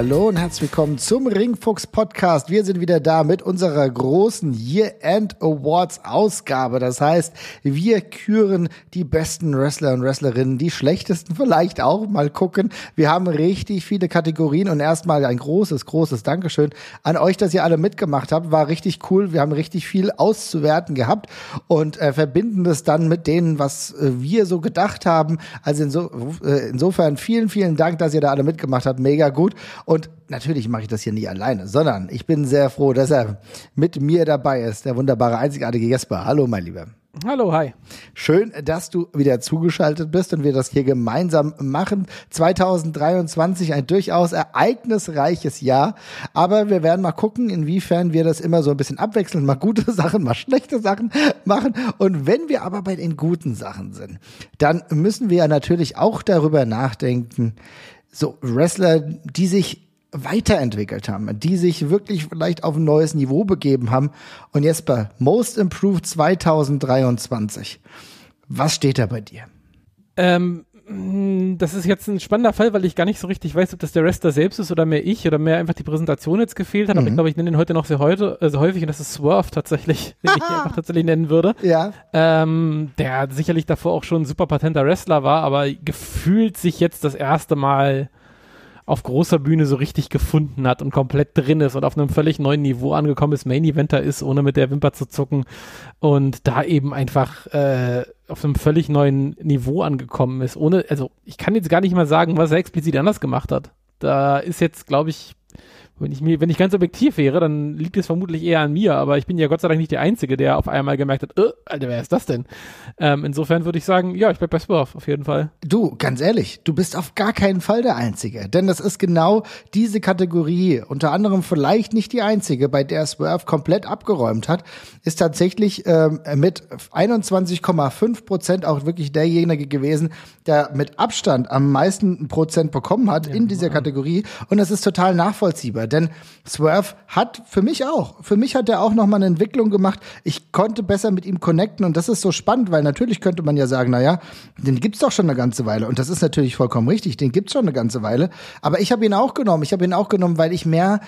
Hallo und herzlich willkommen zum Ringfuchs Podcast. Wir sind wieder da mit unserer großen Year-End Awards Ausgabe. Das heißt, wir küren die besten Wrestler und Wrestlerinnen, die schlechtesten vielleicht auch mal gucken. Wir haben richtig viele Kategorien und erstmal ein großes, großes Dankeschön an euch, dass ihr alle mitgemacht habt. War richtig cool. Wir haben richtig viel auszuwerten gehabt und äh, verbinden das dann mit denen, was äh, wir so gedacht haben. Also inso, äh, insofern vielen, vielen Dank, dass ihr da alle mitgemacht habt. Mega gut. Und natürlich mache ich das hier nicht alleine, sondern ich bin sehr froh, dass er mit mir dabei ist, der wunderbare, einzigartige Jesper. Hallo, mein Lieber. Hallo, hi. Schön, dass du wieder zugeschaltet bist und wir das hier gemeinsam machen. 2023 ein durchaus ereignisreiches Jahr, aber wir werden mal gucken, inwiefern wir das immer so ein bisschen abwechseln, mal gute Sachen, mal schlechte Sachen machen. Und wenn wir aber bei den guten Sachen sind, dann müssen wir ja natürlich auch darüber nachdenken, so Wrestler, die sich weiterentwickelt haben, die sich wirklich vielleicht auf ein neues Niveau begeben haben. Und jetzt bei Most Improved 2023. Was steht da bei dir? Ähm, das ist jetzt ein spannender Fall, weil ich gar nicht so richtig weiß, ob das der Wrestler selbst ist oder mehr ich oder mehr einfach die Präsentation jetzt gefehlt hat. Mhm. Aber ich glaube, ich nenne ihn heute noch sehr, heute, äh, sehr häufig und das ist Swerve tatsächlich, den ich einfach tatsächlich nennen würde. Ja. Ähm, der sicherlich davor auch schon ein super patenter Wrestler war, aber gefühlt sich jetzt das erste Mal auf großer Bühne so richtig gefunden hat und komplett drin ist und auf einem völlig neuen Niveau angekommen ist, Main Eventer ist, ohne mit der Wimper zu zucken. Und da eben einfach äh, auf einem völlig neuen Niveau angekommen ist, ohne, also ich kann jetzt gar nicht mal sagen, was er explizit anders gemacht hat. Da ist jetzt, glaube ich, wenn ich mir, wenn ich ganz objektiv wäre, dann liegt es vermutlich eher an mir, aber ich bin ja Gott sei Dank nicht der Einzige, der auf einmal gemerkt hat, äh, Alter, wer ist das denn? Ähm, insofern würde ich sagen, ja, ich bleib bei Swerve auf jeden Fall. Du, ganz ehrlich, du bist auf gar keinen Fall der Einzige, denn das ist genau diese Kategorie, unter anderem vielleicht nicht die einzige, bei der Swerve komplett abgeräumt hat, ist tatsächlich ähm, mit 21,5 Prozent auch wirklich derjenige gewesen, der mit Abstand am meisten Prozent bekommen hat ja, in dieser Kategorie und das ist total nachvollziehbar denn Swerve hat für mich auch, für mich hat er auch noch mal eine Entwicklung gemacht. Ich konnte besser mit ihm connecten und das ist so spannend, weil natürlich könnte man ja sagen, na ja, den gibt's doch schon eine ganze Weile und das ist natürlich vollkommen richtig, den gibt's schon eine ganze Weile, aber ich habe ihn auch genommen. Ich habe ihn auch genommen, weil ich mehr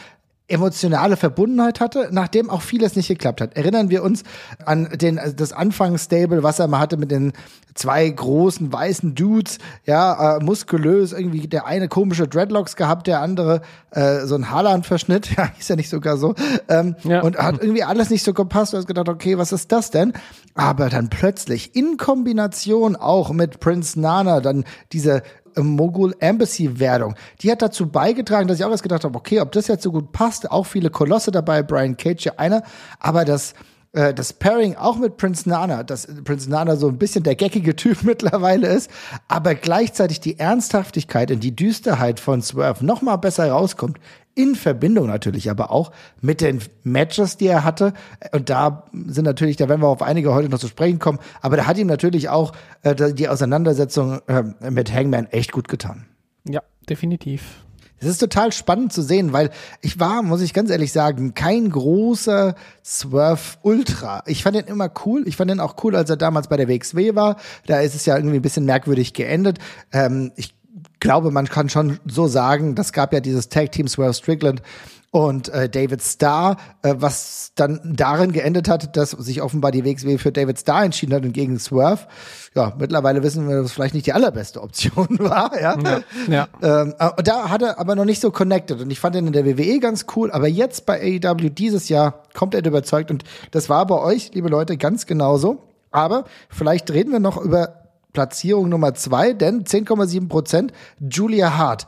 emotionale Verbundenheit hatte, nachdem auch vieles nicht geklappt hat. Erinnern wir uns an den, das Anfangsstable, was er mal hatte mit den zwei großen weißen Dudes, ja, äh, muskulös, irgendwie der eine komische Dreadlocks gehabt, der andere äh, so ein Haaland-Verschnitt, ja, ist ja nicht sogar so, ähm, ja. und hat irgendwie alles nicht so gepasst. Du hast gedacht, okay, was ist das denn? Aber dann plötzlich in Kombination auch mit Prince Nana, dann diese Mogul Embassy Wertung. Die hat dazu beigetragen, dass ich auch erst gedacht habe, okay, ob das jetzt so gut passt, auch viele Kolosse dabei, Brian Cage ja einer, aber das äh, das Pairing auch mit Prince Nana, dass Prince Nana so ein bisschen der geckige Typ mittlerweile ist, aber gleichzeitig die Ernsthaftigkeit und die Düsterheit von Swerve noch mal besser rauskommt, in Verbindung natürlich aber auch mit den Matches, die er hatte. Und da sind natürlich, da werden wir auf einige heute noch zu sprechen kommen, aber da hat ihm natürlich auch äh, die Auseinandersetzung äh, mit Hangman echt gut getan. Ja, definitiv. Es ist total spannend zu sehen, weil ich war, muss ich ganz ehrlich sagen, kein großer Swerve Ultra. Ich fand ihn immer cool. Ich fand ihn auch cool, als er damals bei der WXW war. Da ist es ja irgendwie ein bisschen merkwürdig geendet. Ähm, ich glaube, man kann schon so sagen, das gab ja dieses Tag Team Swerve Strickland und äh, David Starr, äh, was dann darin geendet hat, dass sich offenbar die WXW für David Starr entschieden hat und gegen Swerve. Ja, mittlerweile wissen wir, dass es vielleicht nicht die allerbeste Option war. Ja, ja. ja. Ähm, äh, da hat er aber noch nicht so connected und ich fand ihn in der WWE ganz cool, aber jetzt bei AEW dieses Jahr kommt er überzeugt und das war bei euch, liebe Leute, ganz genauso. Aber vielleicht reden wir noch über Platzierung Nummer zwei, denn 10,7 Prozent Julia Hart.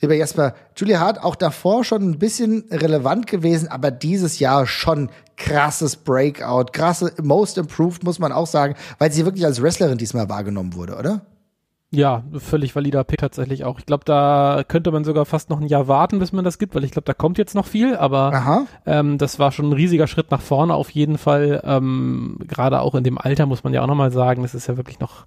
Lieber Jesper, Julia Hart auch davor schon ein bisschen relevant gewesen, aber dieses Jahr schon krasses Breakout, krasse Most Improved, muss man auch sagen, weil sie wirklich als Wrestlerin diesmal wahrgenommen wurde, oder? Ja, völlig valider Pick tatsächlich auch. Ich glaube, da könnte man sogar fast noch ein Jahr warten, bis man das gibt, weil ich glaube, da kommt jetzt noch viel, aber ähm, das war schon ein riesiger Schritt nach vorne auf jeden Fall. Ähm, Gerade auch in dem Alter muss man ja auch nochmal sagen, das ist ja wirklich noch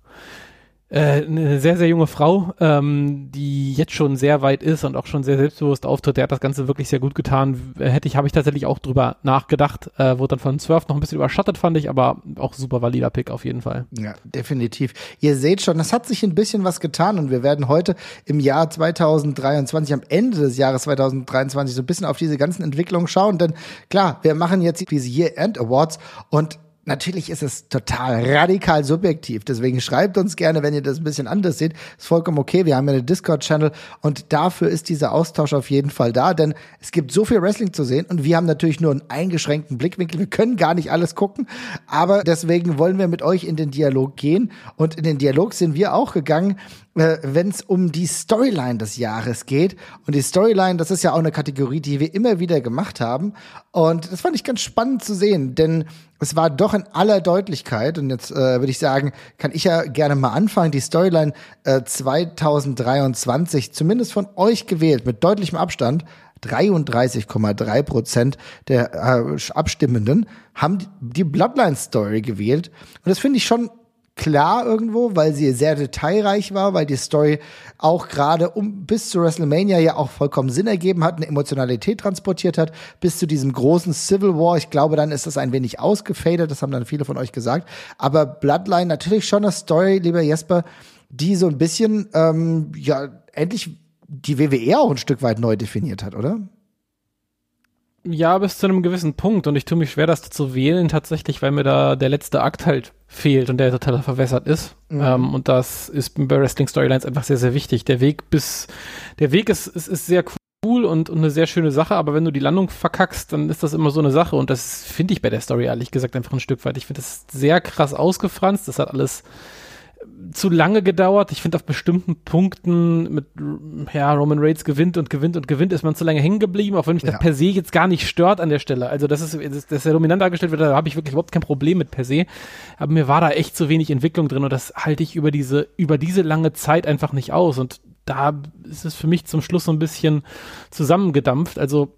äh, eine sehr, sehr junge Frau, ähm, die jetzt schon sehr weit ist und auch schon sehr selbstbewusst auftritt. Der hat das Ganze wirklich sehr gut getan. Hätte ich, habe ich tatsächlich auch drüber nachgedacht. Äh, wurde dann von Swerve noch ein bisschen überschattet, fand ich, aber auch super valider Pick auf jeden Fall. Ja, definitiv. Ihr seht schon, es hat sich ein bisschen was getan und wir werden heute im Jahr 2023, am Ende des Jahres 2023, so ein bisschen auf diese ganzen Entwicklungen schauen. Denn klar, wir machen jetzt diese Year-End Awards und Natürlich ist es total radikal subjektiv. Deswegen schreibt uns gerne, wenn ihr das ein bisschen anders seht. Ist vollkommen okay. Wir haben ja eine Discord-Channel und dafür ist dieser Austausch auf jeden Fall da, denn es gibt so viel Wrestling zu sehen und wir haben natürlich nur einen eingeschränkten Blickwinkel. Wir können gar nicht alles gucken, aber deswegen wollen wir mit euch in den Dialog gehen und in den Dialog sind wir auch gegangen äh, wenn es um die Storyline des Jahres geht. Und die Storyline, das ist ja auch eine Kategorie, die wir immer wieder gemacht haben. Und das fand ich ganz spannend zu sehen, denn es war doch in aller Deutlichkeit, und jetzt äh, würde ich sagen, kann ich ja gerne mal anfangen, die Storyline äh, 2023, zumindest von euch gewählt, mit deutlichem Abstand, 33,3 Prozent der äh, Abstimmenden haben die Bloodline-Story gewählt. Und das finde ich schon klar irgendwo, weil sie sehr detailreich war, weil die Story auch gerade um bis zu WrestleMania ja auch vollkommen Sinn ergeben hat, eine Emotionalität transportiert hat, bis zu diesem großen Civil War. Ich glaube, dann ist das ein wenig ausgefadet, das haben dann viele von euch gesagt. Aber Bloodline natürlich schon eine Story, lieber Jesper, die so ein bisschen ähm, ja endlich die WWE auch ein Stück weit neu definiert hat, oder? Ja, bis zu einem gewissen Punkt. Und ich tue mich schwer, das zu wählen, tatsächlich, weil mir da der letzte Akt halt fehlt und der total verwässert ist. Mhm. Ähm, und das ist bei Wrestling Storylines einfach sehr, sehr wichtig. Der Weg bis, der Weg ist, ist, ist sehr cool und, und eine sehr schöne Sache, aber wenn du die Landung verkackst, dann ist das immer so eine Sache. Und das finde ich bei der Story ehrlich gesagt einfach ein Stück weit. Ich finde das sehr krass ausgefranst. Das hat alles zu lange gedauert. Ich finde, auf bestimmten Punkten mit, ja, Roman Reigns gewinnt und gewinnt und gewinnt, ist man zu lange hängen geblieben, auch wenn mich ja. das per se jetzt gar nicht stört an der Stelle. Also, das ist, dass er dominant dargestellt wird, da habe ich wirklich überhaupt kein Problem mit per se. Aber mir war da echt zu wenig Entwicklung drin und das halte ich über diese, über diese lange Zeit einfach nicht aus. Und da ist es für mich zum Schluss so ein bisschen zusammengedampft. Also,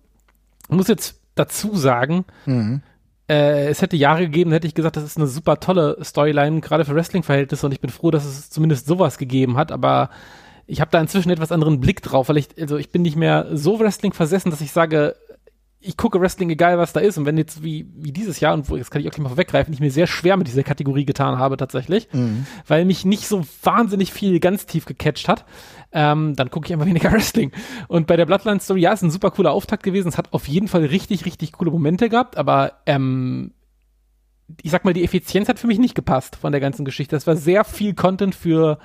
ich muss jetzt dazu sagen, mhm äh, es hätte Jahre gegeben, hätte ich gesagt, das ist eine super tolle Storyline, gerade für Wrestling-Verhältnisse und ich bin froh, dass es zumindest sowas gegeben hat, aber ich habe da inzwischen etwas anderen Blick drauf, weil ich, also ich bin nicht mehr so Wrestling versessen, dass ich sage, ich gucke Wrestling, egal was da ist. Und wenn jetzt wie, wie dieses Jahr, und wo, jetzt kann ich auch gleich mal vorweggreifen, ich mir sehr schwer mit dieser Kategorie getan habe tatsächlich, mhm. weil mich nicht so wahnsinnig viel ganz tief gecatcht hat, ähm, dann gucke ich einfach weniger Wrestling. Und bei der Bloodline Story, ja, ist ein super cooler Auftakt gewesen. Es hat auf jeden Fall richtig, richtig coole Momente gehabt, aber ähm, ich sag mal, die Effizienz hat für mich nicht gepasst von der ganzen Geschichte. Das war sehr viel Content für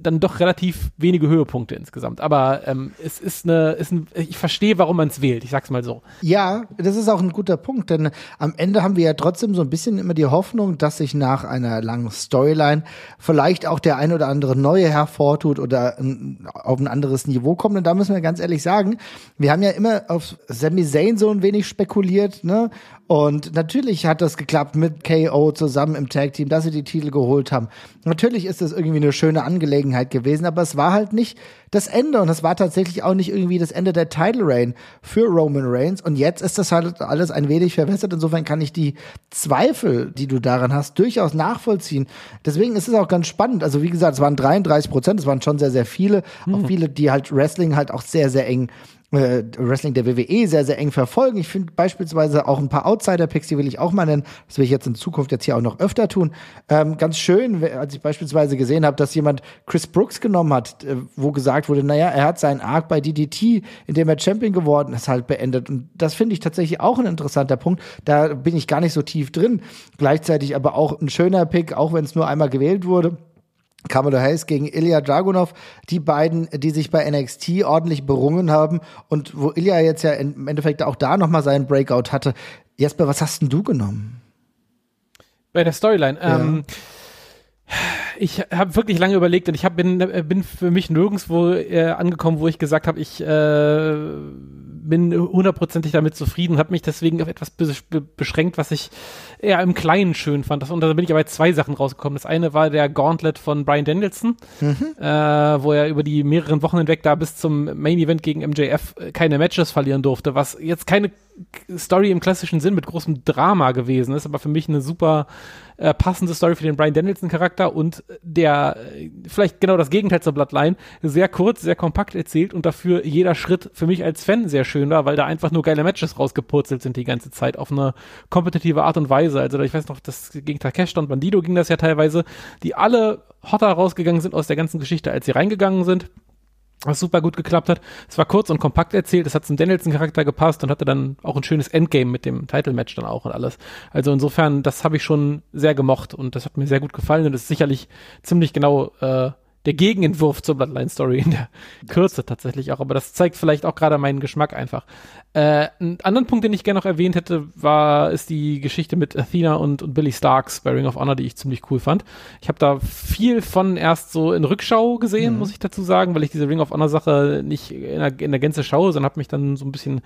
dann doch relativ wenige Höhepunkte insgesamt. Aber ähm, es ist eine, ist ein, ich verstehe, warum man es wählt. Ich sag's mal so. Ja, das ist auch ein guter Punkt, denn am Ende haben wir ja trotzdem so ein bisschen immer die Hoffnung, dass sich nach einer langen Storyline vielleicht auch der ein oder andere neue hervortut oder ein, auf ein anderes Niveau kommt. Und da müssen wir ganz ehrlich sagen, wir haben ja immer auf Sami Zayn so ein wenig spekuliert, ne? Und natürlich hat das geklappt mit KO zusammen im Tag Team, dass sie die Titel geholt haben. Natürlich ist das irgendwie eine schöne Angelegenheit gewesen, aber es war halt nicht das Ende und es war tatsächlich auch nicht irgendwie das Ende der Title Reign für Roman Reigns. Und jetzt ist das halt alles ein wenig verwässert. Insofern kann ich die Zweifel, die du daran hast, durchaus nachvollziehen. Deswegen ist es auch ganz spannend. Also wie gesagt, es waren 33 Prozent, es waren schon sehr, sehr viele. Mhm. Auch viele, die halt Wrestling halt auch sehr, sehr eng äh, Wrestling der WWE sehr, sehr eng verfolgen. Ich finde beispielsweise auch ein paar Outsider-Picks, die will ich auch mal nennen. Das will ich jetzt in Zukunft jetzt hier auch noch öfter tun. Ähm, ganz schön, als ich beispielsweise gesehen habe, dass jemand Chris Brooks genommen hat, äh, wo gesagt wurde, naja, er hat seinen Arc bei DDT, in dem er Champion geworden ist, halt beendet. Und das finde ich tatsächlich auch ein interessanter Punkt. Da bin ich gar nicht so tief drin. Gleichzeitig aber auch ein schöner Pick, auch wenn es nur einmal gewählt wurde Kamala Hayes gegen Ilya Dragunov, die beiden, die sich bei NXT ordentlich berungen haben und wo Ilya jetzt ja im Endeffekt auch da nochmal seinen Breakout hatte. Jesper, was hast denn du genommen? Bei der Storyline. Ja. Ähm, ich habe wirklich lange überlegt und ich hab, bin, bin für mich nirgendwo äh, angekommen, wo ich gesagt habe, ich äh, bin hundertprozentig damit zufrieden und habe mich deswegen auf etwas beschränkt, was ich eher im Kleinen schön fand. Das, und da bin ich aber zwei Sachen rausgekommen. Das eine war der Gauntlet von Brian Danielson, mhm. äh, wo er über die mehreren Wochen hinweg da bis zum Main Event gegen MJF keine Matches verlieren durfte, was jetzt keine Story im klassischen Sinn mit großem Drama gewesen ist, aber für mich eine super äh, passende Story für den Brian Danielson-Charakter und der äh, vielleicht genau das Gegenteil zur Bloodline, sehr kurz, sehr kompakt erzählt und dafür jeder Schritt für mich als Fan sehr schön war, weil da einfach nur geile Matches rausgepurzelt sind die ganze Zeit auf eine kompetitive Art und Weise. Also ich weiß noch, das gegen Takeshita und Bandido ging das ja teilweise, die alle hotter rausgegangen sind aus der ganzen Geschichte, als sie reingegangen sind was super gut geklappt hat. Es war kurz und kompakt erzählt, es hat zum Danielson-Charakter gepasst und hatte dann auch ein schönes Endgame mit dem Title-Match dann auch und alles. Also insofern, das habe ich schon sehr gemocht und das hat mir sehr gut gefallen und das ist sicherlich ziemlich genau äh, der Gegenentwurf zur Bloodline-Story in der Kürze tatsächlich auch. Aber das zeigt vielleicht auch gerade meinen Geschmack einfach. Äh, einen anderen Punkt, den ich gerne noch erwähnt hätte, war, ist die Geschichte mit Athena und, und Billy Starks bei Ring of Honor, die ich ziemlich cool fand. Ich habe da viel von erst so in Rückschau gesehen, mhm. muss ich dazu sagen, weil ich diese Ring of Honor Sache nicht in der, in der Gänze schaue, sondern habe mich dann so ein bisschen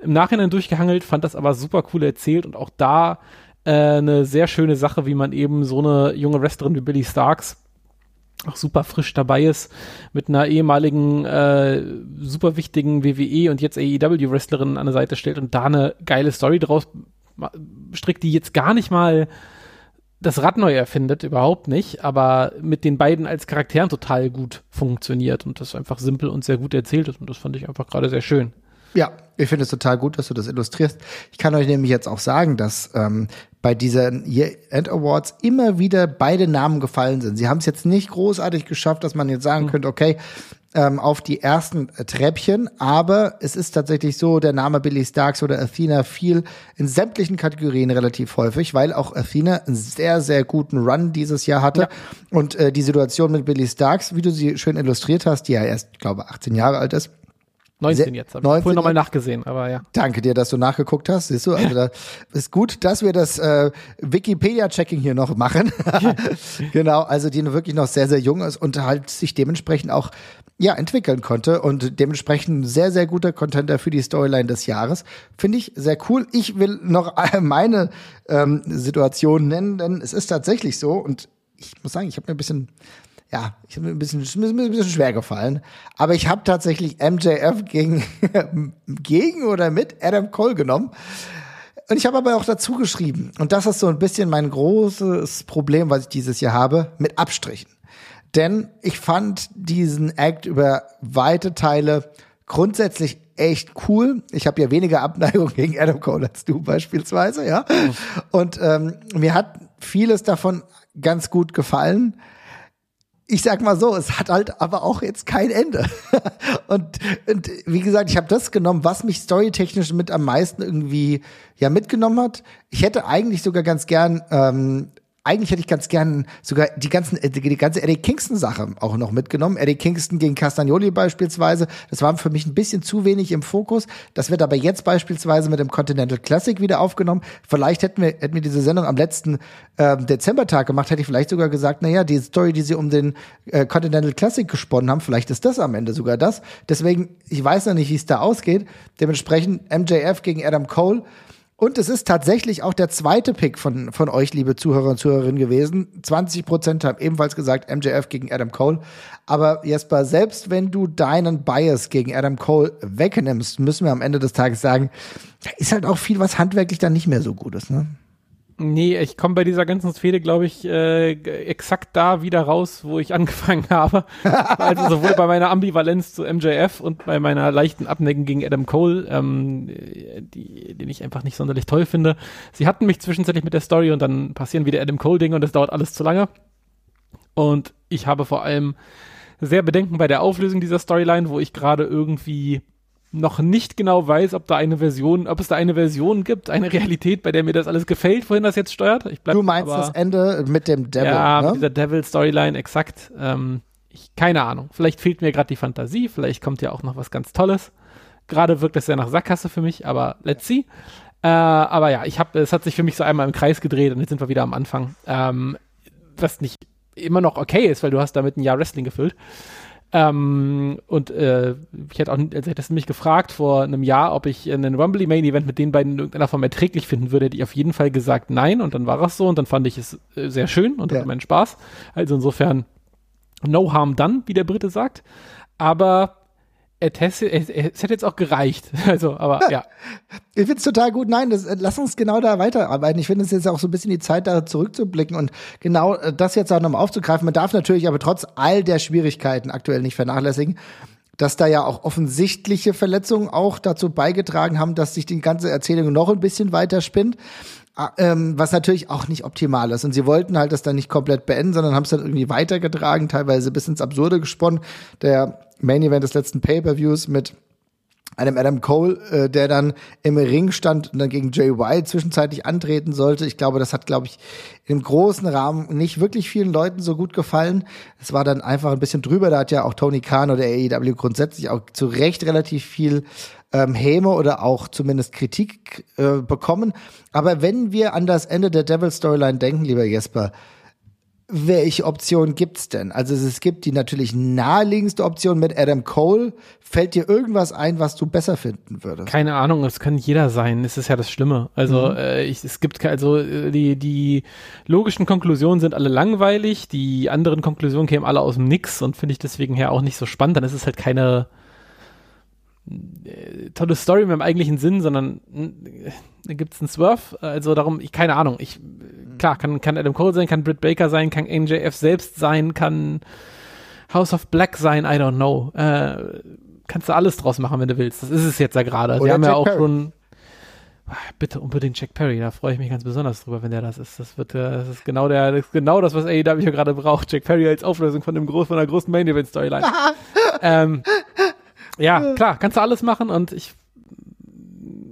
im Nachhinein durchgehangelt, fand das aber super cool erzählt und auch da äh, eine sehr schöne Sache, wie man eben so eine junge Wrestlerin wie Billy Starks auch super frisch dabei ist, mit einer ehemaligen, äh, super wichtigen WWE und jetzt AEW-Wrestlerin an der Seite stellt und da eine geile Story draus strickt, die jetzt gar nicht mal das Rad neu erfindet, überhaupt nicht, aber mit den beiden als Charakteren total gut funktioniert und das einfach simpel und sehr gut erzählt ist und das fand ich einfach gerade sehr schön. Ja, ich finde es total gut, dass du das illustrierst. Ich kann euch nämlich jetzt auch sagen, dass ähm, bei diesen Year End Awards immer wieder beide Namen gefallen sind. Sie haben es jetzt nicht großartig geschafft, dass man jetzt sagen mhm. könnte, okay, ähm, auf die ersten Treppchen, aber es ist tatsächlich so, der Name Billy Starks oder Athena fiel in sämtlichen Kategorien relativ häufig, weil auch Athena einen sehr, sehr guten Run dieses Jahr hatte. Ja. Und äh, die Situation mit Billy Starks, wie du sie schön illustriert hast, die ja erst, ich glaube, 18 Jahre alt ist, 19 jetzt, habe ich vorhin nochmal nachgesehen, aber ja. Danke dir, dass du nachgeguckt hast. Siehst du, also da ist gut, dass wir das äh, Wikipedia-Checking hier noch machen. genau, also die wirklich noch sehr, sehr jung ist und halt sich dementsprechend auch ja entwickeln konnte und dementsprechend sehr, sehr guter Contenter für die Storyline des Jahres. Finde ich sehr cool. Ich will noch meine ähm, Situation nennen, denn es ist tatsächlich so und ich muss sagen, ich habe mir ein bisschen ja, ich habe mir ein bisschen, ein bisschen schwer gefallen. Aber ich habe tatsächlich MJF gegen, gegen oder mit Adam Cole genommen. Und ich habe aber auch dazu geschrieben, und das ist so ein bisschen mein großes Problem, was ich dieses Jahr habe, mit Abstrichen. Denn ich fand diesen Act über weite Teile grundsätzlich echt cool. Ich habe ja weniger Abneigung gegen Adam Cole als du beispielsweise, ja. Und ähm, mir hat vieles davon ganz gut gefallen ich sag mal so, es hat halt aber auch jetzt kein Ende. und, und wie gesagt, ich habe das genommen, was mich storytechnisch mit am meisten irgendwie ja mitgenommen hat. Ich hätte eigentlich sogar ganz gern ähm, eigentlich hätte ich ganz gern sogar die ganzen, äh, die, ganze Eddie Kingston-Sache auch noch mitgenommen. Eddie Kingston gegen Castagnoli beispielsweise. Das war für mich ein bisschen zu wenig im Fokus. Das wird aber jetzt beispielsweise mit dem Continental Classic wieder aufgenommen. Vielleicht hätten wir, hätten wir diese Sendung am letzten äh, Dezembertag gemacht, hätte ich vielleicht sogar gesagt, naja, die Story, die sie um den äh, Continental Classic gesponnen haben, vielleicht ist das am Ende sogar das. Deswegen, ich weiß noch nicht, wie es da ausgeht. Dementsprechend MJF gegen Adam Cole und es ist tatsächlich auch der zweite Pick von, von euch, liebe Zuhörer und Zuhörerinnen gewesen. 20 Prozent haben ebenfalls gesagt MJF gegen Adam Cole. Aber Jesper, selbst wenn du deinen Bias gegen Adam Cole wegnimmst, müssen wir am Ende des Tages sagen, da ist halt auch viel, was handwerklich dann nicht mehr so gut ist, ne? Nee, ich komme bei dieser ganzen Fehde, glaube ich, äh, exakt da wieder raus, wo ich angefangen habe. also sowohl bei meiner Ambivalenz zu MJF und bei meiner leichten Abnecken gegen Adam Cole, ähm, die, den ich einfach nicht sonderlich toll finde. Sie hatten mich zwischenzeitlich mit der Story und dann passieren wieder Adam Cole-Dinge und das dauert alles zu lange. Und ich habe vor allem sehr Bedenken bei der Auflösung dieser Storyline, wo ich gerade irgendwie noch nicht genau weiß, ob da eine Version, ob es da eine Version gibt, eine Realität, bei der mir das alles gefällt, wohin das jetzt steuert. Ich bleib, du meinst aber, das Ende mit dem Devil, ja, ne? mit dieser Devil-Storyline, exakt. Ähm, ich, keine Ahnung. Vielleicht fehlt mir gerade die Fantasie, vielleicht kommt ja auch noch was ganz Tolles. Gerade wirkt es ja nach Sackgasse für mich, aber let's see. Äh, aber ja, ich habe, es hat sich für mich so einmal im Kreis gedreht und jetzt sind wir wieder am Anfang. Ähm, was nicht immer noch okay ist, weil du hast damit ein Jahr Wrestling gefüllt. Ähm, und äh, ich hätte auch, also hättest du mich gefragt vor einem Jahr, ob ich einen Rumbly Main Event mit den beiden in irgendeiner Form erträglich finden würde, hätte ich auf jeden Fall gesagt nein und dann war es so und dann fand ich es äh, sehr schön und ja. hatte meinen Spaß. Also insofern no harm done, wie der Brite sagt. Aber es, hätte jetzt auch gereicht. Also, aber ja. Ich finde es total gut. Nein, das, lass uns genau da weiterarbeiten. Ich finde es jetzt auch so ein bisschen die Zeit, da zurückzublicken und genau äh, das jetzt auch nochmal aufzugreifen. Man darf natürlich aber trotz all der Schwierigkeiten aktuell nicht vernachlässigen, dass da ja auch offensichtliche Verletzungen auch dazu beigetragen haben, dass sich die ganze Erzählung noch ein bisschen weiter spinnt. Ah, ähm, was natürlich auch nicht optimal ist. Und sie wollten halt das dann nicht komplett beenden, sondern haben es dann irgendwie weitergetragen, teilweise bis ins Absurde gesponnen. Der Main Event des letzten Pay-per-Views mit einem Adam Cole, äh, der dann im Ring stand und dann gegen Jay White zwischenzeitlich antreten sollte. Ich glaube, das hat, glaube ich, im großen Rahmen nicht wirklich vielen Leuten so gut gefallen. Es war dann einfach ein bisschen drüber. Da hat ja auch Tony Khan oder AEW grundsätzlich auch zu Recht relativ viel ähm, Häme oder auch zumindest Kritik äh, bekommen. Aber wenn wir an das Ende der Devil Storyline denken, lieber Jesper, welche Option gibt's denn? Also es gibt die natürlich naheliegendste Option mit Adam Cole. Fällt dir irgendwas ein, was du besser finden würdest? Keine Ahnung, es kann jeder sein. Das ist ja das Schlimme. Also mhm. äh, ich, es gibt also äh, die die logischen Konklusionen sind alle langweilig. Die anderen Konklusionen kämen alle aus dem Nix und finde ich deswegen her auch nicht so spannend. Dann ist es halt keine tolle Story mit dem eigentlichen Sinn, sondern äh, da gibt es einen Swerve. Also darum, ich keine Ahnung. Ich klar kann kann Adam Cole sein, kann Britt Baker sein, kann NJF selbst sein, kann House of Black sein. I don't know. Äh, kannst du alles draus machen, wenn du willst. Das ist es jetzt ja gerade. Sie haben Jack ja auch Perry. schon ah, Bitte unbedingt Jack Perry, da freue ich mich ganz besonders drüber, wenn der das ist. Das wird, äh, das ist genau der, das ist genau das, was AEW gerade braucht. Jack Perry als Auflösung von dem groß, von der großen Main Event Storyline. ähm, ja, klar, kannst du alles machen und ich,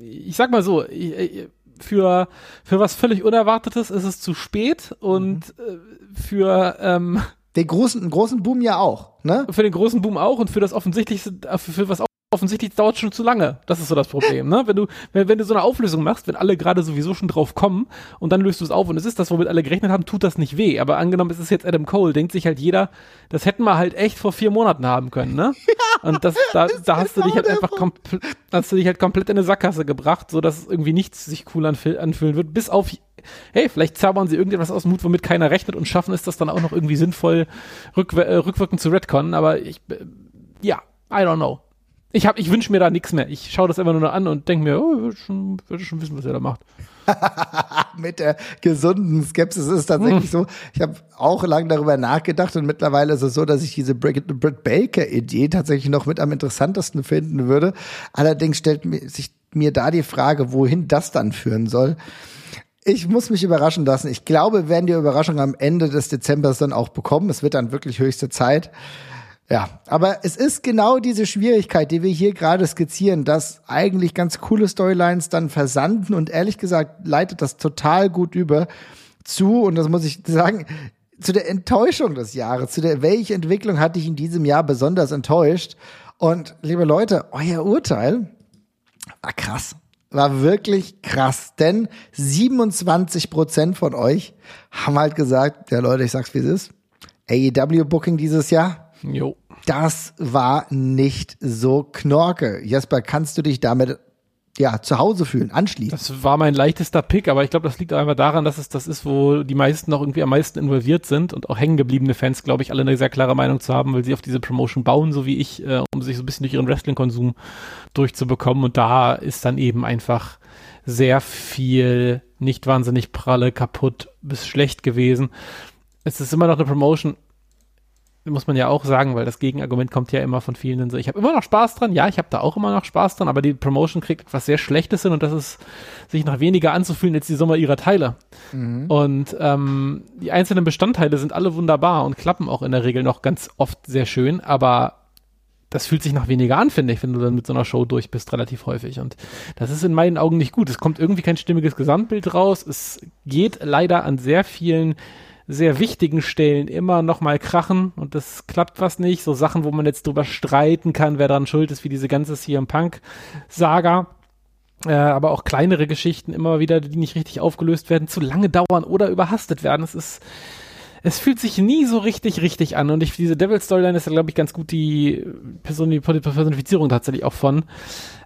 ich sag mal so, ich, für, für was völlig Unerwartetes ist es zu spät und mhm. für, ähm, den großen, großen Boom ja auch, ne? Für den großen Boom auch und für das offensichtlichste, für, für was offensichtlich dauert schon zu lange. Das ist so das Problem, ne? Wenn du, wenn, wenn du so eine Auflösung machst, wenn alle gerade sowieso schon drauf kommen und dann löst du es auf und es ist das, womit alle gerechnet haben, tut das nicht weh. Aber angenommen, es ist jetzt Adam Cole, denkt sich halt jeder, das hätten wir halt echt vor vier Monaten haben können, ne? Ja, und das, da, das da hast du dich halt einfach komplett, hast du dich halt komplett in eine Sackgasse gebracht, so dass irgendwie nichts sich cool anfühlen wird, bis auf hey, vielleicht zaubern sie irgendetwas aus dem Mut, womit keiner rechnet und schaffen es das dann auch noch irgendwie sinnvoll rückw äh, rückwirkend zu retconnen, aber ich, äh, ja, I don't know. Ich, hab, ich wünsche mir da nichts mehr. Ich schaue das einfach nur noch an und denke mir, oh, ich würde schon, würd schon wissen, was er da macht. Mit der gesunden Skepsis ist es tatsächlich hm. so. Ich habe auch lange darüber nachgedacht und mittlerweile ist es so, dass ich diese Britt, Britt Baker-Idee tatsächlich noch mit am interessantesten finden würde. Allerdings stellt sich mir da die Frage, wohin das dann führen soll. Ich muss mich überraschen lassen. Ich glaube, wir werden die Überraschung am Ende des Dezembers dann auch bekommen. Es wird dann wirklich höchste Zeit. Ja, aber es ist genau diese Schwierigkeit, die wir hier gerade skizzieren, dass eigentlich ganz coole Storylines dann versanden und ehrlich gesagt leitet das total gut über zu, und das muss ich sagen, zu der Enttäuschung des Jahres, zu der, welche Entwicklung hatte ich in diesem Jahr besonders enttäuscht? Und liebe Leute, euer Urteil war krass. War wirklich krass, denn 27 Prozent von euch haben halt gesagt, ja Leute, ich sag's wie es ist, AEW Booking dieses Jahr Jo. Das war nicht so knorke. Jesper, kannst du dich damit ja, zu Hause fühlen, anschließen. Das war mein leichtester Pick, aber ich glaube, das liegt einfach daran, dass es das ist, wo die meisten noch irgendwie am meisten involviert sind und auch hängengebliebene Fans, glaube ich, alle eine sehr klare Meinung zu haben, weil sie auf diese Promotion bauen, so wie ich, äh, um sich so ein bisschen durch ihren Wrestling-Konsum durchzubekommen. Und da ist dann eben einfach sehr viel nicht wahnsinnig pralle, kaputt bis schlecht gewesen. Es ist immer noch eine Promotion, muss man ja auch sagen, weil das Gegenargument kommt ja immer von vielen so, ich habe immer noch Spaß dran, ja, ich habe da auch immer noch Spaß dran, aber die Promotion kriegt etwas sehr Schlechtes hin und das ist, sich noch weniger anzufühlen als die Summe ihrer Teile. Mhm. Und ähm, die einzelnen Bestandteile sind alle wunderbar und klappen auch in der Regel noch ganz oft sehr schön, aber das fühlt sich noch weniger an, finde ich, wenn du dann mit so einer Show durch bist, relativ häufig. Und das ist in meinen Augen nicht gut. Es kommt irgendwie kein stimmiges Gesamtbild raus. Es geht leider an sehr vielen sehr wichtigen Stellen immer noch mal krachen und das klappt was nicht. So Sachen, wo man jetzt drüber streiten kann, wer daran schuld ist, wie diese ganze CM Punk Saga. Äh, aber auch kleinere Geschichten immer wieder, die nicht richtig aufgelöst werden, zu lange dauern oder überhastet werden. Es ist, es fühlt sich nie so richtig, richtig an. Und ich, diese Devil Storyline ist ja, glaube ich, ganz gut die, Person, die Personifizierung tatsächlich auch von.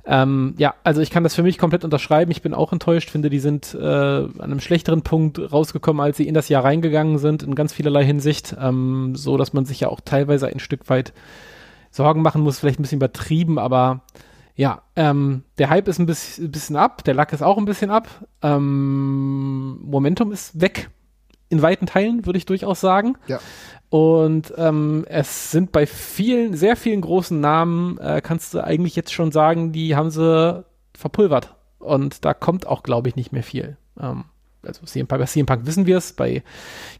Ähm, ja, also ich kann das für mich komplett unterschreiben. Ich bin auch enttäuscht, finde, die sind äh, an einem schlechteren Punkt rausgekommen, als sie in das Jahr reingegangen sind, in ganz vielerlei Hinsicht. Ähm, so, dass man sich ja auch teilweise ein Stück weit Sorgen machen muss, vielleicht ein bisschen übertrieben, aber ja, ähm, der Hype ist ein bisschen, bisschen ab, der Lack ist auch ein bisschen ab. Ähm, Momentum ist weg. In weiten Teilen, würde ich durchaus sagen. Ja. Und ähm, es sind bei vielen, sehr vielen großen Namen, äh, kannst du eigentlich jetzt schon sagen, die haben sie verpulvert. Und da kommt auch, glaube ich, nicht mehr viel. Ähm, also CM Punk, bei CM Punk wissen wir es, bei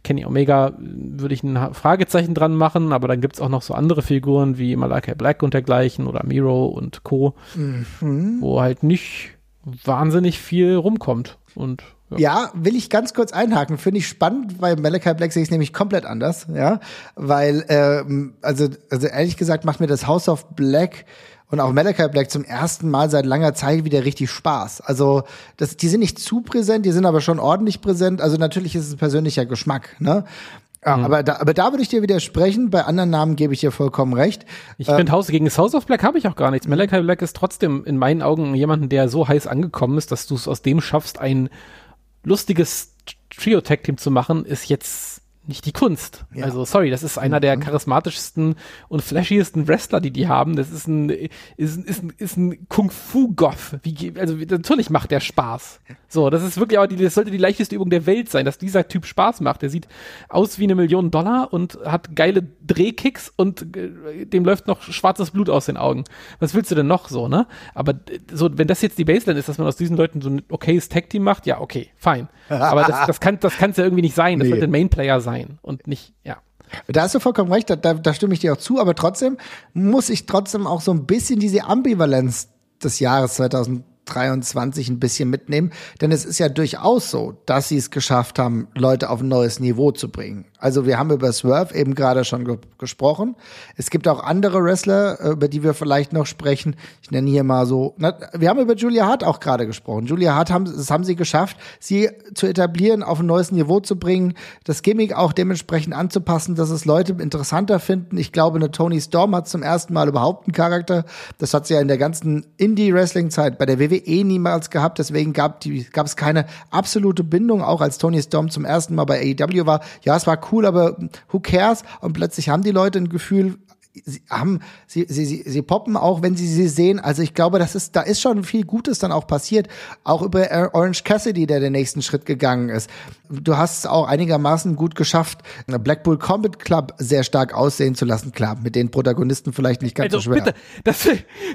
Kenny Omega würde ich ein Fragezeichen dran machen, aber dann gibt es auch noch so andere Figuren wie Malakai Black und dergleichen oder Miro und Co., mhm. wo halt nicht wahnsinnig viel rumkommt. Und ja. ja. will ich ganz kurz einhaken. Finde ich spannend, weil Malachi Black sehe ich nämlich komplett anders, ja. Weil, ähm, also, also ehrlich gesagt macht mir das House of Black und auch Malachi Black zum ersten Mal seit langer Zeit wieder richtig Spaß. Also, das, die sind nicht zu präsent, die sind aber schon ordentlich präsent. Also natürlich ist es persönlicher Geschmack, ne? Ja, mhm. aber, da, aber da würde ich dir widersprechen. Bei anderen Namen gebe ich dir vollkommen recht. Ich ähm, finde, Haus gegen das House of Black habe ich auch gar nichts. Malachi Black ist trotzdem in meinen Augen jemanden, der so heiß angekommen ist, dass du es aus dem schaffst, ein lustiges Trio-Tag-Team zu machen, ist jetzt nicht die Kunst. Ja. Also sorry, das ist einer der mhm. charismatischsten und flashiesten Wrestler, die die haben. Das ist ein ist, ist, ein, ist ein Kung Fu Goth. Wie, also natürlich macht der Spaß. So, das ist wirklich aber die, das sollte die leichteste Übung der Welt sein, dass dieser Typ Spaß macht. Der sieht aus wie eine Million Dollar und hat geile Drehkicks und äh, dem läuft noch schwarzes Blut aus den Augen. Was willst du denn noch so, ne? Aber so, wenn das jetzt die Baseline ist, dass man aus diesen Leuten so ein okayes Tag Team macht, ja, okay, fein. Aber das, das kann das kann's ja irgendwie nicht sein. Das nee. sollte ein Mainplayer sein sein und nicht, ja. Da hast du vollkommen recht, da, da stimme ich dir auch zu, aber trotzdem muss ich trotzdem auch so ein bisschen diese Ambivalenz des Jahres 2000 23 ein bisschen mitnehmen, denn es ist ja durchaus so, dass sie es geschafft haben, Leute auf ein neues Niveau zu bringen. Also wir haben über Swerve eben gerade schon ge gesprochen. Es gibt auch andere Wrestler, äh, über die wir vielleicht noch sprechen. Ich nenne hier mal so, na, wir haben über Julia Hart auch gerade gesprochen. Julia Hart haben, das haben sie geschafft, sie zu etablieren, auf ein neues Niveau zu bringen, das Gimmick auch dementsprechend anzupassen, dass es Leute interessanter finden. Ich glaube, eine Tony Storm hat zum ersten Mal überhaupt einen Charakter. Das hat sie ja in der ganzen Indie-Wrestling-Zeit bei der WWE niemals gehabt, deswegen gab gab es keine absolute Bindung, auch als Tony Storm zum ersten Mal bei AEW war. Ja, es war cool, aber who cares? Und plötzlich haben die Leute ein Gefühl, sie haben, sie, sie, sie, sie poppen auch, wenn sie sie sehen. Also ich glaube, das ist, da ist schon viel Gutes dann auch passiert. Auch über Orange Cassidy, der den nächsten Schritt gegangen ist. Du hast es auch einigermaßen gut geschafft, Blackpool Combat Club sehr stark aussehen zu lassen. Klar, mit den Protagonisten vielleicht nicht ganz also, so schwer. Bitte, das,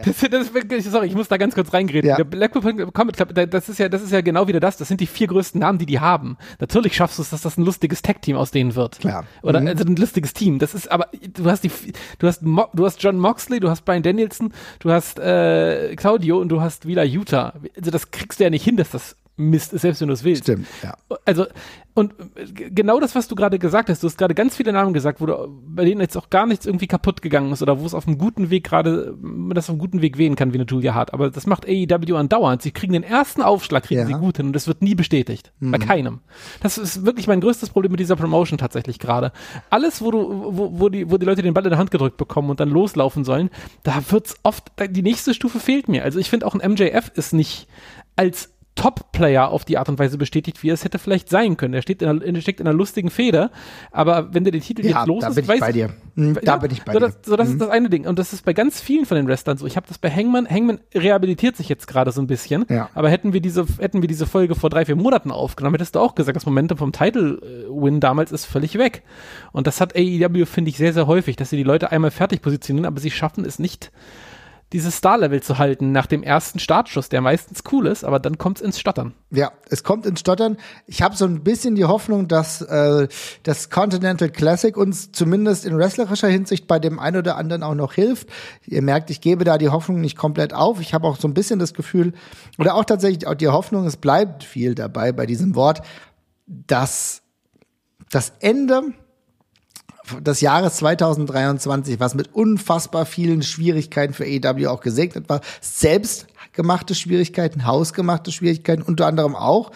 das, das, das wirklich, sorry, ich muss da ganz kurz reingehen. Ja. Der Blackpool Combat Club, das ist ja, das ist ja genau wieder das. Das sind die vier größten Namen, die die haben. Natürlich schaffst du es, dass das ein lustiges Tag-Team aus denen wird. Klar. Oder mhm. also ein lustiges Team. Das ist, aber du hast die, du hast, Mo, du hast John Moxley, du hast Brian Danielson, du hast äh, Claudio und du hast Willa Utah. Also das kriegst du ja nicht hin, dass das Mist ist, selbst wenn du es willst. Stimmt, ja. Also, und genau das, was du gerade gesagt hast, du hast gerade ganz viele Namen gesagt, wo du, bei denen jetzt auch gar nichts irgendwie kaputt gegangen ist oder wo es auf einem guten Weg gerade, man das auf einem guten Weg wählen kann, wie eine Julia Hart. Aber das macht AEW andauernd. Sie kriegen den ersten Aufschlag, kriegen ja. sie gut hin und das wird nie bestätigt. Mhm. Bei keinem. Das ist wirklich mein größtes Problem mit dieser Promotion tatsächlich gerade. Alles, wo du, wo, wo die, wo die Leute den Ball in der Hand gedrückt bekommen und dann loslaufen sollen, da wird's oft, die nächste Stufe fehlt mir. Also ich finde auch ein MJF ist nicht als Top-Player auf die Art und Weise bestätigt, wie er es hätte vielleicht sein können. Er steht in einer, steckt in einer lustigen Feder, aber wenn der den Titel ja, jetzt los da ist, bin ich bei dir. Mhm, da ja, bin ich bei so dir. Das, so das mhm. ist das eine Ding. Und das ist bei ganz vielen von den Wrestlern so. Ich habe das bei Hangman. Hangman rehabilitiert sich jetzt gerade so ein bisschen. Ja. Aber hätten wir diese, hätten wir diese Folge vor drei, vier Monaten aufgenommen, hättest du auch gesagt, das Momentum vom Title-Win damals ist völlig weg. Und das hat AEW, finde ich, sehr, sehr häufig, dass sie die Leute einmal fertig positionieren, aber sie schaffen es nicht, dieses Star-Level zu halten nach dem ersten Startschuss, der meistens cool ist, aber dann kommt es ins Stottern. Ja, es kommt ins Stottern. Ich habe so ein bisschen die Hoffnung, dass äh, das Continental Classic uns zumindest in wrestlerischer Hinsicht bei dem einen oder anderen auch noch hilft. Ihr merkt, ich gebe da die Hoffnung nicht komplett auf. Ich habe auch so ein bisschen das Gefühl, oder auch tatsächlich auch die Hoffnung, es bleibt viel dabei bei diesem Wort, dass das Ende des Jahres 2023, was mit unfassbar vielen Schwierigkeiten für AEW auch gesegnet war, selbstgemachte Schwierigkeiten, hausgemachte Schwierigkeiten, unter anderem auch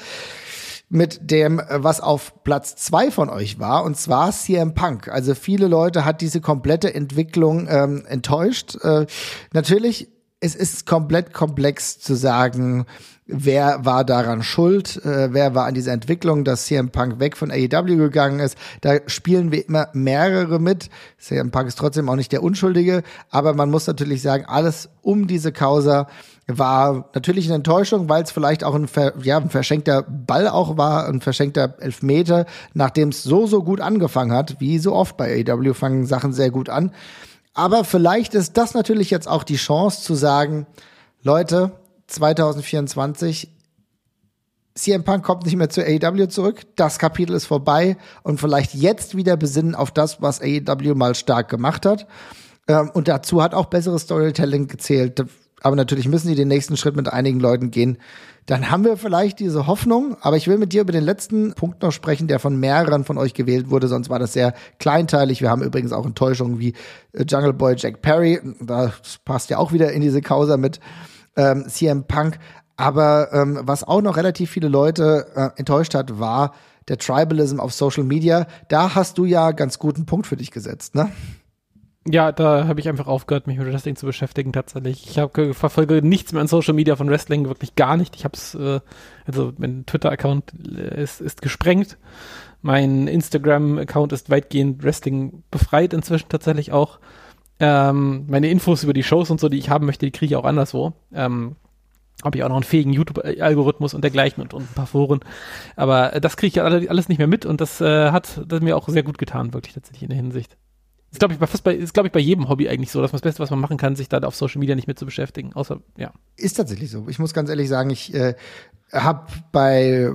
mit dem, was auf Platz zwei von euch war, und zwar CM Punk. Also viele Leute hat diese komplette Entwicklung ähm, enttäuscht. Äh, natürlich es ist komplett komplex zu sagen, wer war daran schuld, äh, wer war an dieser Entwicklung, dass CM Punk weg von AEW gegangen ist. Da spielen wir immer mehrere mit. CM Punk ist trotzdem auch nicht der Unschuldige, aber man muss natürlich sagen, alles um diese Causa war natürlich eine Enttäuschung, weil es vielleicht auch ein, ver ja, ein verschenkter Ball auch war, ein verschenkter Elfmeter, nachdem es so, so gut angefangen hat, wie so oft bei AEW fangen Sachen sehr gut an. Aber vielleicht ist das natürlich jetzt auch die Chance zu sagen, Leute, 2024, CM Punk kommt nicht mehr zu AEW zurück, das Kapitel ist vorbei und vielleicht jetzt wieder besinnen auf das, was AEW mal stark gemacht hat. Ähm, und dazu hat auch besseres Storytelling gezählt. Aber natürlich müssen die den nächsten Schritt mit einigen Leuten gehen. Dann haben wir vielleicht diese Hoffnung. Aber ich will mit dir über den letzten Punkt noch sprechen, der von mehreren von euch gewählt wurde. Sonst war das sehr kleinteilig. Wir haben übrigens auch Enttäuschungen wie äh, Jungle Boy Jack Perry. Das passt ja auch wieder in diese Causa mit ähm, CM Punk. Aber ähm, was auch noch relativ viele Leute äh, enttäuscht hat, war der Tribalism auf Social Media. Da hast du ja ganz guten Punkt für dich gesetzt, ne? Ja, da habe ich einfach aufgehört, mich mit Wrestling zu beschäftigen tatsächlich. Ich hab, verfolge nichts mehr an Social Media von Wrestling, wirklich gar nicht. Ich habe es, äh, also mein Twitter-Account äh, ist, ist gesprengt. Mein Instagram-Account ist weitgehend Wrestling befreit inzwischen tatsächlich auch. Ähm, meine Infos über die Shows und so, die ich haben möchte, die kriege ich auch anderswo. Ähm, habe ich auch noch einen fähigen YouTube-Algorithmus und dergleichen und, und ein paar Foren. Aber äh, das kriege ich alles nicht mehr mit und das äh, hat das mir auch sehr gut getan, wirklich tatsächlich in der Hinsicht. Ist, glaube ich, bei, fast bei, ist, glaube ich, bei jedem Hobby eigentlich so, dass man das Beste, was man machen kann, sich da auf Social Media nicht mehr zu beschäftigen. Außer, ja. Ist tatsächlich so. Ich muss ganz ehrlich sagen, ich äh, habe bei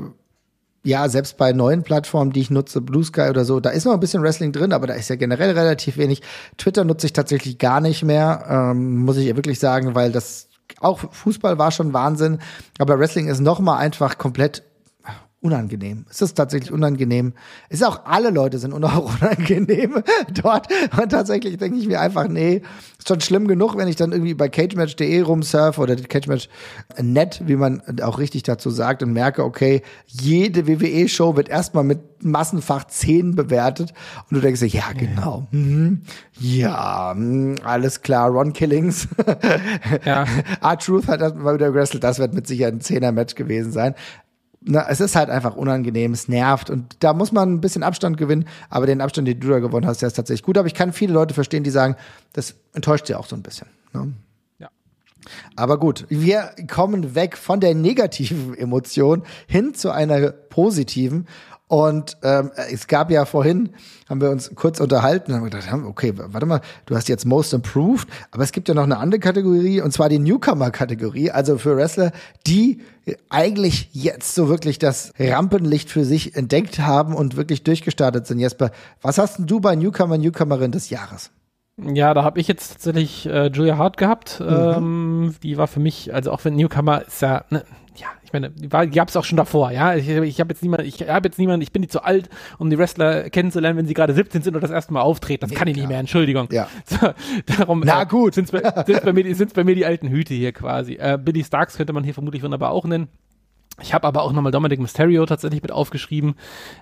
ja, selbst bei neuen Plattformen, die ich nutze, Blue Sky oder so, da ist noch ein bisschen Wrestling drin, aber da ist ja generell relativ wenig. Twitter nutze ich tatsächlich gar nicht mehr, ähm, muss ich ja wirklich sagen, weil das auch Fußball war schon Wahnsinn, aber Wrestling ist noch mal einfach komplett unangenehm. Es ist tatsächlich unangenehm. Es ist auch alle Leute sind unangenehm dort. Und tatsächlich denke ich mir einfach, nee, ist schon schlimm genug, wenn ich dann irgendwie bei cagematch.de rumsurfe oder cagematch.net, wie man auch richtig dazu sagt, und merke, okay, jede WWE-Show wird erstmal mit Massenfach 10 bewertet. Und du denkst dir, ja, genau. Mhm. Ja, mh, alles klar, Ron Killings. ja. R-Truth hat das mal wieder gewrestelt. Das wird mit Sicherheit ein 10er-Match gewesen sein na, es ist halt einfach unangenehm, es nervt und da muss man ein bisschen Abstand gewinnen, aber den Abstand, den du da gewonnen hast, der ist tatsächlich gut. Aber ich kann viele Leute verstehen, die sagen, das enttäuscht sie auch so ein bisschen. Ne? Ja. Aber gut, wir kommen weg von der negativen Emotion hin zu einer positiven und ähm, es gab ja vorhin, haben wir uns kurz unterhalten, haben wir gedacht, okay, warte mal, du hast jetzt Most Improved, aber es gibt ja noch eine andere Kategorie, und zwar die Newcomer-Kategorie, also für Wrestler, die eigentlich jetzt so wirklich das Rampenlicht für sich entdeckt haben und wirklich durchgestartet sind. Jesper, was hast denn du bei Newcomer, Newcomerin des Jahres? Ja, da habe ich jetzt tatsächlich äh, Julia Hart gehabt. Mhm. Ähm, die war für mich, also auch wenn Newcomer ist ja, ne, ja, ich meine, die, die gab es auch schon davor, ja. Ich, ich habe jetzt niemand, ich habe jetzt niemand, ich bin nicht zu alt, um die Wrestler kennenzulernen, wenn sie gerade 17 sind und das erste Mal auftreten. Das nee, kann ich nicht mehr, Entschuldigung. Ja. So, darum, Na äh, gut. Sind es bei, bei, mir, sind's bei mir die alten Hüte hier quasi. Äh, Billy Starks könnte man hier vermutlich wunderbar auch nennen. Ich habe aber auch nochmal Dominic Mysterio tatsächlich mit aufgeschrieben,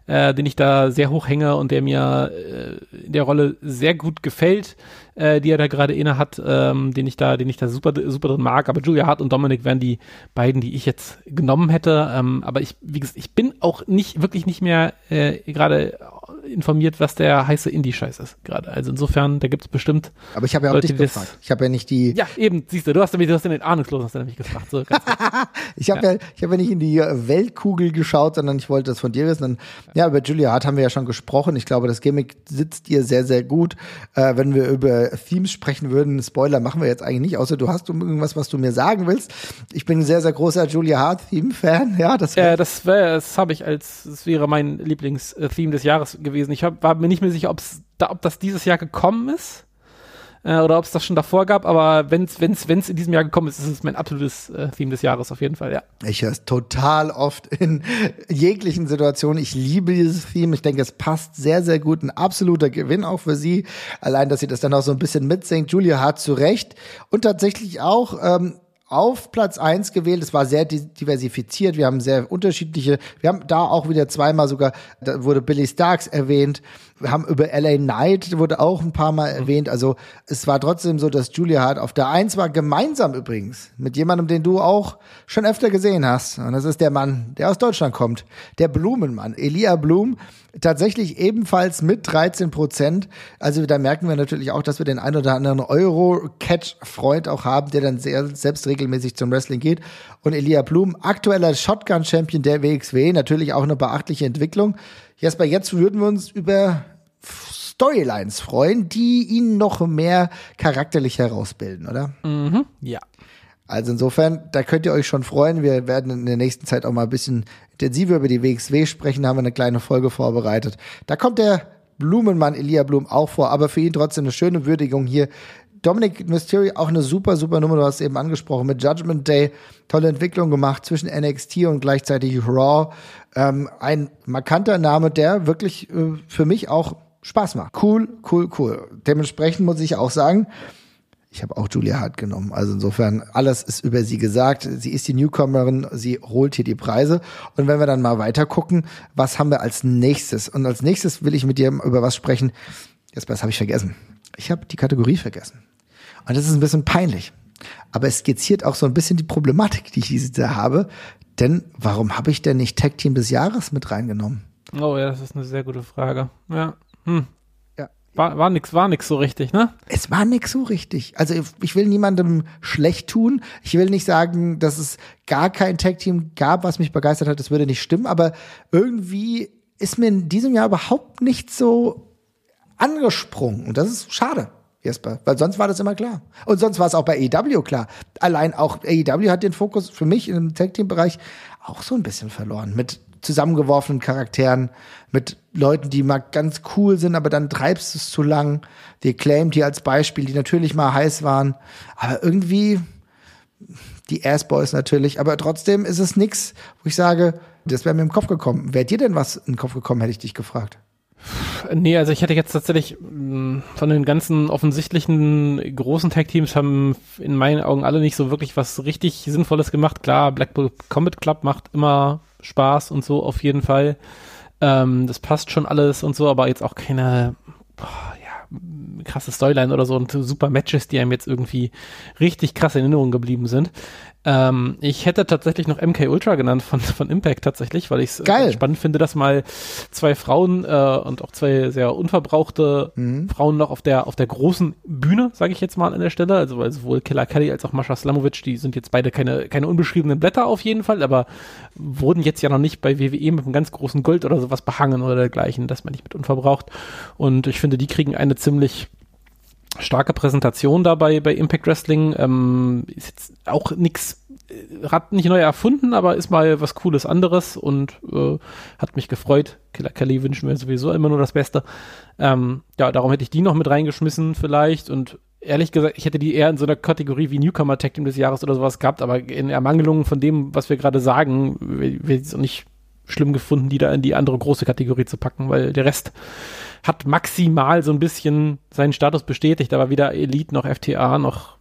äh, den ich da sehr hoch hänge und der mir äh, in der Rolle sehr gut gefällt, äh, die er da gerade inne hat, ähm, den ich da, den ich da super, super drin mag. Aber Julia Hart und Dominic wären die beiden, die ich jetzt genommen hätte. Ähm, aber ich, wie gesagt, ich bin auch nicht, wirklich nicht mehr äh, gerade informiert, was der heiße Indie-Scheiß ist gerade. Also insofern, da gibt es bestimmt. Aber ich habe ja auch Leute, dich gefragt. Ich habe ja nicht die. Ja, eben, siehst du, du hast nämlich, du hast den Ahnungslosen hast du nämlich gefragt. So, ich habe ja. ja, ich habe ja nicht in die Weltkugel geschaut, sondern ich wollte das von dir wissen. Und, ja, über Julia Hart haben wir ja schon gesprochen. Ich glaube, das Gimmick sitzt dir sehr, sehr gut. Äh, wenn wir über Themes sprechen würden, Spoiler machen wir jetzt eigentlich nicht, außer du hast irgendwas, was du mir sagen willst. Ich bin ein sehr, sehr großer Julia Hart-Theme-Fan. Ja, das, äh, das, das habe ich als, das wäre mein Lieblings-Theme des Jahres gewesen gewesen. Ich hab, war mir nicht mehr sicher, ob's da, ob das dieses Jahr gekommen ist äh, oder ob es das schon davor gab, aber wenn es wenn's, wenn's in diesem Jahr gekommen ist, ist es mein absolutes äh, Theme des Jahres auf jeden Fall, ja. Ich höre es total oft in jeglichen Situationen. Ich liebe dieses Theme. Ich denke, es passt sehr, sehr gut. Ein absoluter Gewinn auch für sie. Allein, dass sie das dann auch so ein bisschen mitsingt. Julia hat zu Recht. Und tatsächlich auch ähm, auf Platz eins gewählt. Es war sehr diversifiziert. Wir haben sehr unterschiedliche, wir haben da auch wieder zweimal sogar, da wurde Billy Starks erwähnt. Wir haben über LA Knight wurde auch ein paar Mal erwähnt. Also es war trotzdem so, dass Julia Hart auf der Eins war, gemeinsam übrigens, mit jemandem, den du auch schon öfter gesehen hast. Und das ist der Mann, der aus Deutschland kommt. Der Blumenmann, Elia Blum. Tatsächlich ebenfalls mit 13 Prozent. Also da merken wir natürlich auch, dass wir den ein oder anderen Euro-Catch-Freund auch haben, der dann sehr selbst regelmäßig zum Wrestling geht. Und Elia Blum, aktueller Shotgun-Champion der WXW, natürlich auch eine beachtliche Entwicklung. Jesper, jetzt würden wir uns über Storylines freuen, die ihn noch mehr charakterlich herausbilden, oder? Mhm, ja. Also insofern, da könnt ihr euch schon freuen. Wir werden in der nächsten Zeit auch mal ein bisschen intensiver über die WXW sprechen, da haben wir eine kleine Folge vorbereitet. Da kommt der Blumenmann Elia Blum auch vor, aber für ihn trotzdem eine schöne Würdigung hier. Dominic Mysterio auch eine super, super Nummer, du hast es eben angesprochen, mit Judgment Day, tolle Entwicklung gemacht zwischen NXT und gleichzeitig Raw. Ähm, ein markanter Name, der wirklich äh, für mich auch Spaß macht. Cool, cool, cool. Dementsprechend muss ich auch sagen, ich habe auch Julia Hart genommen. Also insofern, alles ist über sie gesagt. Sie ist die Newcomerin, sie holt hier die Preise. Und wenn wir dann mal weiter gucken, was haben wir als nächstes? Und als nächstes will ich mit dir über was sprechen. Jetzt das habe ich vergessen. Ich habe die Kategorie vergessen. Und das ist ein bisschen peinlich. Aber es skizziert auch so ein bisschen die Problematik, die ich diese da habe. Denn warum habe ich denn nicht Tag Team des Jahres mit reingenommen? Oh ja, das ist eine sehr gute Frage. Ja. Hm. War, war nix, war nix so richtig, ne? Es war nix so richtig. Also ich will niemandem schlecht tun. Ich will nicht sagen, dass es gar kein Tag-Team gab, was mich begeistert hat. Das würde nicht stimmen. Aber irgendwie ist mir in diesem Jahr überhaupt nicht so angesprungen. Und das ist schade. Jesper, weil sonst war das immer klar. Und sonst war es auch bei AEW klar. Allein auch AEW hat den Fokus für mich im Tag-Team-Bereich auch so ein bisschen verloren. Mit zusammengeworfenen Charakteren, mit Leuten, die mal ganz cool sind, aber dann treibst du es zu lang. Die Acclaimed hier als Beispiel, die natürlich mal heiß waren, aber irgendwie die Ass Boys natürlich, aber trotzdem ist es nix, wo ich sage, das wäre mir im Kopf gekommen. Wäre dir denn was in den Kopf gekommen, hätte ich dich gefragt. Nee, also ich hätte jetzt tatsächlich mh, von den ganzen offensichtlichen großen Tag-Teams haben in meinen Augen alle nicht so wirklich was richtig Sinnvolles gemacht. Klar, Blackpool Combat Club macht immer Spaß und so auf jeden Fall. Ähm, das passt schon alles und so, aber jetzt auch keine boah, ja, krasse Storyline oder so und super Matches, die einem jetzt irgendwie richtig krass in Erinnerung geblieben sind. Ähm, ich hätte tatsächlich noch MK Ultra genannt von, von Impact tatsächlich, weil ich es spannend finde, dass mal zwei Frauen äh, und auch zwei sehr unverbrauchte mhm. Frauen noch auf der auf der großen Bühne, sage ich jetzt mal an der Stelle, also weil sowohl Killer Kelly als auch Mascha Slamovic, die sind jetzt beide keine keine unbeschriebenen Blätter auf jeden Fall, aber wurden jetzt ja noch nicht bei WWE mit einem ganz großen Gold oder sowas behangen oder dergleichen, das man nicht mit unverbraucht. Und ich finde, die kriegen eine ziemlich starke Präsentation dabei bei Impact Wrestling. Ähm, ist jetzt auch nichts, äh, hat nicht neu erfunden, aber ist mal was Cooles anderes und äh, hat mich gefreut. Killer Kelly wünschen wir sowieso immer nur das Beste. Ähm, ja, darum hätte ich die noch mit reingeschmissen vielleicht und ehrlich gesagt, ich hätte die eher in so einer Kategorie wie Newcomer Tag Team des Jahres oder sowas gehabt, aber in Ermangelung von dem, was wir gerade sagen, wäre es nicht schlimm gefunden, die da in die andere große Kategorie zu packen, weil der Rest hat maximal so ein bisschen seinen Status bestätigt, aber weder Elite noch FTA noch,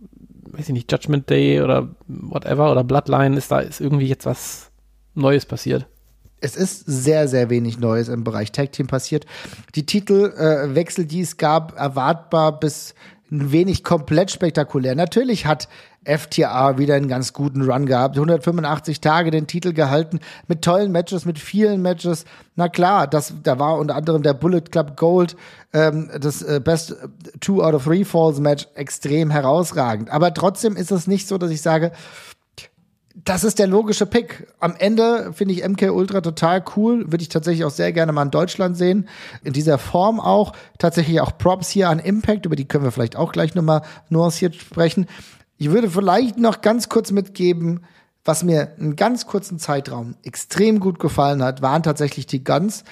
weiß ich nicht, Judgment Day oder whatever oder Bloodline ist da ist irgendwie jetzt was Neues passiert. Es ist sehr, sehr wenig Neues im Bereich Tag Team passiert. Die Titelwechsel, äh, die es gab, erwartbar bis ein wenig komplett spektakulär. Natürlich hat FTA wieder einen ganz guten Run gehabt. 185 Tage den Titel gehalten mit tollen Matches, mit vielen Matches. Na klar, das, da war unter anderem der Bullet Club Gold, ähm, das äh, Best Two out of Three Falls Match extrem herausragend. Aber trotzdem ist es nicht so, dass ich sage, das ist der logische Pick. Am Ende finde ich MK Ultra total cool. Würde ich tatsächlich auch sehr gerne mal in Deutschland sehen. In dieser Form auch. Tatsächlich auch Props hier an Impact. Über die können wir vielleicht auch gleich nochmal nuanciert sprechen. Ich würde vielleicht noch ganz kurz mitgeben, was mir einen ganz kurzen Zeitraum extrem gut gefallen hat, waren tatsächlich die Guns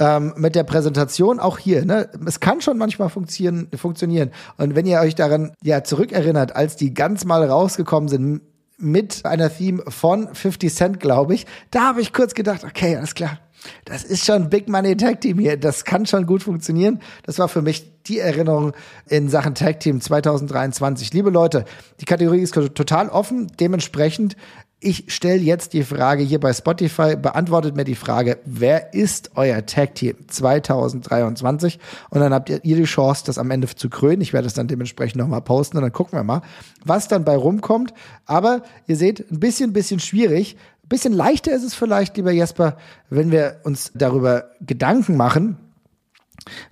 ähm, mit der Präsentation. Auch hier, ne, es kann schon manchmal funktionieren, funktionieren. Und wenn ihr euch daran ja zurückerinnert, als die Guns mal rausgekommen sind mit einer Theme von 50 Cent, glaube ich, da habe ich kurz gedacht, okay, alles klar, das ist schon Big Money Tag Team hier. Das kann schon gut funktionieren. Das war für mich die Erinnerung in Sachen Tag Team 2023. Liebe Leute, die Kategorie ist total offen. Dementsprechend Ich stelle jetzt die Frage hier bei Spotify, beantwortet mir die Frage, wer ist euer Tag Team 2023? Und dann habt ihr, die Chance, das am Ende zu krönen. Ich werde das dann dementsprechend nochmal posten und dann gucken wir mal, was dann bei rumkommt. Aber ihr seht, ein bisschen, bisschen schwierig. Ein bisschen leichter ist es vielleicht, lieber Jesper, wenn wir uns darüber Gedanken machen,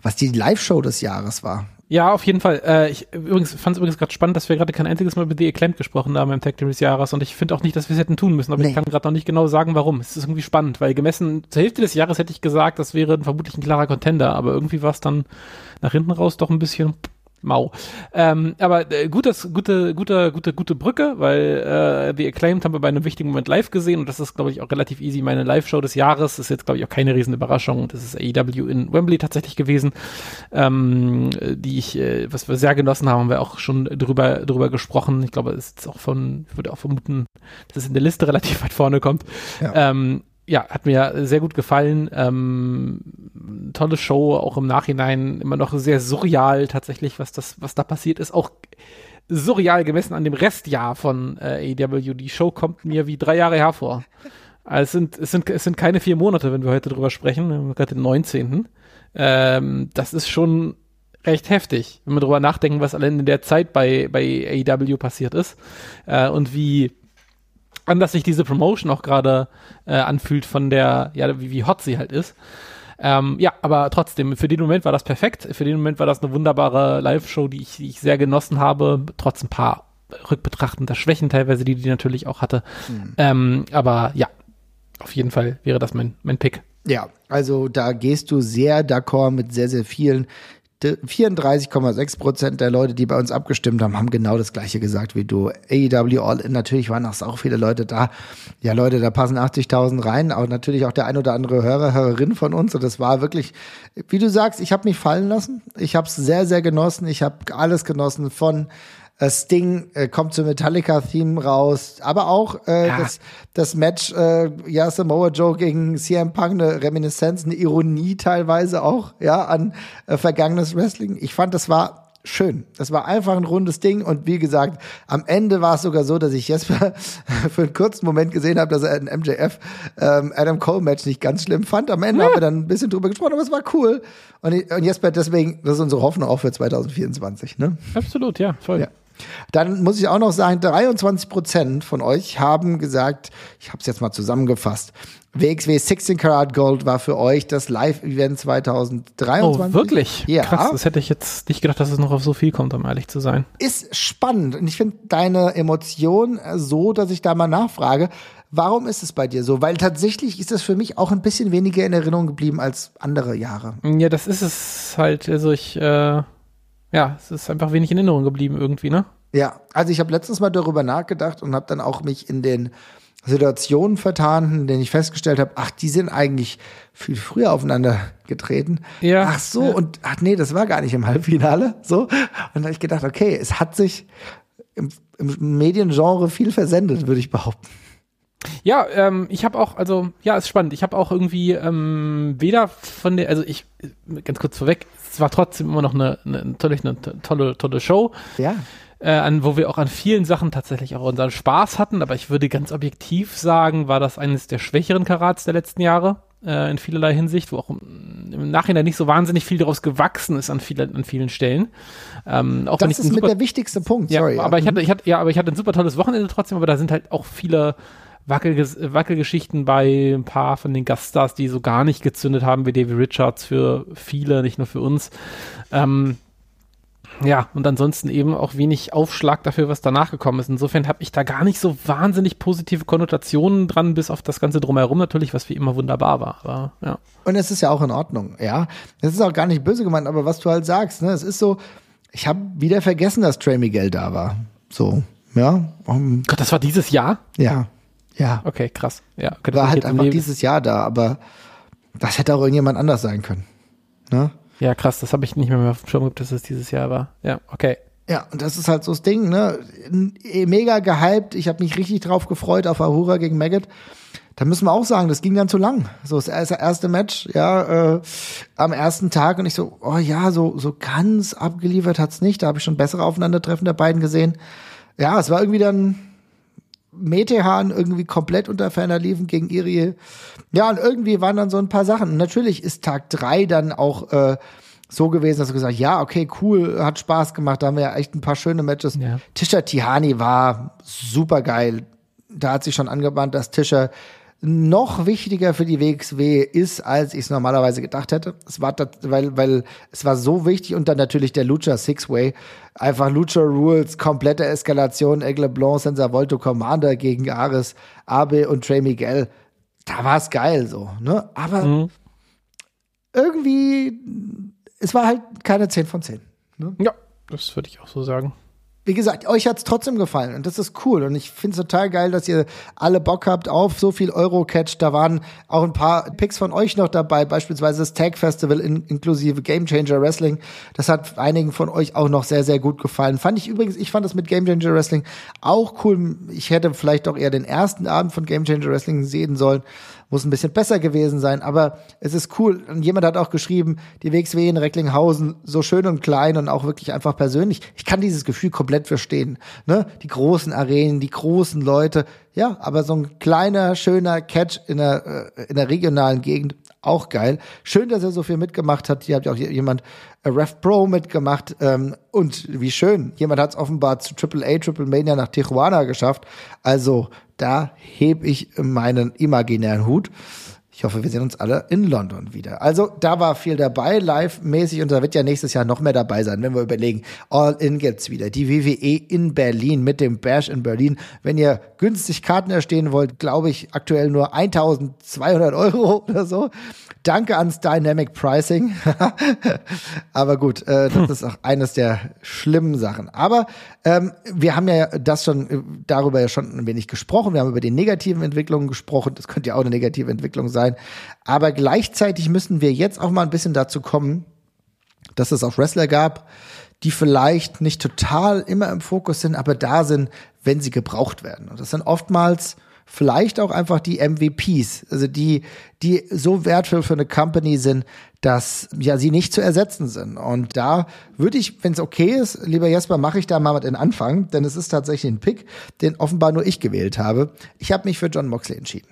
was die Live-Show des Jahres war. Ja, auf jeden Fall. Äh, ich übrigens fand es übrigens gerade spannend, dass wir gerade kein einziges Mal über The Acclaimed gesprochen haben im Tag Team des Jahres und ich finde auch nicht, dass wir es hätten tun müssen, aber nee. ich kann gerade noch nicht genau sagen, warum. Es ist irgendwie spannend, weil gemessen zur Hälfte des Jahres hätte ich gesagt, das wäre vermutlich ein klarer Contender, aber irgendwie war es dann nach hinten raus doch ein bisschen mau. Ähm, aber äh, gutes, gute, gute, gute, gute Brücke, weil äh, The Acclaimed haben wir bei einem wichtigen Moment live gesehen und das ist, glaube ich, auch relativ easy. Meine Live-Show des Jahres ist jetzt, glaube ich, auch keine Riesenüberraschung. Das ist AEW in Wembley tatsächlich gewesen, ähm, die ich, äh, was wir sehr genossen haben, haben wir auch schon drüber, drüber gesprochen. Ich glaube, es ist auch von, ich würde auch vermuten, dass es in der Liste relativ weit vorne kommt. Ja. Ähm, ja, hat mir sehr gut gefallen. Ähm, tolle Show, auch im Nachhinein immer noch sehr surreal tatsächlich, was das, was da passiert ist. Auch surreal gemessen an dem Restjahr von äh, AEW. Die Show kommt mir wie drei Jahre hervor. Also es sind, es sind, es sind keine vier Monate, wenn wir heute drüber sprechen. Wir haben gerade den 19. Ähm, das ist schon recht heftig, wenn wir drüber nachdenken, was allein in der Zeit bei, bei AEW passiert ist. Äh, und wie, anders sich diese Promotion auch gerade äh, anfühlt von der, ja, wie, wie hot sie halt ist. Ähm, ja, aber trotzdem, für den Moment war das perfekt. Für den Moment war das eine wunderbare Live-Show, die ich, die ich sehr genossen habe, trotz ein paar rückbetrachtender Schwächen teilweise, die die natürlich auch hatte. Mhm. Ähm, aber ja, auf jeden Fall wäre das mein, mein Pick. Ja, also da gehst du sehr d'accord mit sehr, sehr vielen. 34,6 Prozent der Leute, die bei uns abgestimmt haben, haben genau das gleiche gesagt wie du. AEW All In, natürlich waren auch viele Leute da. Ja, Leute, da passen 80.000 rein, aber natürlich auch der ein oder andere Hörer, Hörerin von uns. Und das war wirklich, wie du sagst, ich habe mich fallen lassen. Ich habe es sehr, sehr genossen. Ich habe alles genossen von Sting äh, kommt zum Metallica-Theme raus, aber auch äh, ja. das, das Match, äh, ja, Samoa Joe gegen CM Punk, eine Reminiszenz, eine Ironie teilweise auch, ja, an äh, vergangenes Wrestling. Ich fand, das war schön. Das war einfach ein rundes Ding und wie gesagt, am Ende war es sogar so, dass ich Jesper für einen kurzen Moment gesehen habe, dass er ein MJF ähm, Adam Cole Match nicht ganz schlimm fand. Am Ende ja. haben wir dann ein bisschen drüber gesprochen, aber es war cool. Und, und Jesper, deswegen, das ist unsere Hoffnung auch für 2024, ne? Absolut, ja, voll. Ja. Dann muss ich auch noch sagen, 23 Prozent von euch haben gesagt, ich habe es jetzt mal zusammengefasst, WXW 16 Karat Gold war für euch das Live-Event 2023. Oh, wirklich? Ja. Krass, das hätte ich jetzt nicht gedacht, dass es noch auf so viel kommt, um ehrlich zu sein. Ist spannend und ich finde deine Emotion so, dass ich da mal nachfrage, warum ist es bei dir so? Weil tatsächlich ist es für mich auch ein bisschen weniger in Erinnerung geblieben als andere Jahre. Ja, das ist es halt, also ich, äh ja, es ist einfach wenig in Erinnerung geblieben irgendwie, ne? Ja, also ich habe letztens mal darüber nachgedacht und habe dann auch mich in den Situationen vertan, in denen ich festgestellt habe, ach, die sind eigentlich viel früher aufeinander getreten. Ja. Ach so, ja. und ach nee, das war gar nicht im Halbfinale. So. Und da habe ich gedacht, okay, es hat sich im, im Mediengenre viel versendet, würde ich behaupten. Ja, ähm, ich habe auch, also ja, ist spannend. Ich habe auch irgendwie ähm, weder von der, also ich ganz kurz vorweg, es war trotzdem immer noch eine, eine, tolle, eine tolle, tolle Show. Ja. Äh, an, wo wir auch an vielen Sachen tatsächlich auch unseren Spaß hatten, aber ich würde ganz objektiv sagen, war das eines der schwächeren Karats der letzten Jahre äh, in vielerlei Hinsicht, wo auch im Nachhinein nicht so wahnsinnig viel daraus gewachsen ist an, viele, an vielen Stellen. Ähm, auch das ist mit super, der wichtigste Punkt, sorry. Ja, aber ich hatte, ich hatte, ja, aber ich hatte ein super tolles Wochenende trotzdem, aber da sind halt auch viele Wackelges Wackelgeschichten bei ein paar von den Gaststars, die so gar nicht gezündet haben, wie David Richards für viele, nicht nur für uns. Ähm, ja, und ansonsten eben auch wenig Aufschlag dafür, was danach gekommen ist. Insofern habe ich da gar nicht so wahnsinnig positive Konnotationen dran, bis auf das Ganze drumherum natürlich, was wie immer wunderbar war. Aber, ja. Und es ist ja auch in Ordnung, ja. Es ist auch gar nicht böse gemeint, aber was du halt sagst, ne, es ist so, ich habe wieder vergessen, dass Trey Miguel da war. So, ja. Um, Gott, das war dieses Jahr? Ja. Ja. Okay, krass. Ja, war halt einfach dieses Jahr da, aber das hätte auch irgendjemand anders sein können. Ne? Ja, krass, das habe ich nicht mehr auf dem Schirm gehabt, dass es dieses Jahr war. Ja, okay. Ja, und das ist halt so das Ding, ne? Mega gehypt. Ich habe mich richtig drauf gefreut auf Ahura gegen Maggot. Da müssen wir auch sagen, das ging dann zu lang. So das erste Match, ja, äh, am ersten Tag und ich so, oh ja, so so ganz abgeliefert hat's nicht. Da habe ich schon bessere Aufeinandertreffen der beiden gesehen. Ja, es war irgendwie dann Metehan irgendwie komplett unter ferner liefen gegen Irie. Ja, und irgendwie waren dann so ein paar Sachen. Und natürlich ist Tag drei dann auch äh, so gewesen, dass du gesagt ja, okay, cool, hat Spaß gemacht, da haben wir ja echt ein paar schöne Matches. Ja. Tisha Tihani war super geil. Da hat sich schon angebahnt, dass Tisha noch wichtiger für die WXW ist, als ich es normalerweise gedacht hätte. Es war, das, weil, weil es war so wichtig und dann natürlich der Lucha Six-Way. Einfach Lucha Rules, komplette Eskalation, Egle Blanc, Senza Volto Commander gegen Ares, Abe und Trey Miguel. Da war es geil so, ne? Aber mhm. irgendwie, es war halt keine 10 von 10. Ne? Ja, das würde ich auch so sagen wie gesagt, euch hat's trotzdem gefallen und das ist cool und ich finde es total geil, dass ihr alle Bock habt auf so viel Eurocatch. Da waren auch ein paar Picks von euch noch dabei, beispielsweise das Tag Festival in, inklusive Game Changer Wrestling. Das hat einigen von euch auch noch sehr, sehr gut gefallen. Fand ich übrigens, ich fand das mit Game Changer Wrestling auch cool. Ich hätte vielleicht auch eher den ersten Abend von Game Changer Wrestling sehen sollen muss ein bisschen besser gewesen sein, aber es ist cool. Und jemand hat auch geschrieben, die WXW in Recklinghausen so schön und klein und auch wirklich einfach persönlich. Ich kann dieses Gefühl komplett verstehen. Ne? Die großen Arenen, die großen Leute. Ja, aber so ein kleiner, schöner Catch in der, äh, in der regionalen Gegend, auch geil. Schön, dass er so viel mitgemacht hat. Hier hat ja auch jemand äh, Ref Pro mitgemacht. Ähm, und wie schön, jemand hat es offenbar zu Triple A, Triple Mania nach Tijuana geschafft. Also da heb ich meinen imaginären Hut. Ich hoffe, wir sehen uns alle in London wieder. Also, da war viel dabei, live-mäßig, und da wird ja nächstes Jahr noch mehr dabei sein, wenn wir überlegen, All In gibt's wieder. Die WWE in Berlin mit dem Bash in Berlin. Wenn ihr günstig Karten erstehen wollt, glaube ich, aktuell nur 1200 Euro oder so. Danke ans Dynamic Pricing. Aber gut, äh, das ist auch eines der schlimmen Sachen. Aber ähm, wir haben ja das schon äh, darüber ja schon ein wenig gesprochen. Wir haben über die negativen Entwicklungen gesprochen. Das könnte ja auch eine negative Entwicklung sein. Aber gleichzeitig müssen wir jetzt auch mal ein bisschen dazu kommen, dass es auch Wrestler gab, die vielleicht nicht total immer im Fokus sind, aber da sind, wenn sie gebraucht werden. Und das sind oftmals vielleicht auch einfach die MVPs, also die, die so wertvoll für eine Company sind, dass ja sie nicht zu ersetzen sind. Und da würde ich, wenn es okay ist, lieber Jesper, mache ich da mal den Anfang, denn es ist tatsächlich ein Pick, den offenbar nur ich gewählt habe. Ich habe mich für John Moxley entschieden.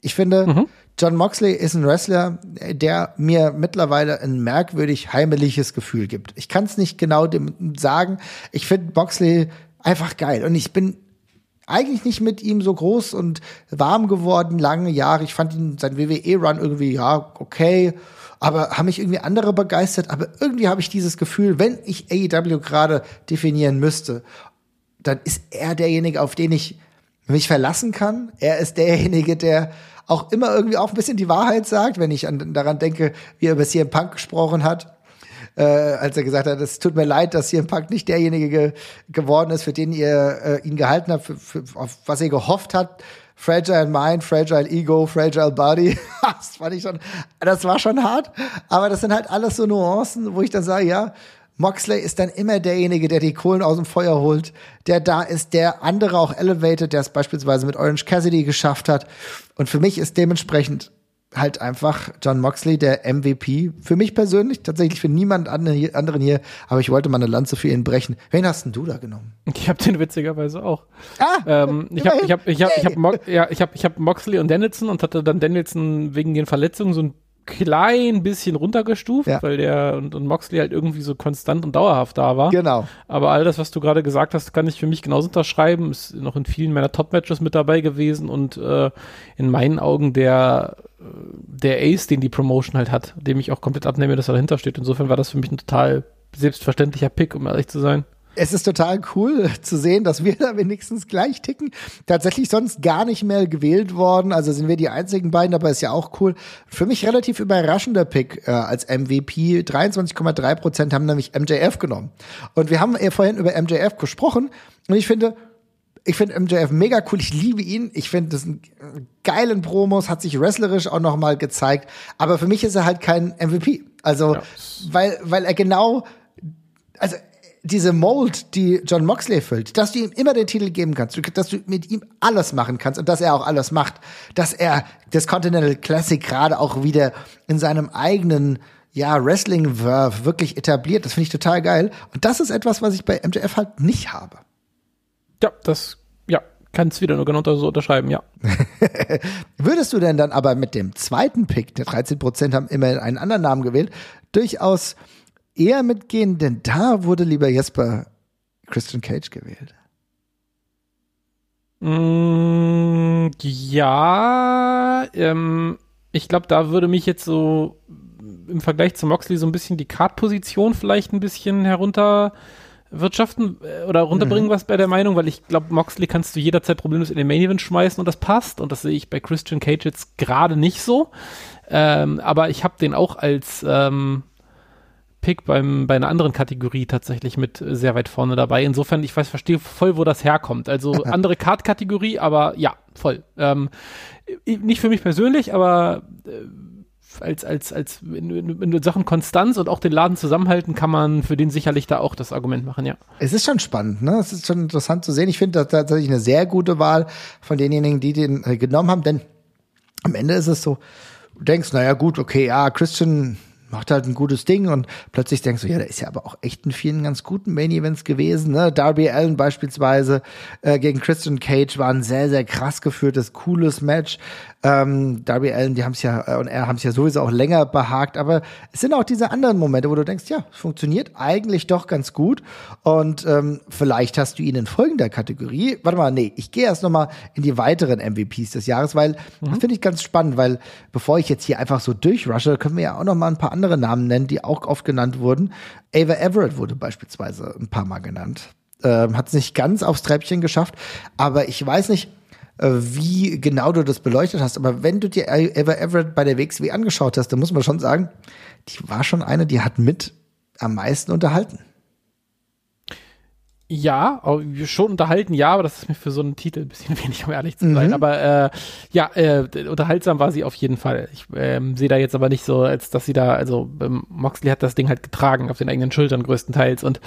Ich finde, mhm. John Moxley ist ein Wrestler, der mir mittlerweile ein merkwürdig heimeliges Gefühl gibt. Ich kann es nicht genau dem sagen. Ich finde Moxley einfach geil und ich bin eigentlich nicht mit ihm so groß und warm geworden, lange Jahre. Ich fand ihn, sein WWE-Run irgendwie, ja, okay, aber haben mich irgendwie andere begeistert. Aber irgendwie habe ich dieses Gefühl, wenn ich AEW gerade definieren müsste, dann ist er derjenige, auf den ich mich verlassen kann. Er ist derjenige, der auch immer irgendwie auch ein bisschen die Wahrheit sagt, wenn ich an, daran denke, wie er über CM Punk gesprochen hat äh, als er gesagt hat, es tut mir leid, dass CM Punk nicht derjenige ge geworden ist, für den ihr äh, ihn gehalten habt, für, für, auf was ihr gehofft habt. Fragile Mind, Fragile Ego, Fragile Body. das fand ich schon, das war schon hart. Aber das sind halt alles so Nuancen, wo ich dann sage, ja, Moxley ist dann immer derjenige, der die Kohlen aus dem Feuer holt, der da ist, der andere auch elevated, der es beispielsweise mit Orange Cassidy geschafft hat. Und für mich ist dementsprechend halt einfach John Moxley, der MVP. Für mich persönlich, tatsächlich für niemand anderen hier, aber ich wollte mal eine Lanze für ihn brechen. Wen hast denn du da genommen? Ich habe den witzigerweise auch. Ah, ähm, ich habe ich hab, ich hab, ich hab, Mo ja, ich hab, ich hab Moxley und Danielson und hatte dann Danielson wegen den Verletzungen so ein klein bisschen runtergestuft, ja. weil der und, und Moxley halt irgendwie so konstant und dauerhaft da war. Genau. Aber all das, was du gerade gesagt hast, kann ich für mich genauso unterschreiben. Ist noch in vielen meiner Top-Matches mit dabei gewesen und äh, in meinen Augen der der Ace, den die Promotion halt hat, dem ich auch komplett abnehme, dass er dahinter steht. Insofern war das für mich ein total selbstverständlicher Pick, um ehrlich zu sein es ist total cool zu sehen, dass wir da wenigstens gleich ticken. Tatsächlich sonst gar nicht mehr gewählt worden. Also sind wir die einzigen beiden, aber ist ja auch cool. Für mich relativ überraschender Pick äh, als MVP. 23,3 Prozent haben nämlich MJF genommen. Und wir haben ja vorhin über MJF gesprochen. Und ich finde, ich finde MJF mega cool. Ich liebe ihn. Ich finde das einen geilen Promos, hat sich wrestlerisch auch noch mal gezeigt. Aber für mich ist er halt kein MVP. Also, ja. weil, weil er genau, also diese Mold, die John Moxley erfüllt, dass du ihm immer den Titel geben kannst, dass du mit ihm alles machen kannst und dass er auch alles macht, dass er das Continental Classic gerade auch wieder in seinem eigenen ja, Wrestling-Verve wirklich etabliert. Das finde ich total geil. Und das ist etwas, was ich bei MJF halt nicht habe. Ja, das, ja, kann es wieder nur genau so unterschreiben, ja. Würdest du denn dann aber mit dem zweiten Pick, der 13 Prozent haben immerhin einen anderen Namen gewählt, durchaus eher mitgehen, denn da wurde lieber Jesper Christian Cage gewählt. Mm, ja, ähm, ich glaube, da würde mich jetzt so im Vergleich zu Moxley so ein bisschen die Card-Position vielleicht ein bisschen herunter wirtschaften äh, oder runterbringen, mhm. was bei der Meinung, weil ich glaube, Moxley kannst du jederzeit problemlos in den Main Event schmeißen und das passt und das sehe ich bei Christian Cage jetzt gerade nicht so. Ähm, aber ich habe den auch als ähm, Pick beim, bei einer anderen Kategorie tatsächlich mit sehr weit vorne dabei. Insofern, ich weiß, verstehe voll, wo das herkommt. Also andere Card-Kategorie, aber ja, voll. Ähm, nicht für mich persönlich, aber äh, als, als, als in, in, Sachen Konstanz und auch den Laden zusammenhalten, kann man für den sicherlich da auch das Argument machen, ja. Es ist schon spannend, ne? Es ist schon interessant zu sehen. Ich finde das tatsächlich eine sehr gute Wahl von denjenigen, die den äh, genommen haben, denn am Ende ist es so, du denkst, naja, gut, okay, ja, Christian macht halt ein gutes Ding und plötzlich denkst du, ja, der ist ja aber auch echt in vielen ganz guten Main Events gewesen. Ne? Darby Allen beispielsweise äh, gegen Christian Cage war ein sehr, sehr krass geführtes, cooles Match. Ähm, Darby Allen, die haben es ja äh, und er haben es ja sowieso auch länger behagt, aber es sind auch diese anderen Momente, wo du denkst, ja, es funktioniert eigentlich doch ganz gut und ähm, vielleicht hast du ihn in folgender Kategorie. Warte mal, nee, ich gehe erst noch mal in die weiteren MVPs des Jahres, weil mhm. das finde ich ganz spannend, weil bevor ich jetzt hier einfach so durchrushe, können wir ja auch noch mal ein paar andere Namen nennen, die auch oft genannt wurden. Ava Everett wurde beispielsweise ein paar Mal genannt. Ähm, hat es nicht ganz aufs Treppchen geschafft, aber ich weiß nicht, äh, wie genau du das beleuchtet hast. Aber wenn du dir Ever Everett bei der WXW angeschaut hast, dann muss man schon sagen, die war schon eine, die hat mit am meisten unterhalten. Ja, schon unterhalten, ja, aber das ist mir für so einen Titel ein bisschen wenig, um ehrlich zu sein. Mhm. Aber äh, ja, äh, unterhaltsam war sie auf jeden Fall. Ich ähm, sehe da jetzt aber nicht so, als dass sie da, also ähm, Moxley hat das Ding halt getragen auf den eigenen Schultern größtenteils und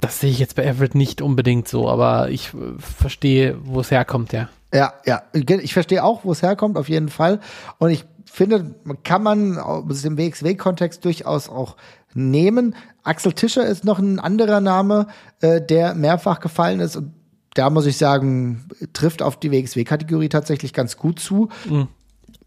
das sehe ich jetzt bei Everett nicht unbedingt so, aber ich äh, verstehe, wo es herkommt, ja. Ja, ja. Ich verstehe auch, wo es herkommt, auf jeden Fall. Und ich finde, kann man aus dem WXW-Kontext durchaus auch nehmen. Axel Tischer ist noch ein anderer Name, äh, der mehrfach gefallen ist. Und da muss ich sagen, trifft auf die WXW-Kategorie tatsächlich ganz gut zu. Mhm.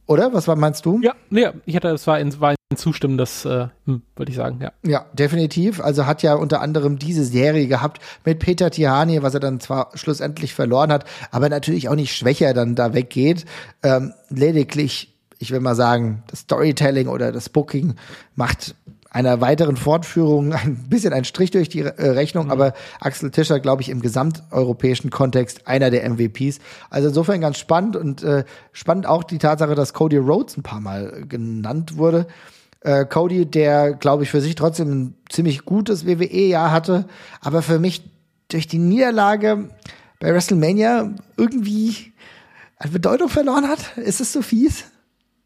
Oder? Was war, meinst du? Ja, nee, ich hatte, es war, in, war ein zustimmendes, äh, hm, würde ich sagen, ja. Ja, definitiv. Also hat ja unter anderem diese Serie gehabt mit Peter Tihani, was er dann zwar schlussendlich verloren hat, aber natürlich auch nicht schwächer dann da weggeht. Ähm, lediglich, ich will mal sagen, das Storytelling oder das Booking macht einer weiteren Fortführung ein bisschen ein Strich durch die äh, Rechnung, mhm. aber Axel Tischer, glaube ich, im gesamteuropäischen Kontext einer der MVPs. Also insofern ganz spannend und äh, spannend auch die Tatsache, dass Cody Rhodes ein paar Mal genannt wurde. Äh, Cody, der, glaube ich, für sich trotzdem ein ziemlich gutes WWE-Jahr hatte, aber für mich durch die Niederlage bei WrestleMania irgendwie an Bedeutung verloren hat. Ist es so fies?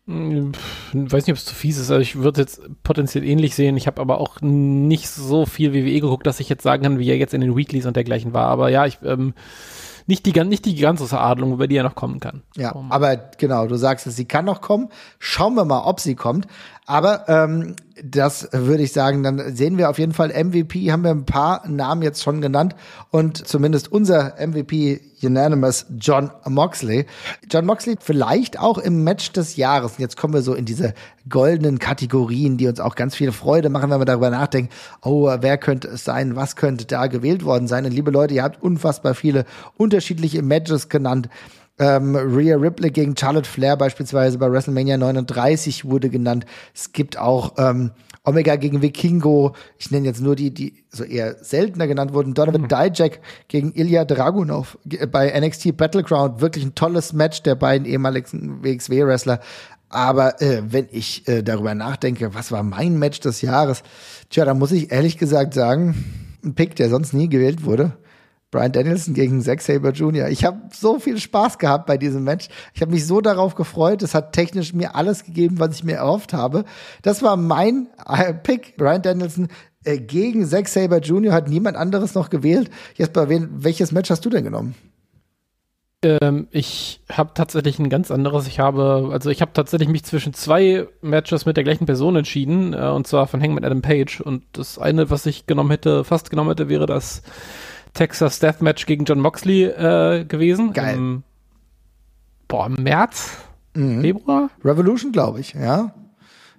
Hm, weiß nicht, ob es zu fies ist. Also ich würde jetzt potenziell ähnlich sehen. Ich habe aber auch nicht so viel WWE geguckt, dass ich jetzt sagen kann, wie er jetzt in den Weeklies und dergleichen war. Aber ja, ich ähm, nicht die nicht die ganze Adlung, über die er noch kommen kann. Ja, um. aber genau, du sagst es, sie kann noch kommen. Schauen wir mal, ob sie kommt. Aber ähm, das würde ich sagen, dann sehen wir auf jeden Fall MVP, haben wir ein paar Namen jetzt schon genannt und zumindest unser MVP Unanimous John Moxley. John Moxley vielleicht auch im Match des Jahres. Und jetzt kommen wir so in diese goldenen Kategorien, die uns auch ganz viel Freude machen, wenn wir darüber nachdenken, oh, wer könnte es sein, was könnte da gewählt worden sein. Und liebe Leute, ihr habt unfassbar viele unterschiedliche Matches genannt. Ähm, Rhea Ripley gegen Charlotte Flair beispielsweise bei WrestleMania 39 wurde genannt. Es gibt auch ähm, Omega gegen Vikingo. Ich nenne jetzt nur die, die so eher seltener genannt wurden. Donovan mhm. Dijak gegen Ilya Dragunov bei NXT Battleground. Wirklich ein tolles Match der beiden ehemaligen WXW-Wrestler. Aber äh, wenn ich äh, darüber nachdenke, was war mein Match des Jahres? Tja, da muss ich ehrlich gesagt sagen, ein Pick, der sonst nie gewählt wurde. Brian Danielson gegen Zack Saber Jr. Ich habe so viel Spaß gehabt bei diesem Match. Ich habe mich so darauf gefreut. Es hat technisch mir alles gegeben, was ich mir erhofft habe. Das war mein äh, Pick. Brian Danielson äh, gegen Zack Saber Jr. hat niemand anderes noch gewählt. Jesper, wen, welches Match hast du denn genommen? Ähm, ich habe tatsächlich ein ganz anderes. Ich habe, also ich habe tatsächlich mich zwischen zwei Matches mit der gleichen Person entschieden, äh, und zwar von Hangman Adam Page. Und das eine, was ich genommen hätte, fast genommen hätte, wäre das Texas Deathmatch gegen John Moxley äh, gewesen. Geil. Im, boah, im März? Februar? Revolution, glaube ich, ja.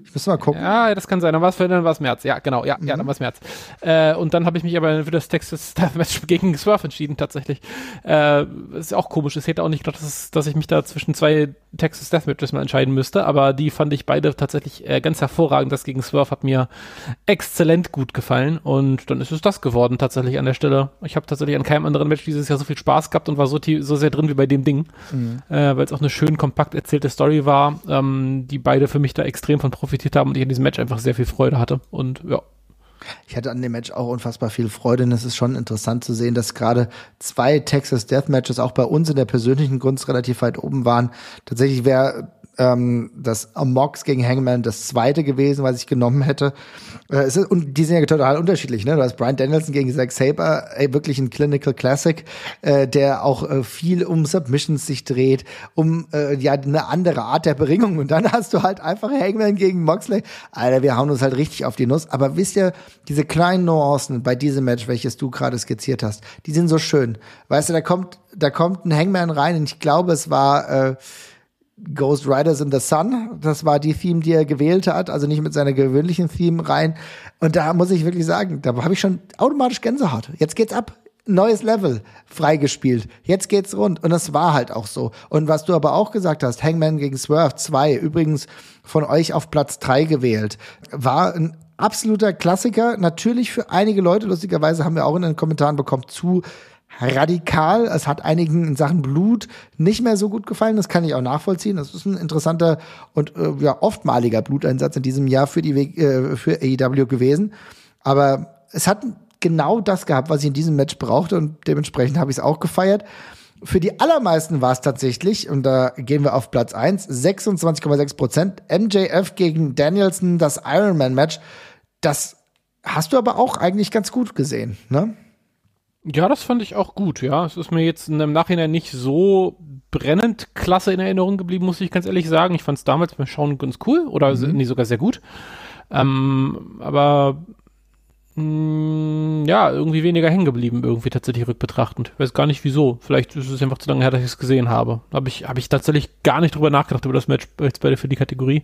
Ich muss mal gucken. Ja, das kann sein. Dann war es dann März. Ja, genau. Ja, ja dann war es März. Äh, und dann habe ich mich aber für das Texas Deathmatch gegen Swerve entschieden, tatsächlich. Äh, ist auch komisch. Es hätte auch nicht gedacht, dass, dass ich mich da zwischen zwei Texas Deathmatches mal entscheiden müsste. Aber die fand ich beide tatsächlich äh, ganz hervorragend. Das gegen Swerve hat mir exzellent gut gefallen. Und dann ist es das geworden, tatsächlich an der Stelle. Ich habe tatsächlich an keinem anderen Match dieses Jahr so viel Spaß gehabt und war so, so sehr drin wie bei dem Ding. Äh, Weil es auch eine schön kompakt erzählte Story war, ähm, die beide für mich da extrem von profitiert haben und ich in diesem Match einfach sehr viel Freude hatte. Und ja. Ich hatte an dem Match auch unfassbar viel Freude und es ist schon interessant zu sehen, dass gerade zwei Texas Death Matches auch bei uns in der persönlichen Gunst relativ weit oben waren. Tatsächlich wäre ähm, das Mox gegen Hangman das zweite gewesen, was ich genommen hätte. Äh, ist, und die sind ja total unterschiedlich. Ne? Du hast Brian Danielson gegen Zack Saber, ey, wirklich ein Clinical Classic, äh, der auch äh, viel um Submissions sich dreht, um äh, ja eine andere Art der Beringung. Und dann hast du halt einfach Hangman gegen Moxley. Alter, wir hauen uns halt richtig auf die Nuss. Aber wisst ihr, diese kleinen Nuancen bei diesem Match, welches du gerade skizziert hast, die sind so schön. Weißt du, da kommt, da kommt ein Hangman rein und ich glaube, es war äh, Ghost Riders in the Sun. Das war die Theme, die er gewählt hat, also nicht mit seiner gewöhnlichen Theme rein. Und da muss ich wirklich sagen, da habe ich schon automatisch Gänsehaut. Jetzt geht's ab. Neues Level freigespielt. Jetzt geht's rund. Und das war halt auch so. Und was du aber auch gesagt hast, Hangman gegen Swerve 2, übrigens von euch auf Platz 3 gewählt, war ein absoluter Klassiker. Natürlich für einige Leute, lustigerweise haben wir auch in den Kommentaren bekommen, zu radikal. Es hat einigen in Sachen Blut nicht mehr so gut gefallen. Das kann ich auch nachvollziehen. Das ist ein interessanter und äh, ja oftmaliger Bluteinsatz in diesem Jahr für die äh, für AEW gewesen. Aber es hat genau das gehabt, was ich in diesem Match brauchte und dementsprechend habe ich es auch gefeiert. Für die allermeisten war es tatsächlich, und da gehen wir auf Platz 1, 26,6 Prozent. MJF gegen Danielson, das Ironman-Match. Das hast du aber auch eigentlich ganz gut gesehen, ne? Ja, das fand ich auch gut, ja. Es ist mir jetzt im Nachhinein nicht so brennend klasse in Erinnerung geblieben, muss ich ganz ehrlich sagen. Ich fand es damals beim Schauen ganz cool oder se- nee, sogar sehr gut. Ähm, aber mh, ja, irgendwie weniger hängen geblieben, irgendwie tatsächlich rückbetrachtend. Ich weiß gar nicht wieso. Vielleicht ist es einfach zu lange her, dass ich es gesehen habe. Habe ich, hab ich tatsächlich gar nicht drüber nachgedacht, über das Match jetzt beide für die Kategorie.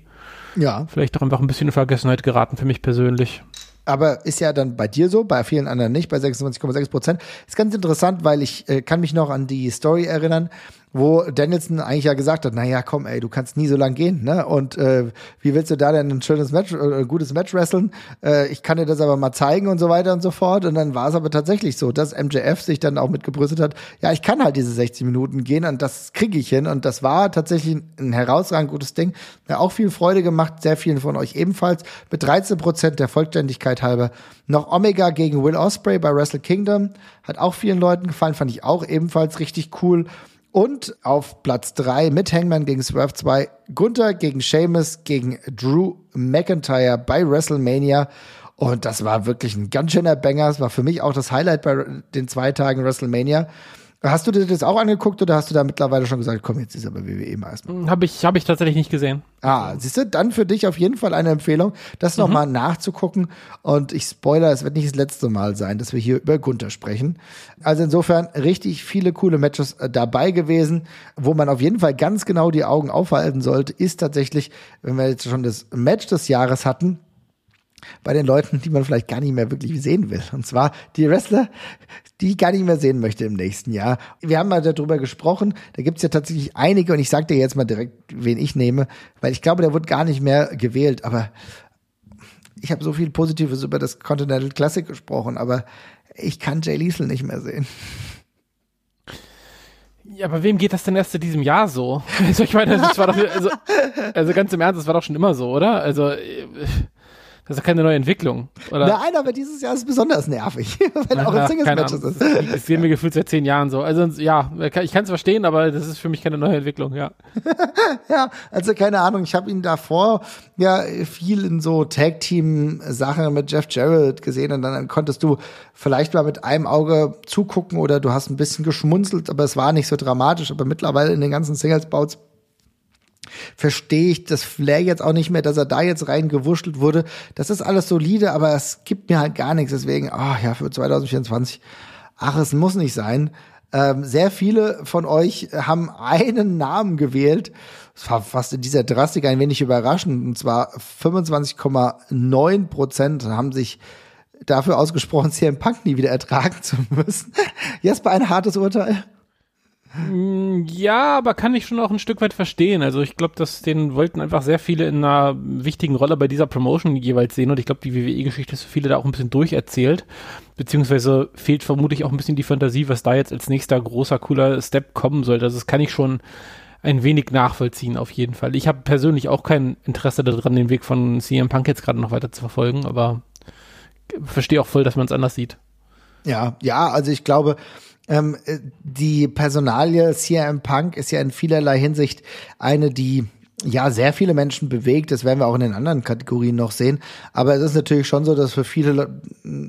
Ja. Vielleicht auch einfach ein bisschen in Vergessenheit geraten für mich persönlich. Aber ist ja dann bei dir so, bei vielen anderen nicht, bei 26,6 Prozent. Ist ganz interessant, weil ich äh, kann mich noch an die Story erinnern, wo Danielson eigentlich ja gesagt hat, na ja, komm, ey, du kannst nie so lang gehen, ne? Und äh, wie willst du da denn ein schönes Match, äh, ein gutes Match wresteln? Äh, ich kann dir das aber mal zeigen und so weiter und so fort. Und dann war es aber tatsächlich so, dass MJF sich dann auch mitgebrüstet hat, ja, ich kann halt diese 60 Minuten gehen und das kriege ich hin. Und das war tatsächlich ein herausragend gutes Ding. Ja, auch viel Freude gemacht, sehr vielen von euch ebenfalls. Mit 13 Prozent der Vollständigkeit halber. Noch Omega gegen Will Osprey bei Wrestle Kingdom. Hat auch vielen Leuten gefallen, fand ich auch ebenfalls richtig cool. Und auf Platz drei mit Hangman gegen Swerve 2, Gunther gegen Sheamus gegen Drew McIntyre bei WrestleMania. Und das war wirklich ein ganz schöner Banger. Es war für mich auch das Highlight bei den zwei Tagen WrestleMania. Hast du dir das auch angeguckt oder hast du da mittlerweile schon gesagt, komm, jetzt ist aber WWE mal erstmal? Habe ich, hab ich tatsächlich nicht gesehen. Ah, siehst du, dann für dich auf jeden Fall eine Empfehlung, das noch nochmal nachzugucken. Und ich spoiler, es wird nicht das letzte Mal sein, dass wir hier über Gunther sprechen. Also insofern richtig viele coole Matches äh, dabei gewesen. Wo man auf jeden Fall ganz genau die Augen aufhalten sollte, ist tatsächlich, wenn wir jetzt schon das Match des Jahres hatten, bei den Leuten, die man vielleicht gar nicht mehr wirklich sehen will. Und zwar die Wrestler, die ich gar nicht mehr sehen möchte im nächsten Jahr. Wir haben mal darüber gesprochen, da gibt's ja tatsächlich einige und ich sage dir jetzt mal direkt, wen ich nehme, weil ich glaube, der wird gar nicht mehr gewählt, aber ich habe so viel Positives über das Continental Classic gesprochen, aber ich kann Jay Liesel nicht mehr sehen. Ja, aber wem geht das denn erst zu diesem Jahr so? Also ich meine, das war doch, also, also ganz im Ernst, das war doch schon immer so, oder? Also, äh, das ist keine neue Entwicklung, oder? Nein, aber dieses Jahr ist besonders nervig, wenn auch keine Singles-Matches ist. Das sehen wir gefühlt seit zehn Jahren so. Also ja, ich kann es verstehen, aber das ist für mich keine neue Entwicklung, ja. Ja, also keine Ahnung, ich habe ihn davor ja viel in so Tag-Team-Sachen mit Jeff Jarrett gesehen und dann konntest du vielleicht mal mit einem Auge zugucken oder du hast ein bisschen geschmunzelt, aber es war nicht so dramatisch. Aber mittlerweile in den ganzen Singles-Bouts verstehe ich das Flair jetzt auch nicht mehr, dass er da jetzt reingewurschtelt wurde. Das ist alles solide, aber es gibt mir halt gar nichts. Deswegen, ah ja, für 2024 ach, es muss nicht sein. Ähm, sehr viele von euch haben einen Namen gewählt. Das war fast in dieser Drastik ein wenig überraschend. Und zwar 25,9 Prozent haben sich dafür ausgesprochen, CM Punk nie wieder ertragen zu müssen. Jetzt bei ein hartes Urteil. Mm, ja, aber kann ich schon auch ein Stück weit verstehen. Also ich glaube, dass den wollten einfach sehr viele in einer wichtigen Rolle bei dieser Promotion jeweils sehen und ich glaube, die WWE-Geschichte ist für viele da auch ein bisschen durcherzählt. Beziehungsweise fehlt vermutlich auch ein bisschen die Fantasie, was da jetzt als nächster großer, cooler Step kommen sollte. Also das kann ich schon ein wenig nachvollziehen, auf jeden Fall. Ich habe persönlich auch kein Interesse daran, den Weg von CM Punk jetzt gerade noch weiter zu verfolgen, aber verstehe auch voll, dass man es anders sieht. Ja, ja, also ich glaube, ähm, äh, die Personalie CM Punk ist ja in vielerlei Hinsicht eine, die ja sehr viele Menschen bewegt. Das werden wir auch in den anderen Kategorien noch sehen. Aber es ist natürlich schon so, dass für viele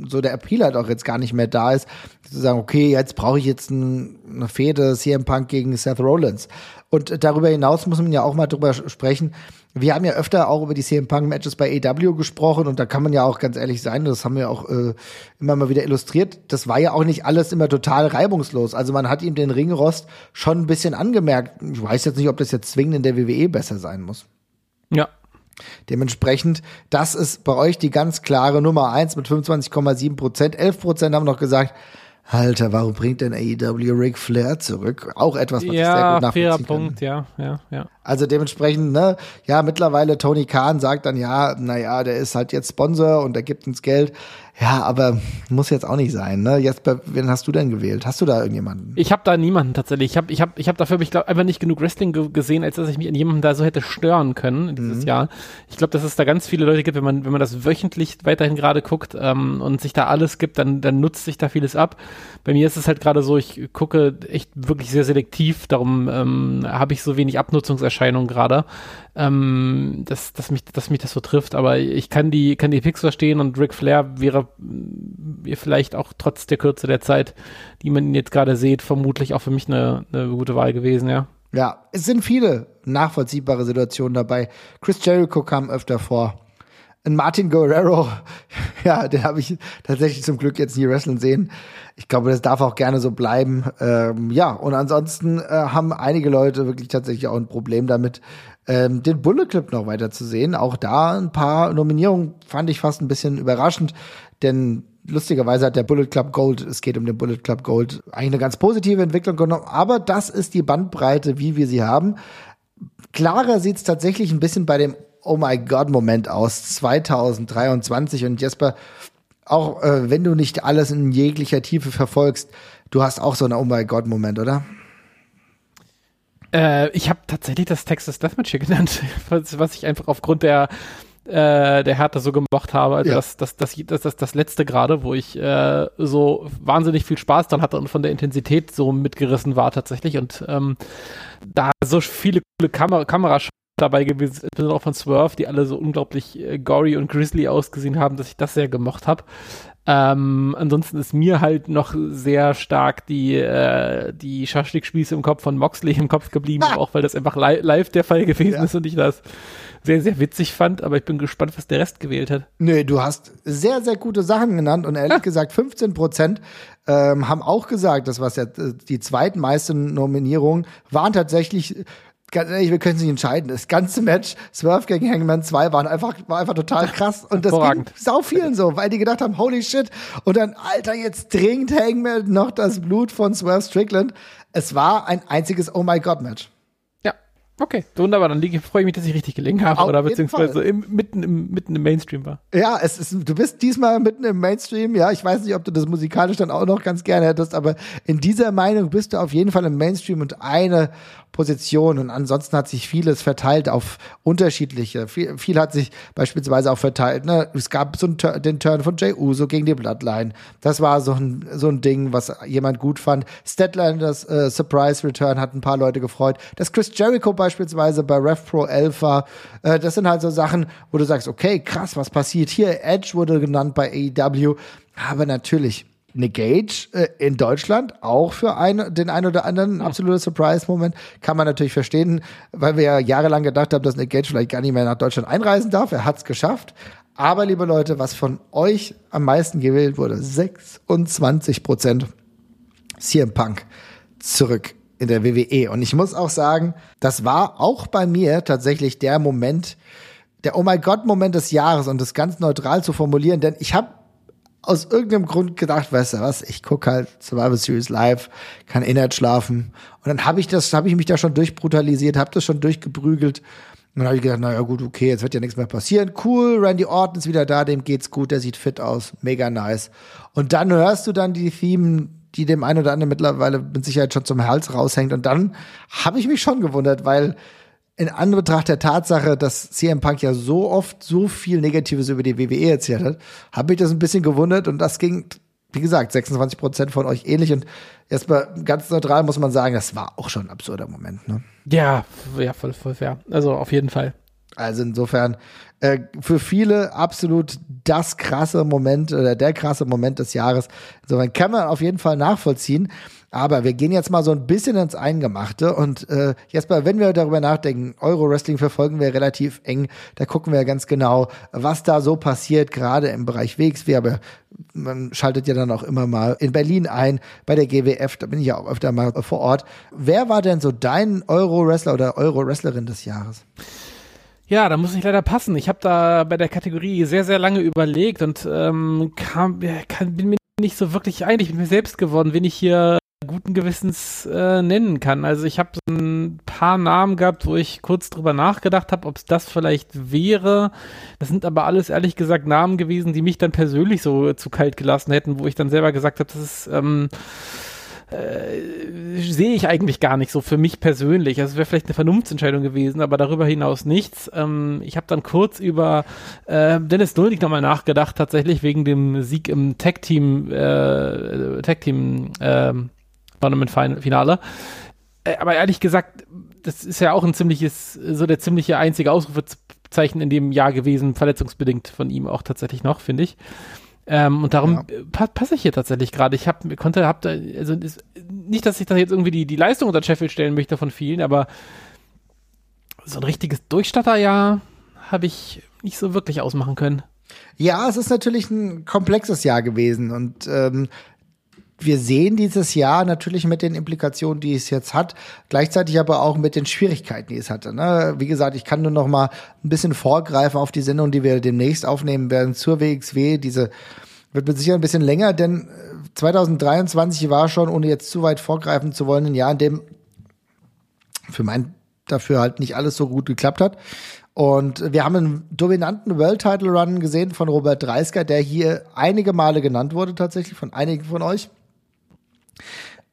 so der Appeal halt auch jetzt gar nicht mehr da ist, zu sagen, okay, jetzt brauche ich jetzt eine Fehde CM Punk gegen Seth Rollins. Und darüber hinaus muss man ja auch mal drüber sprechen, wir haben ja öfter auch über die CM Punk Matches bei AW gesprochen und da kann man ja auch ganz ehrlich sein, das haben wir auch äh, immer mal wieder illustriert. Das war ja auch nicht alles immer total reibungslos. Also man hat ihm den Ringrost schon ein bisschen angemerkt. Ich weiß jetzt nicht, ob das jetzt zwingend in der WWE besser sein muss. Ja. Dementsprechend, das ist bei euch die ganz klare Nummer eins mit 25,7 Prozent. 11 Prozent haben noch gesagt, Alter, warum bringt denn AEW Ric Flair zurück? Auch etwas, was ja, ich sehr gut nachvollziehen fairer Punkt, ja, ja, ja. Also dementsprechend, ne, ja, mittlerweile Tony Khan sagt dann, ja, naja, der ist halt jetzt Sponsor und der gibt uns Geld. Ja, aber muss jetzt auch nicht sein, ne? Jetzt, wen hast du denn gewählt? Hast du da irgendjemanden? Ich habe da niemanden tatsächlich. Ich habe ich hab, ich hab dafür, ich glaube, einfach nicht genug Wrestling gesehen, als dass ich mich an jemanden da so hätte stören können dieses mhm. Jahr. Ich glaube, dass es da ganz viele Leute gibt, wenn man, wenn man das wöchentlich weiterhin gerade guckt ähm, und sich da alles gibt, dann, dann nutzt sich da vieles ab. Bei mir ist es halt gerade so, ich gucke echt wirklich sehr selektiv, darum ähm, habe ich so wenig Abnutzungserscheinungen gerade ähm, dass, dass, mich, dass mich das so trifft. Aber ich kann die, kann die Picks verstehen und Ric Flair wäre mir vielleicht auch trotz der Kürze der Zeit, die man jetzt gerade sieht, vermutlich auch für mich eine, eine gute Wahl gewesen, ja. Ja, es sind viele nachvollziehbare Situationen dabei. Chris Jericho kam öfter vor. Ein Martin Guerrero, ja, den habe ich tatsächlich zum Glück jetzt nie wrestlen sehen. Ich glaube, das darf auch gerne so bleiben. Ähm, ja, und ansonsten äh, haben einige Leute wirklich tatsächlich auch ein Problem damit, ähm, den Bullet Club noch weiter zu sehen. Auch da ein paar Nominierungen fand ich fast ein bisschen überraschend, denn lustigerweise hat der Bullet Club Gold, es geht um den Bullet Club Gold, eigentlich eine ganz positive Entwicklung genommen, aber das ist die Bandbreite, wie wir sie haben. Klarer sieht es tatsächlich ein bisschen bei dem Oh my God Moment aus 2023 und Jesper, auch äh, wenn du nicht alles in jeglicher Tiefe verfolgst, du hast auch so einen Oh my God Moment, oder? Äh, ich habe tatsächlich das Texas Deathmatch hier genannt, was, was ich einfach aufgrund der äh, der Härte so gemocht habe. Also ja. das, das, das, das, das, das letzte gerade, wo ich äh, so wahnsinnig viel Spaß dran hatte und von der Intensität so mitgerissen war tatsächlich. Und ähm, da so viele coole Kamer Kamerashots dabei gewesen, auch von Swerve, die alle so unglaublich äh, gory und grizzly ausgesehen haben, dass ich das sehr gemocht habe. Ähm, ansonsten ist mir halt noch sehr stark die, äh, die Schaschlik-Spieße im Kopf von Moxley im Kopf geblieben, ah. auch weil das einfach li live der Fall gewesen ja. ist und ich das sehr, sehr witzig fand, aber ich bin gespannt, was der Rest gewählt hat. Nee, du hast sehr, sehr gute Sachen genannt und ehrlich ah. gesagt 15 Prozent ähm, haben auch gesagt, das was ja äh, die zweitmeisten Nominierungen waren tatsächlich ganz ehrlich, wir können sich entscheiden. Das ganze Match, Swerve gegen Hangman 2, waren einfach, war einfach total krass. Und das ging sau vielen so, weil die gedacht haben, holy shit. Und dann, Alter, jetzt trinkt Hangman noch das Blut von Swerve Strickland. Es war ein einziges Oh my God Match. Okay, wunderbar. Dann freue ich mich, dass ich richtig gelingen habe Auf oder beziehungsweise im, mitten, im, mitten im Mainstream war. Ja, es ist, du bist diesmal mitten im Mainstream. Ja, ich weiß nicht, ob du das musikalisch dann auch noch ganz gerne hättest, aber in dieser Meinung bist du auf jeden Fall im Mainstream und eine Position und ansonsten hat sich vieles verteilt auf unterschiedliche. Viel, viel hat sich beispielsweise auch verteilt. Ne? Es gab so einen, den Turn von Jay Uso gegen die Bloodline. Das war so ein, so ein Ding, was jemand gut fand. Statlanders äh, Surprise Return hat ein paar Leute gefreut. Das Chris Jericho beispielsweise bei Rev Pro 11 war. Äh, das sind halt so Sachen, wo du sagst, okay, krass, was passiert hier? Edge wurde genannt bei AEW. Aber natürlich, Nick Gage äh, in Deutschland auch für ein, den einen oder anderen ja. absoluter Surprise-Moment. Kann man natürlich verstehen, weil wir ja jahrelang gedacht haben, dass Nick Gage vielleicht gar nicht mehr nach Deutschland einreisen darf. Er hat's geschafft. Aber, liebe Leute, was von euch am meisten gewählt wurde, 26 Prozent CM Punk zurück in der WWE. Und ich muss auch sagen, das war auch bei mir tatsächlich der Moment, der Oh mein Gott Moment des Jahres und das ganz neutral zu formulieren, denn ich habe aus irgendeinem Grund gedacht, weißt du was, ich gucke halt Survival Series live, kann eh nicht schlafen. Und dann habe ich das, habe ich mich da schon durchbrutalisiert, habe das schon durchgeprügelt. Und dann habe ich gedacht, naja gut, okay, jetzt wird ja nichts mehr passieren. Cool, Randy Orton ist wieder da, dem geht's gut, der sieht fit aus, mega nice. Und dann hörst du dann die Themen, die dem einen oder anderen mittlerweile mit Sicherheit schon zum Hals raushängt. Und dann habe ich mich schon gewundert, weil in Anbetracht der Tatsache, dass CM Punk ja so oft so viel Negatives über die WWE erzählt hat, habe ich das ein bisschen gewundert und das ging, wie gesagt, 26 Prozent von euch ähnlich und erstmal ganz neutral muss man sagen, das war auch schon ein absurder Moment. Ne? Ja, ja, voll, voll fair. Also auf jeden Fall. Also insofern äh, für viele absolut das krasse Moment oder der krasse Moment des Jahres. Insofern kann man auf jeden Fall nachvollziehen. Aber wir gehen jetzt mal so ein bisschen ins Eingemachte und äh, mal, wenn wir darüber nachdenken, Euro-Wrestling verfolgen wir relativ eng, da gucken wir ganz genau, was da so passiert, gerade im Bereich WXW, aber man schaltet ja dann auch immer mal in Berlin ein, bei der GWF, da bin ich ja auch öfter mal vor Ort. Wer war denn so dein Euro-Wrestler oder Euro-Wrestlerin des Jahres? Ja, da muss ich leider passen. Ich habe da bei der Kategorie sehr, sehr lange überlegt und ähm, kam, kann, bin mir nicht so wirklich einig mit mir selbst geworden, wen ich hier guten Gewissens äh, nennen kann. Also ich habe so ein paar Namen gehabt, wo ich kurz drüber nachgedacht habe, ob es das vielleicht wäre. Das sind aber alles ehrlich gesagt Namen gewesen, die mich dann persönlich so zu kalt gelassen hätten, wo ich dann selber gesagt habe, das ist ähm, äh, sehe ich eigentlich gar nicht so für mich persönlich. Also es wäre vielleicht eine Vernunftsentscheidung gewesen, aber darüber hinaus nichts. Ähm, ich habe dann kurz über äh, Dennis Nulnig nochmal nachgedacht, tatsächlich wegen dem Sieg im Tag-Team, äh, Tag-Team äh, Tournament-Finale. Äh, aber ehrlich gesagt, das ist ja auch ein ziemliches, so der ziemliche einzige Ausrufezeichen in dem Jahr gewesen, verletzungsbedingt von ihm auch tatsächlich noch, finde ich. Ähm, und darum ja. pa passe ich hier tatsächlich gerade. Ich habe konnte, hab da, also ist, nicht, dass ich da jetzt irgendwie die, die Leistung unter Sheffield stellen möchte von vielen, aber so ein richtiges Durchstatterjahr habe ich nicht so wirklich ausmachen können. Ja, es ist natürlich ein komplexes Jahr gewesen und ähm, wir sehen dieses Jahr natürlich mit den Implikationen, die es jetzt hat, gleichzeitig aber auch mit den Schwierigkeiten, die es hatte. Ne? Wie gesagt, ich kann nur noch mal ein bisschen vorgreifen auf die Sendung, die wir demnächst aufnehmen werden zur WXW. Diese wird mit Sicherheit ein bisschen länger, denn 2023 äh, war schon, ohne jetzt zu weit vorgreifen zu wollen, ein Jahr, in dem für mein dafür halt nicht alles so gut geklappt hat. Und wir haben einen dominanten World Title Run gesehen von Robert Dreisker, der hier einige Male genannt wurde, tatsächlich von einigen von euch.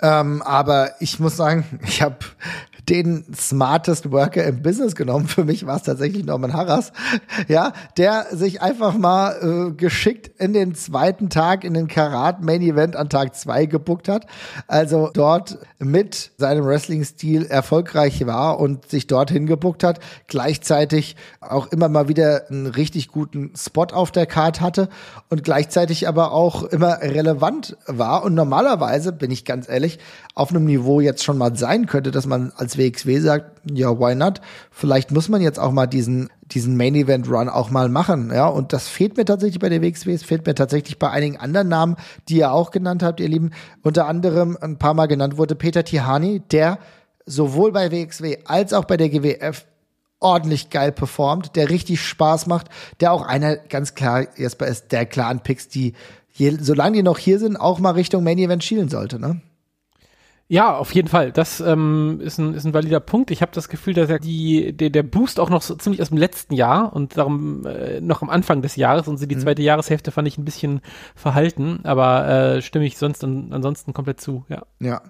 Ähm, aber ich muss sagen, ich habe den smartest Worker im Business genommen. Für mich war es tatsächlich Norman Harras, ja, der sich einfach mal äh, geschickt in den zweiten Tag in den Karat Main Event an Tag zwei gebuckt hat. Also dort mit seinem Wrestling-Stil erfolgreich war und sich dorthin gebuckt hat. Gleichzeitig auch immer mal wieder einen richtig guten Spot auf der Card hatte und gleichzeitig aber auch immer relevant war. Und normalerweise, bin ich ganz ehrlich, auf einem Niveau jetzt schon mal sein könnte, dass man als WXW sagt, ja, why not? Vielleicht muss man jetzt auch mal diesen, diesen Main Event Run auch mal machen, ja. Und das fehlt mir tatsächlich bei der WXW. Es fehlt mir tatsächlich bei einigen anderen Namen, die ihr auch genannt habt, ihr Lieben. Unter anderem ein paar Mal genannt wurde Peter Tihani, der sowohl bei WXW als auch bei der GWF ordentlich geil performt, der richtig Spaß macht, der auch einer ganz klar erstmal ist, der klaren Picks, die je, solange die noch hier sind, auch mal Richtung Main Event schielen sollte, ne? Ja, auf jeden Fall. Das ähm, ist, ein, ist ein valider Punkt. Ich habe das Gefühl, dass er die, der, der Boost auch noch so ziemlich aus dem letzten Jahr und darum äh, noch am Anfang des Jahres und so die mhm. zweite Jahreshälfte fand ich ein bisschen verhalten, aber äh, stimme ich sonst an, ansonsten komplett zu, ja. Ja.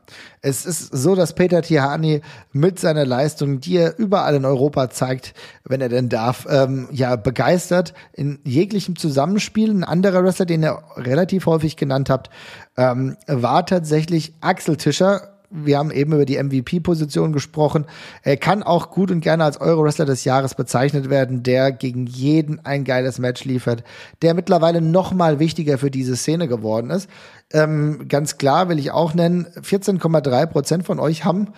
Es ist so, dass Peter Tihani mit seiner Leistung, die er überall in Europa zeigt, wenn er denn darf, ähm, ja, begeistert in jeglichem Zusammenspiel. Ein anderer Wrestler, den ihr relativ häufig genannt habt, ähm, war tatsächlich Axel Tischer. Wir haben eben über die MVP-Position gesprochen. Er kann auch gut und gerne als Euro-Wrestler des Jahres bezeichnet werden, der gegen jeden ein geiles Match liefert, der mittlerweile noch mal wichtiger für diese Szene geworden ist. Ähm, ganz klar will ich auch nennen, 14,3 Prozent von euch haben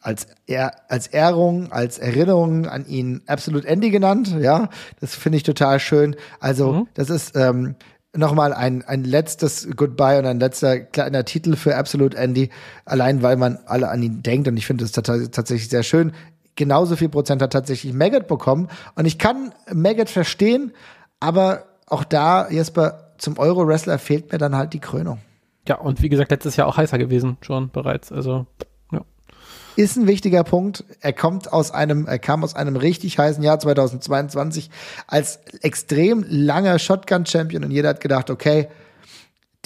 als, er als Ehrung, als Erinnerung an ihn Absolute Andy genannt. Ja, das finde ich total schön. Also, mhm. das ist ähm, nochmal ein, ein letztes Goodbye und ein letzter kleiner Titel für Absolute Andy, allein weil man alle an ihn denkt und ich finde es tatsächlich sehr schön. Genauso viel Prozent hat tatsächlich Maggot bekommen und ich kann Maggot verstehen, aber auch da, Jesper, zum Euro-Wrestler fehlt mir dann halt die Krönung. Ja, und wie gesagt, letztes Jahr auch heißer gewesen, schon bereits. Also. Ist ein wichtiger Punkt. Er kommt aus einem, er kam aus einem richtig heißen Jahr 2022 als extrem langer Shotgun-Champion und jeder hat gedacht, okay,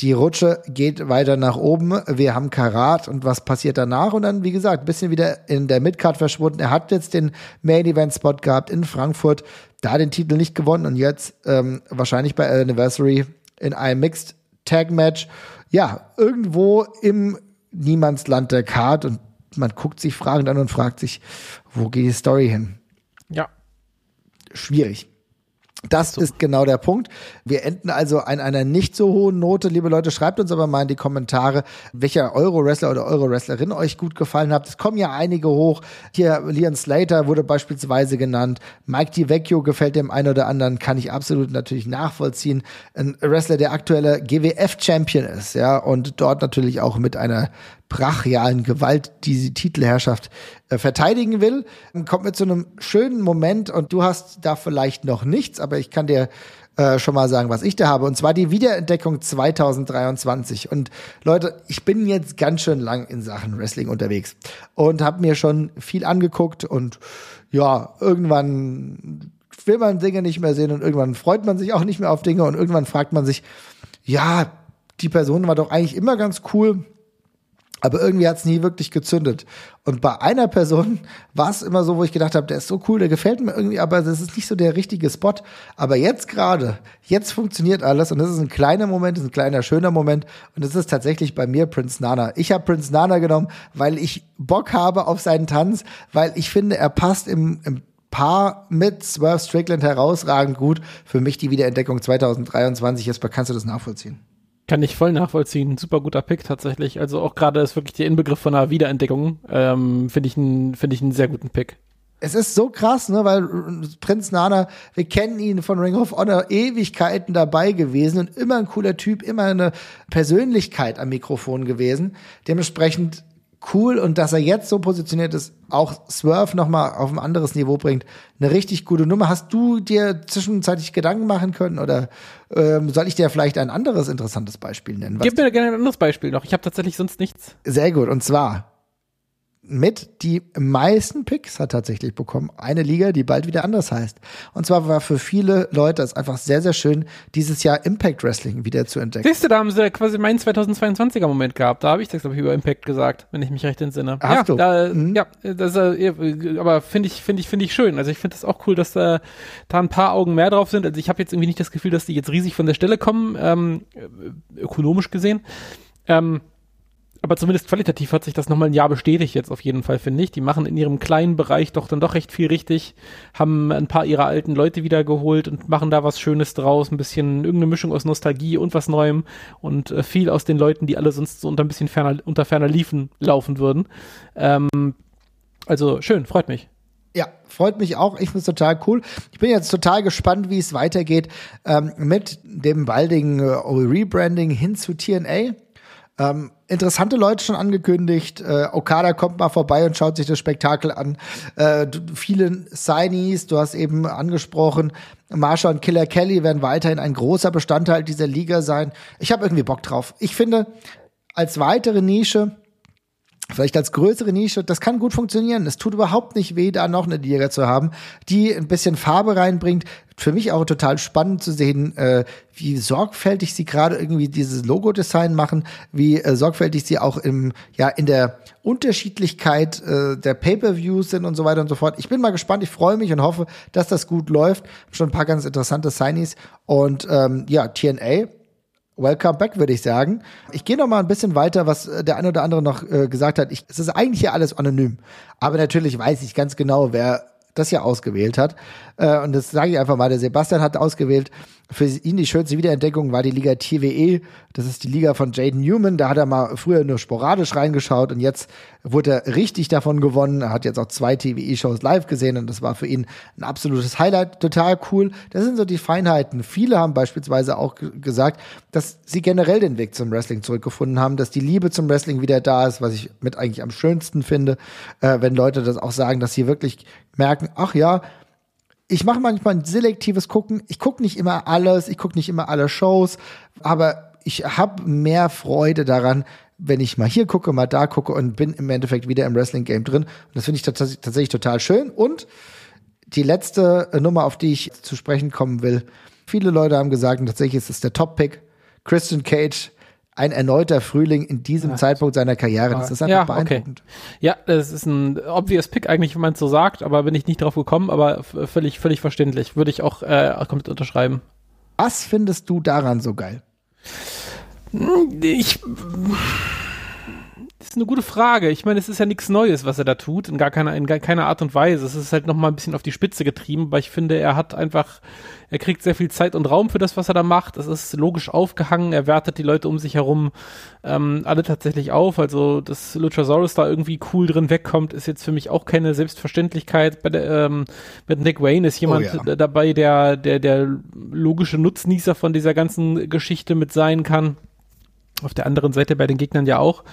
die Rutsche geht weiter nach oben. Wir haben Karat und was passiert danach? Und dann, wie gesagt, ein bisschen wieder in der Midcard verschwunden. Er hat jetzt den Main Event Spot gehabt in Frankfurt, da den Titel nicht gewonnen und jetzt ähm, wahrscheinlich bei Anniversary in einem Mixed Tag Match. Ja, irgendwo im Niemandsland der Card und man guckt sich fragend an und fragt sich, wo geht die Story hin? Ja. Schwierig. Das so. ist genau der Punkt. Wir enden also an einer nicht so hohen Note. Liebe Leute, schreibt uns aber mal in die Kommentare, welcher Euro-Wrestler oder Euro-Wrestlerin euch gut gefallen hat. Es kommen ja einige hoch. Hier, Leon Slater wurde beispielsweise genannt. Mike DiVecchio gefällt dem einen oder anderen, kann ich absolut natürlich nachvollziehen. Ein Wrestler, der aktuelle GWF-Champion ist, ja, und dort natürlich auch mit einer brachialen Gewalt diese Titelherrschaft verteidigen will. Kommt mir zu einem schönen Moment und du hast da vielleicht noch nichts, aber ich kann dir äh, schon mal sagen, was ich da habe. Und zwar die Wiederentdeckung 2023. Und Leute, ich bin jetzt ganz schön lang in Sachen Wrestling unterwegs und habe mir schon viel angeguckt und ja, irgendwann will man Dinge nicht mehr sehen und irgendwann freut man sich auch nicht mehr auf Dinge und irgendwann fragt man sich, ja, die Person war doch eigentlich immer ganz cool aber irgendwie hat es nie wirklich gezündet. Und bei einer Person war es immer so, wo ich gedacht habe, der ist so cool, der gefällt mir irgendwie, aber das ist nicht so der richtige Spot. Aber jetzt gerade, jetzt funktioniert alles und das ist ein kleiner Moment, das ist ein kleiner, schöner Moment. Und das ist tatsächlich bei mir Prince Nana. Ich habe Prince Nana genommen, weil ich Bock habe auf seinen Tanz, weil ich finde, er passt im, im Paar mit Swerve Strickland herausragend gut. Für mich die Wiederentdeckung 2023. Jesper, kannst du das nachvollziehen? Kann ich voll nachvollziehen. Super guter Pick tatsächlich. Also auch gerade ist wirklich der Inbegriff von einer Wiederentdeckung. Ähm, Finde ich, einen finde ich einen sehr guten Pick. Es ist so krass, ne, weil Prinz Nana, wir kennen ihn von Ring of Honor Ewigkeiten dabei gewesen und immer ein cooler Typ, immer eine Persönlichkeit am Mikrofon gewesen. Dementsprechend cool und dass er jetzt so positioniert ist, auch Swerve nochmal auf ein anderes Niveau bringt. Eine richtig gute Nummer. Hast du dir zwischenzeitlich Gedanken machen können oder ähm, soll ich dir vielleicht ein anderes interessantes Beispiel nennen? Gib mir gerne ein anderes Beispiel noch. Ich habe tatsächlich sonst nichts. Sehr gut. Und zwar mit die meisten Picks hat tatsächlich bekommen. Eine Liga, die bald wieder anders heißt. Und zwar war für viele Leute es einfach sehr, sehr schön, dieses Jahr Impact Wrestling wieder zu entdecken. Siehst du, da haben sie quasi meinen 2022er Moment gehabt. Da habe ich das, glaube ich, über Impact gesagt, wenn ich mich recht entsinne. Hast ja, du? Da, mhm. ja, das, äh, aber finde ich, finde ich, finde ich schön. Also ich finde das auch cool, dass da, da ein paar Augen mehr drauf sind. Also ich habe jetzt irgendwie nicht das Gefühl, dass die jetzt riesig von der Stelle kommen, ähm, ökonomisch gesehen. Ähm, aber zumindest qualitativ hat sich das nochmal ein Jahr bestätigt jetzt auf jeden Fall, finde ich. Die machen in ihrem kleinen Bereich doch dann doch recht viel richtig, haben ein paar ihrer alten Leute wiedergeholt und machen da was Schönes draus, ein bisschen irgendeine Mischung aus Nostalgie und was Neuem und äh, viel aus den Leuten, die alle sonst so unter ein bisschen ferner, unter ferner Liefen laufen würden. Ähm, also schön, freut mich. Ja, freut mich auch. Ich finde es total cool. Ich bin jetzt total gespannt, wie es weitergeht ähm, mit dem baldigen äh, Rebranding hin zu TNA. Ähm, interessante Leute schon angekündigt. Äh, Okada kommt mal vorbei und schaut sich das Spektakel an. Äh, viele Signees, du hast eben angesprochen, Marsha und Killer Kelly werden weiterhin ein großer Bestandteil dieser Liga sein. Ich habe irgendwie Bock drauf. Ich finde, als weitere Nische vielleicht als größere Nische, das kann gut funktionieren. Es tut überhaupt nicht weh, da noch eine Liga zu haben, die ein bisschen Farbe reinbringt. Für mich auch total spannend zu sehen, äh, wie sorgfältig sie gerade irgendwie dieses Logo-Design machen, wie äh, sorgfältig sie auch im, ja, in der Unterschiedlichkeit äh, der Pay-Per-Views sind und so weiter und so fort. Ich bin mal gespannt, ich freue mich und hoffe, dass das gut läuft. Schon ein paar ganz interessante Signees. Und ähm, ja, TNA Welcome back, würde ich sagen. Ich gehe noch mal ein bisschen weiter, was äh, der eine oder andere noch äh, gesagt hat. Ich, es ist eigentlich hier alles anonym. Aber natürlich weiß ich ganz genau, wer das ja ausgewählt hat. Äh, und das sage ich einfach mal, der Sebastian hat ausgewählt, für ihn die schönste Wiederentdeckung war die Liga TWE. Das ist die Liga von Jaden Newman. Da hat er mal früher nur sporadisch reingeschaut und jetzt wurde er richtig davon gewonnen. Er hat jetzt auch zwei TWE-Shows live gesehen und das war für ihn ein absolutes Highlight. Total cool. Das sind so die Feinheiten. Viele haben beispielsweise auch gesagt, dass sie generell den Weg zum Wrestling zurückgefunden haben, dass die Liebe zum Wrestling wieder da ist, was ich mit eigentlich am schönsten finde, äh, wenn Leute das auch sagen, dass sie wirklich merken, ach ja, ich mache manchmal ein selektives Gucken. Ich gucke nicht immer alles, ich gucke nicht immer alle Shows, aber ich habe mehr Freude daran, wenn ich mal hier gucke, mal da gucke und bin im Endeffekt wieder im Wrestling-Game drin. Und das finde ich tatsächlich total schön. Und die letzte Nummer, auf die ich zu sprechen kommen will. Viele Leute haben gesagt, und tatsächlich ist es der Top-Pick. Christian Cage ein erneuter Frühling in diesem ja. Zeitpunkt seiner Karriere. Das ist einfach ja, beeindruckend. Okay. Ja, das ist ein obvious Pick eigentlich, wenn man es so sagt, aber bin ich nicht drauf gekommen, aber völlig, völlig verständlich. Würde ich auch äh, komplett unterschreiben. Was findest du daran so geil? Ich das ist eine gute Frage. Ich meine, es ist ja nichts Neues, was er da tut, in gar keiner, in gar keiner Art und Weise. Es ist halt noch mal ein bisschen auf die Spitze getrieben, weil ich finde, er hat einfach, er kriegt sehr viel Zeit und Raum für das, was er da macht. Es ist logisch aufgehangen. Er wertet die Leute um sich herum ähm, alle tatsächlich auf. Also, dass Luchasaurus da irgendwie cool drin wegkommt, ist jetzt für mich auch keine Selbstverständlichkeit. Bei der, ähm, mit Nick Wayne ist jemand oh ja. dabei, der, der, der logische Nutznießer von dieser ganzen Geschichte mit sein kann auf der anderen Seite bei den Gegnern ja auch.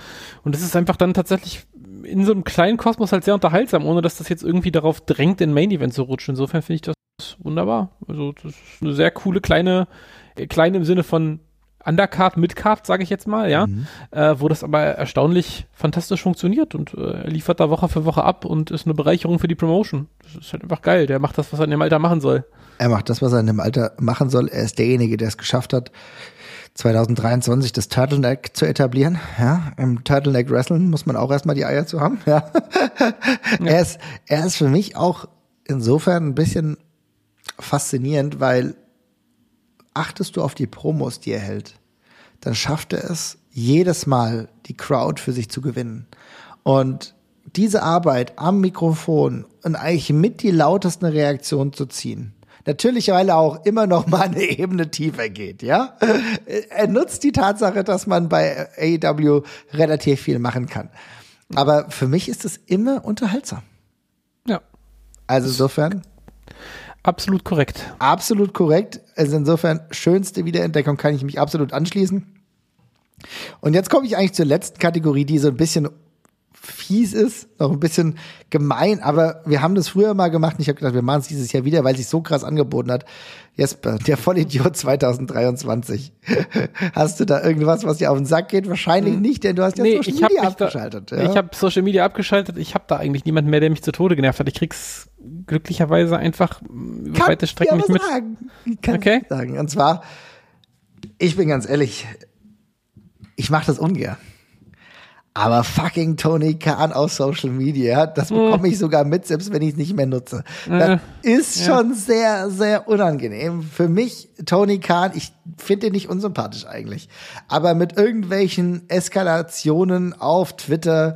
Und es ist einfach dann tatsächlich in so einem kleinen Kosmos halt sehr unterhaltsam, ohne dass das jetzt irgendwie darauf drängt, in Main Event zu rutschen. Insofern finde ich das wunderbar. Also das ist eine sehr coole kleine, äh, kleine im Sinne von Undercard, Midcard, sage ich jetzt mal, ja, mhm. äh, wo das aber erstaunlich fantastisch funktioniert und äh, liefert da Woche für Woche ab und ist eine Bereicherung für die Promotion. Das ist halt einfach geil. Der macht das, was er in dem Alter machen soll. Er macht das, was er in dem Alter machen soll. Er ist derjenige, der es geschafft hat, 2023 das Turtleneck zu etablieren. Ja, im Turtleneck Wrestling muss man auch erstmal die Eier zu haben. Ja. ja. Er, ist, er ist für mich auch insofern ein bisschen faszinierend, weil achtest du auf die Promos, die er hält, dann schafft er es jedes Mal, die Crowd für sich zu gewinnen. Und diese Arbeit am Mikrofon und eigentlich mit die lautesten Reaktionen zu ziehen, Natürlich, weil er auch immer noch mal eine Ebene tiefer geht, ja. Er nutzt die Tatsache, dass man bei AEW relativ viel machen kann. Aber für mich ist es immer unterhaltsam. Ja. Also insofern. Absolut korrekt. Absolut korrekt. Also insofern schönste Wiederentdeckung kann ich mich absolut anschließen. Und jetzt komme ich eigentlich zur letzten Kategorie, die so ein bisschen fies ist, noch ein bisschen gemein, aber wir haben das früher mal gemacht und ich habe gedacht, wir machen es dieses Jahr wieder, weil es sich so krass angeboten hat. Jesper, der Vollidiot 2023. hast du da irgendwas, was dir auf den Sack geht? Wahrscheinlich hm. nicht, denn du hast ja nee, Social Media abgeschaltet. Da, ja? Ich habe Social Media abgeschaltet. Ich habe da eigentlich niemanden mehr, der mich zu Tode genervt hat. Ich krieg's glücklicherweise einfach über weite Strecken nicht mit. Sagen. Ich kann okay. sagen. Und zwar, ich bin ganz ehrlich, ich mache das ungern. Aber fucking Tony Khan aus Social Media, das hm. bekomme ich sogar mit, selbst wenn ich es nicht mehr nutze. Das ist schon sehr, sehr unangenehm. Für mich, Tony Khan, ich finde ihn nicht unsympathisch eigentlich. Aber mit irgendwelchen Eskalationen auf Twitter,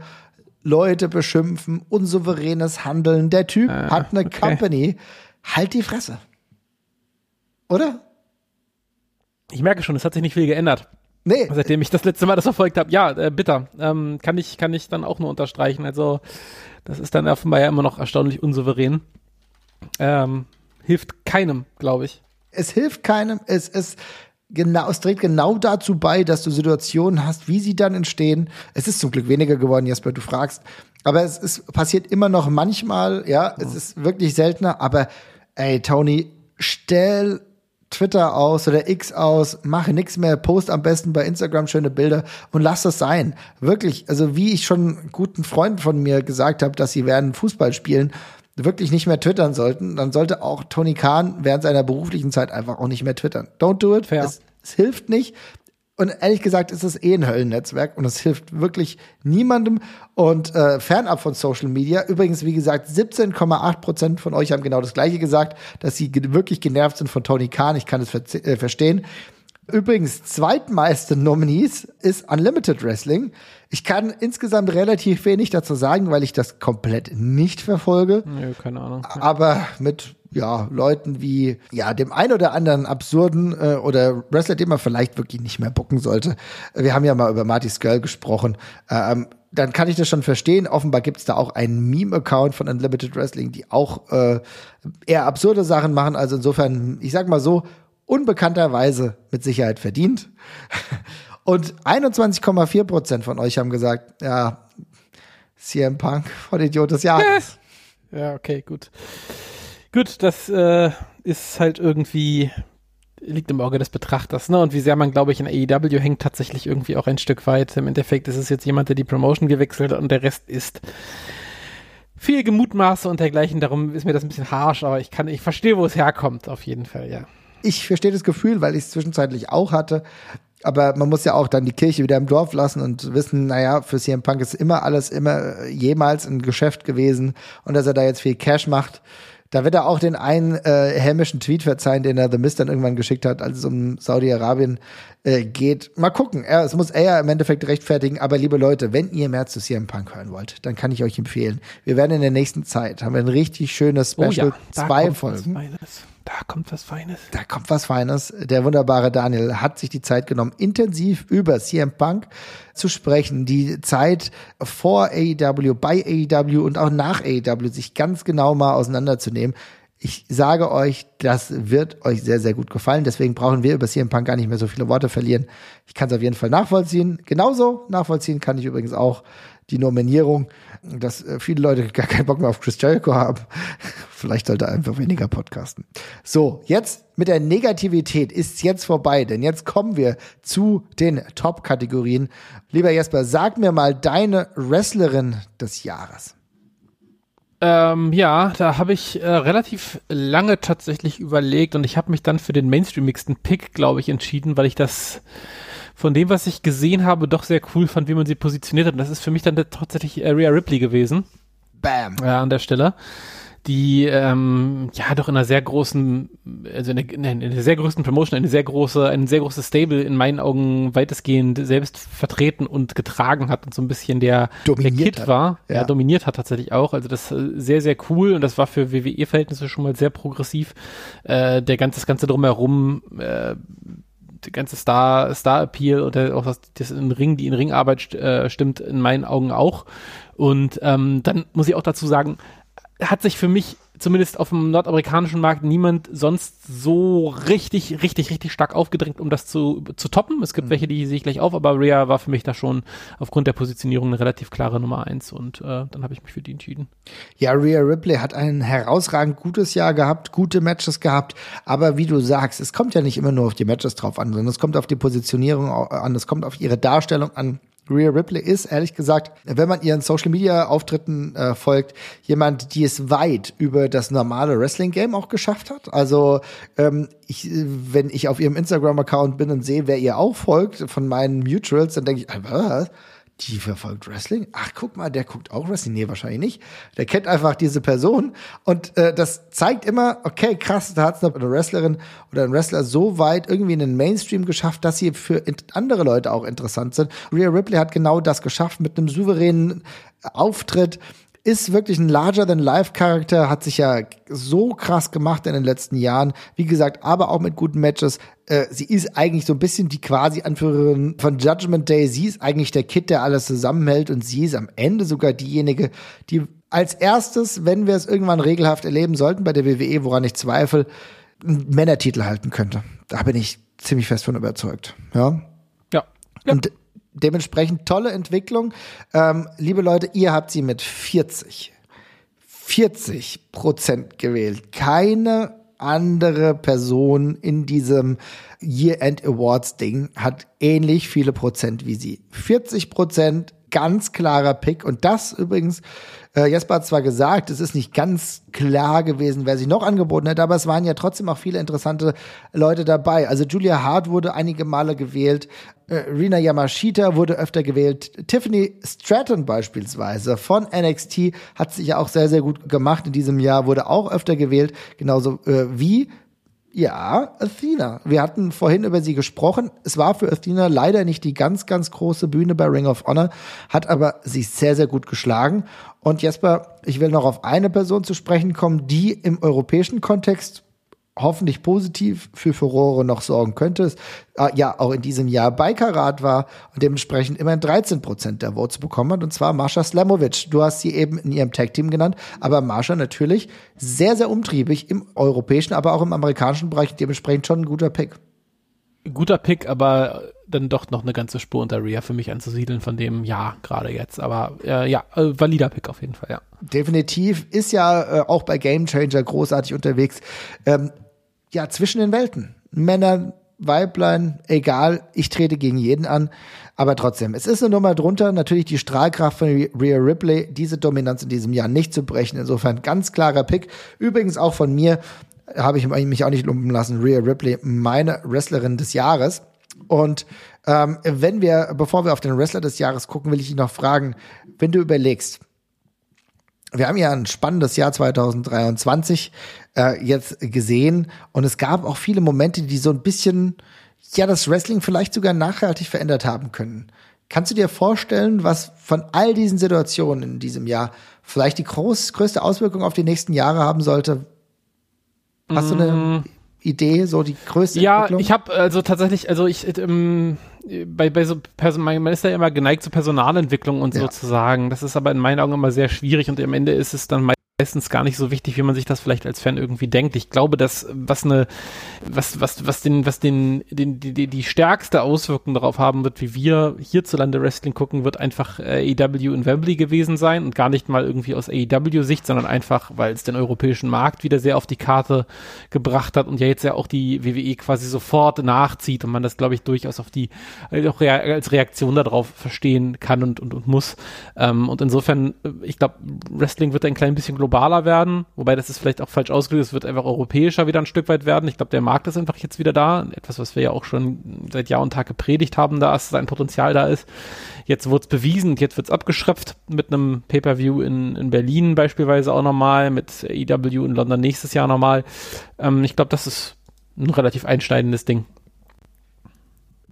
Leute beschimpfen, unsouveränes Handeln. Der Typ äh, hat eine okay. Company. Halt die Fresse. Oder? Ich merke schon, es hat sich nicht viel geändert. Nee. Seitdem ich das letzte Mal das verfolgt habe. Ja, äh, bitter. Ähm, kann, ich, kann ich dann auch nur unterstreichen. Also, das ist dann offenbar ja immer noch erstaunlich unsouverän. Ähm, hilft keinem, glaube ich. Es hilft keinem. Es, es, genau, es trägt genau dazu bei, dass du Situationen hast, wie sie dann entstehen. Es ist zum Glück weniger geworden, Jesper, du fragst. Aber es ist, passiert immer noch manchmal, ja, es ist wirklich seltener. Aber ey, Tony, stell Twitter aus oder X aus, mache nichts mehr, post am besten bei Instagram schöne Bilder und lass das sein. Wirklich, also wie ich schon guten Freunden von mir gesagt habe, dass sie werden Fußball spielen, wirklich nicht mehr twittern sollten, dann sollte auch Tony Khan während seiner beruflichen Zeit einfach auch nicht mehr twittern. Don't do it. Es, es hilft nicht. Und ehrlich gesagt ist es eh ein Höllennetzwerk und es hilft wirklich niemandem. Und äh, fernab von Social Media, übrigens, wie gesagt, 17,8 Prozent von euch haben genau das Gleiche gesagt, dass sie ge wirklich genervt sind von Tony Khan. Ich kann es ver äh, verstehen. Übrigens, zweitmeiste Nominees ist Unlimited Wrestling. Ich kann insgesamt relativ wenig dazu sagen, weil ich das komplett nicht verfolge. Nee, keine Ahnung. Aber mit ja, Leuten wie ja, dem ein oder anderen absurden äh, oder Wrestler, den man vielleicht wirklich nicht mehr bucken sollte. Wir haben ja mal über Marty Skrull gesprochen. Ähm, dann kann ich das schon verstehen. Offenbar gibt es da auch einen Meme-Account von Unlimited Wrestling, die auch äh, eher absurde Sachen machen. Also insofern, ich sag mal so, unbekannterweise mit Sicherheit verdient. Und 21,4 Prozent von euch haben gesagt, ja, CM Punk von Idiot des Jahres. Ja, okay, gut. Gut, das äh, ist halt irgendwie liegt im Auge des Betrachters, ne? Und wie sehr man, glaube ich, in AEW hängt tatsächlich irgendwie auch ein Stück weit. Im Endeffekt ist es jetzt jemand, der die Promotion gewechselt hat und der Rest ist viel Gemutmaße und dergleichen. Darum ist mir das ein bisschen harsh, aber ich kann, ich verstehe, wo es herkommt, auf jeden Fall, ja. Ich verstehe das Gefühl, weil ich es zwischenzeitlich auch hatte. Aber man muss ja auch dann die Kirche wieder im Dorf lassen und wissen, naja, für CM Punk ist immer alles immer jemals ein Geschäft gewesen und dass er da jetzt viel Cash macht. Da wird er auch den einen äh, hämischen Tweet verzeihen, den er The Mist dann irgendwann geschickt hat, als es um Saudi-Arabien äh, geht. Mal gucken. Er, es muss er ja im Endeffekt rechtfertigen. Aber liebe Leute, wenn ihr mehr zu CM Punk hören wollt, dann kann ich euch empfehlen. Wir werden in der nächsten Zeit haben wir ein richtig schönes Special, oh ja, zwei Folgen. Da kommt was Feines. Da kommt was Feines. Der wunderbare Daniel hat sich die Zeit genommen, intensiv über CM Punk zu sprechen, die Zeit vor AEW, bei AEW und auch nach AEW sich ganz genau mal auseinanderzunehmen. Ich sage euch, das wird euch sehr, sehr gut gefallen. Deswegen brauchen wir über CM Punk gar nicht mehr so viele Worte verlieren. Ich kann es auf jeden Fall nachvollziehen. Genauso nachvollziehen kann ich übrigens auch die Nominierung, dass äh, viele Leute gar keinen Bock mehr auf Chris Jericho haben. Vielleicht sollte er einfach weniger podcasten. So, jetzt mit der Negativität ist jetzt vorbei, denn jetzt kommen wir zu den Top-Kategorien. Lieber Jesper, sag mir mal deine Wrestlerin des Jahres. Ähm, ja, da habe ich äh, relativ lange tatsächlich überlegt und ich habe mich dann für den Mainstreamigsten Pick, glaube ich, entschieden, weil ich das von dem, was ich gesehen habe, doch sehr cool fand, wie man sie positioniert hat. Und das ist für mich dann tatsächlich Rhea Ripley gewesen. Bam. Ja, an der Stelle. Die ähm, ja doch in einer sehr großen, also in einer, in einer sehr größten Promotion, eine sehr große, ein sehr großes Stable in meinen Augen weitestgehend selbst vertreten und getragen hat und so ein bisschen der, der Kid hat. war, ja. ja. dominiert hat tatsächlich auch. Also das äh, sehr, sehr cool und das war für WWE-Verhältnisse schon mal sehr progressiv. Äh, der ganze, das Ganze drumherum äh, ganze Star, Star-Appeal oder auch das, das in Ring, die in Ringarbeit äh, stimmt in meinen Augen auch. Und ähm, dann muss ich auch dazu sagen, hat sich für mich zumindest auf dem nordamerikanischen Markt niemand sonst so richtig, richtig, richtig stark aufgedrängt, um das zu, zu toppen. Es gibt mhm. welche, die sehe ich gleich auf, aber Rhea war für mich da schon aufgrund der Positionierung eine relativ klare Nummer eins und äh, dann habe ich mich für die entschieden. Ja, Rhea Ripley hat ein herausragend gutes Jahr gehabt, gute Matches gehabt, aber wie du sagst, es kommt ja nicht immer nur auf die Matches drauf an, sondern es kommt auf die Positionierung an, es kommt auf ihre Darstellung an Rhea Ripley ist, ehrlich gesagt, wenn man ihren Social Media Auftritten äh, folgt, jemand, die es weit über das normale Wrestling Game auch geschafft hat. Also, ähm, ich, wenn ich auf ihrem Instagram Account bin und sehe, wer ihr auch folgt von meinen Mutuals, dann denke ich, was? Die verfolgt Wrestling. Ach, guck mal, der guckt auch Wrestling. Nee, wahrscheinlich nicht. Der kennt einfach diese Person. Und äh, das zeigt immer, okay, krass, da hat es eine Wrestlerin oder ein Wrestler so weit irgendwie in den Mainstream geschafft, dass sie für andere Leute auch interessant sind. Rhea Ripley hat genau das geschafft mit einem souveränen Auftritt ist wirklich ein larger-than-life-Charakter, hat sich ja so krass gemacht in den letzten Jahren. Wie gesagt, aber auch mit guten Matches. Äh, sie ist eigentlich so ein bisschen die quasi Anführerin von Judgment Day. Sie ist eigentlich der Kid, der alles zusammenhält und sie ist am Ende sogar diejenige, die als erstes, wenn wir es irgendwann regelhaft erleben sollten bei der WWE, woran ich zweifle, einen Männertitel halten könnte. Da bin ich ziemlich fest von überzeugt. Ja. Ja. Und dementsprechend tolle Entwicklung. Ähm, liebe Leute, ihr habt sie mit 40, 40 Prozent gewählt. Keine andere Person in diesem Year-End Awards Ding hat ähnlich viele Prozent wie sie. 40 Prozent, ganz klarer Pick. Und das übrigens äh, Jesper hat zwar gesagt, es ist nicht ganz klar gewesen, wer sich noch angeboten hätte, aber es waren ja trotzdem auch viele interessante Leute dabei. Also Julia Hart wurde einige Male gewählt, äh, Rina Yamashita wurde öfter gewählt, Tiffany Stratton beispielsweise von NXT hat sich ja auch sehr, sehr gut gemacht in diesem Jahr, wurde auch öfter gewählt, genauso äh, wie Ja, Athena. Wir hatten vorhin über sie gesprochen. Es war für Athena leider nicht die ganz, ganz große Bühne bei Ring of Honor, hat aber sie sehr, sehr gut geschlagen. Und Jesper, ich will noch auf eine Person zu sprechen kommen, die im europäischen Kontext hoffentlich positiv für Furore noch sorgen könnte, äh, ja auch in diesem Jahr bei Karat war und dementsprechend immerhin 13 Prozent der Votes bekommen hat, und zwar Marsha Slamovic. Du hast sie eben in ihrem Tag-Team genannt, aber Marsha natürlich sehr, sehr umtriebig im europäischen, aber auch im amerikanischen Bereich, dementsprechend schon ein guter Pick. Guter Pick, aber dann doch noch eine ganze Spur unter Rhea für mich anzusiedeln von dem Jahr gerade jetzt. Aber äh, ja, äh, valider Pick auf jeden Fall, ja. Definitiv ist ja äh, auch bei Game Changer großartig unterwegs. Ähm, ja, zwischen den Welten. Männer, Weiblein, egal, ich trete gegen jeden an. Aber trotzdem, es ist eine Nummer drunter. Natürlich die Strahlkraft von Rhea Ripley, diese Dominanz in diesem Jahr nicht zu brechen. Insofern ganz klarer Pick. Übrigens auch von mir habe ich mich auch nicht lumpen lassen. Rhea Ripley, meine Wrestlerin des Jahres. Und ähm, wenn wir, bevor wir auf den Wrestler des Jahres gucken, will ich dich noch fragen, wenn du überlegst, wir haben ja ein spannendes Jahr 2023 äh, jetzt gesehen und es gab auch viele Momente, die so ein bisschen ja das Wrestling vielleicht sogar nachhaltig verändert haben können. Kannst du dir vorstellen, was von all diesen Situationen in diesem Jahr vielleicht die groß, größte Auswirkung auf die nächsten Jahre haben sollte? Hast du eine mm. Idee, so die größte ja, Entwicklung? Ja, ich habe also tatsächlich, also ich ähm, bei, bei so Person, man ist ja immer geneigt zu Personalentwicklung und ja. sozusagen. Das ist aber in meinen Augen immer sehr schwierig und am Ende ist es dann meistens gar nicht so wichtig, wie man sich das vielleicht als Fan irgendwie denkt. Ich glaube, dass was eine, was, was, was den, was den, den, die, die stärkste Auswirkung darauf haben wird, wie wir hierzulande Wrestling gucken, wird einfach äh, AEW in Wembley gewesen sein und gar nicht mal irgendwie aus AEW-Sicht, sondern einfach, weil es den europäischen Markt wieder sehr auf die Karte gebracht hat und ja jetzt ja auch die WWE quasi sofort nachzieht und man das, glaube ich, durchaus auf die, äh, auch als Reaktion darauf verstehen kann und, und, und muss. Ähm, und insofern, äh, ich glaube, Wrestling wird ein klein bisschen globaler werden, wobei das ist vielleicht auch falsch ausgedrückt, es wird einfach europäischer wieder ein Stück weit werden. Ich glaube, der Markt ist einfach jetzt wieder da. Etwas, was wir ja auch schon seit Jahr und Tag gepredigt haben, da dass sein Potenzial da ist. Jetzt wurde es bewiesen jetzt wird es abgeschröpft mit einem Pay-Per-View in, in Berlin beispielsweise auch nochmal, mit EW in London nächstes Jahr nochmal. Ähm, ich glaube, das ist ein relativ einschneidendes Ding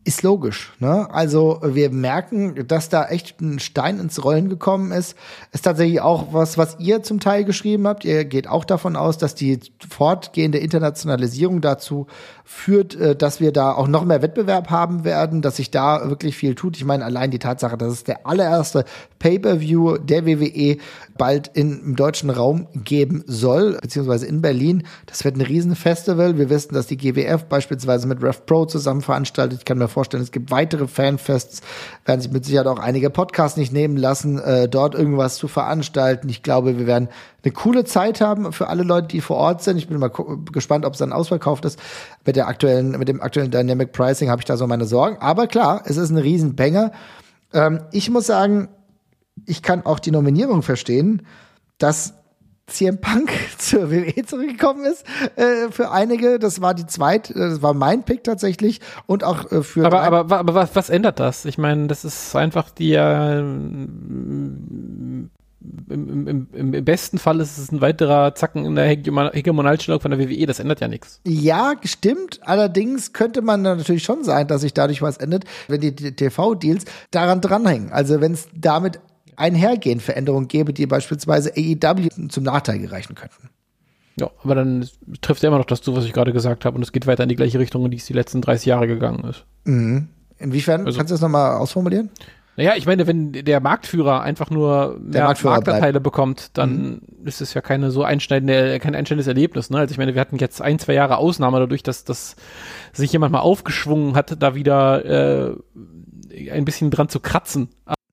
ist logisch. Ne? Also wir merken, dass da echt ein Stein ins Rollen gekommen ist. Ist tatsächlich auch was, was ihr zum Teil geschrieben habt. Ihr geht auch davon aus, dass die fortgehende Internationalisierung dazu führt, äh, dass wir da auch noch mehr Wettbewerb haben werden, dass sich da wirklich viel tut. Ich meine, allein die Tatsache, dass es der allererste Pay-per-View der WWE bald in, im deutschen Raum geben soll, beziehungsweise in Berlin. Das wird ein Riesenfestival. Wir wissen, dass die GWF beispielsweise mit Rev Pro zusammen veranstaltet. Ich kann mir vorstellen, es gibt weitere Fanfests, werden sich mit Sicherheit auch einige Podcasts nicht nehmen lassen, äh, dort irgendwas zu veranstalten. Ich glaube, wir werden eine coole Zeit haben für alle Leute, die vor Ort sind. Ich bin mal gespannt, ob es dann ausverkauft ist. Mit der aktuellen, mit dem aktuellen Dynamic Pricing habe ich da so meine Sorgen. Aber klar, es ist ein Riesenbanger. Ähm, ich muss sagen, ich kann auch die Nominierung verstehen, dass CM Punk zur WWE zurückgekommen ist. Äh, für einige, das war die zweite, äh, das war mein Pick tatsächlich und auch äh, für. Aber, aber, aber was, was ändert das? Ich meine, das ist einfach die äh, im, im, im, im, besten Fall ist es ein weiterer Zacken in der Hegemonalstellung von der WWE, das ändert ja nichts. Ja, stimmt. Allerdings könnte man natürlich schon sein, dass sich dadurch was ändert, wenn die TV-Deals daran dranhängen. Also wenn es damit einhergehen Veränderungen gäbe, die beispielsweise AEW zum Nachteil gereichen könnten. Ja, aber dann trifft er immer noch das zu, was ich gerade gesagt habe, und es geht weiter in die gleiche Richtung, in die es die letzten 30 Jahre gegangen ist. Mhm. Inwiefern? Also, Kannst du das nochmal ausformulieren? Naja, ich meine, wenn der Marktführer einfach nur mehr Marktanteile bekommt, dann mhm. ist es ja keine so einschneidende, kein einschneidendes Erlebnis. Ne? Also ich meine, wir hatten jetzt ein, zwei Jahre Ausnahme dadurch, dass, dass sich jemand mal aufgeschwungen hat, da wieder äh, ein bisschen dran zu kratzen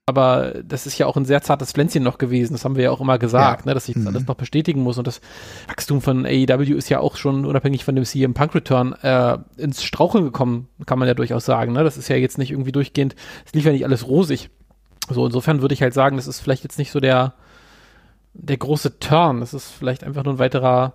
aber das ist ja auch ein sehr zartes Pflänzchen noch gewesen. Das haben wir ja auch immer gesagt, ja. ne, dass sich das mhm. alles noch bestätigen muss. Und das Wachstum von AEW ist ja auch schon unabhängig von dem CM Punk Return äh, ins Straucheln gekommen, kann man ja durchaus sagen. Ne? Das ist ja jetzt nicht irgendwie durchgehend, es lief ja nicht alles rosig. So, insofern würde ich halt sagen, das ist vielleicht jetzt nicht so der, der große Turn. Das ist vielleicht einfach nur ein weiterer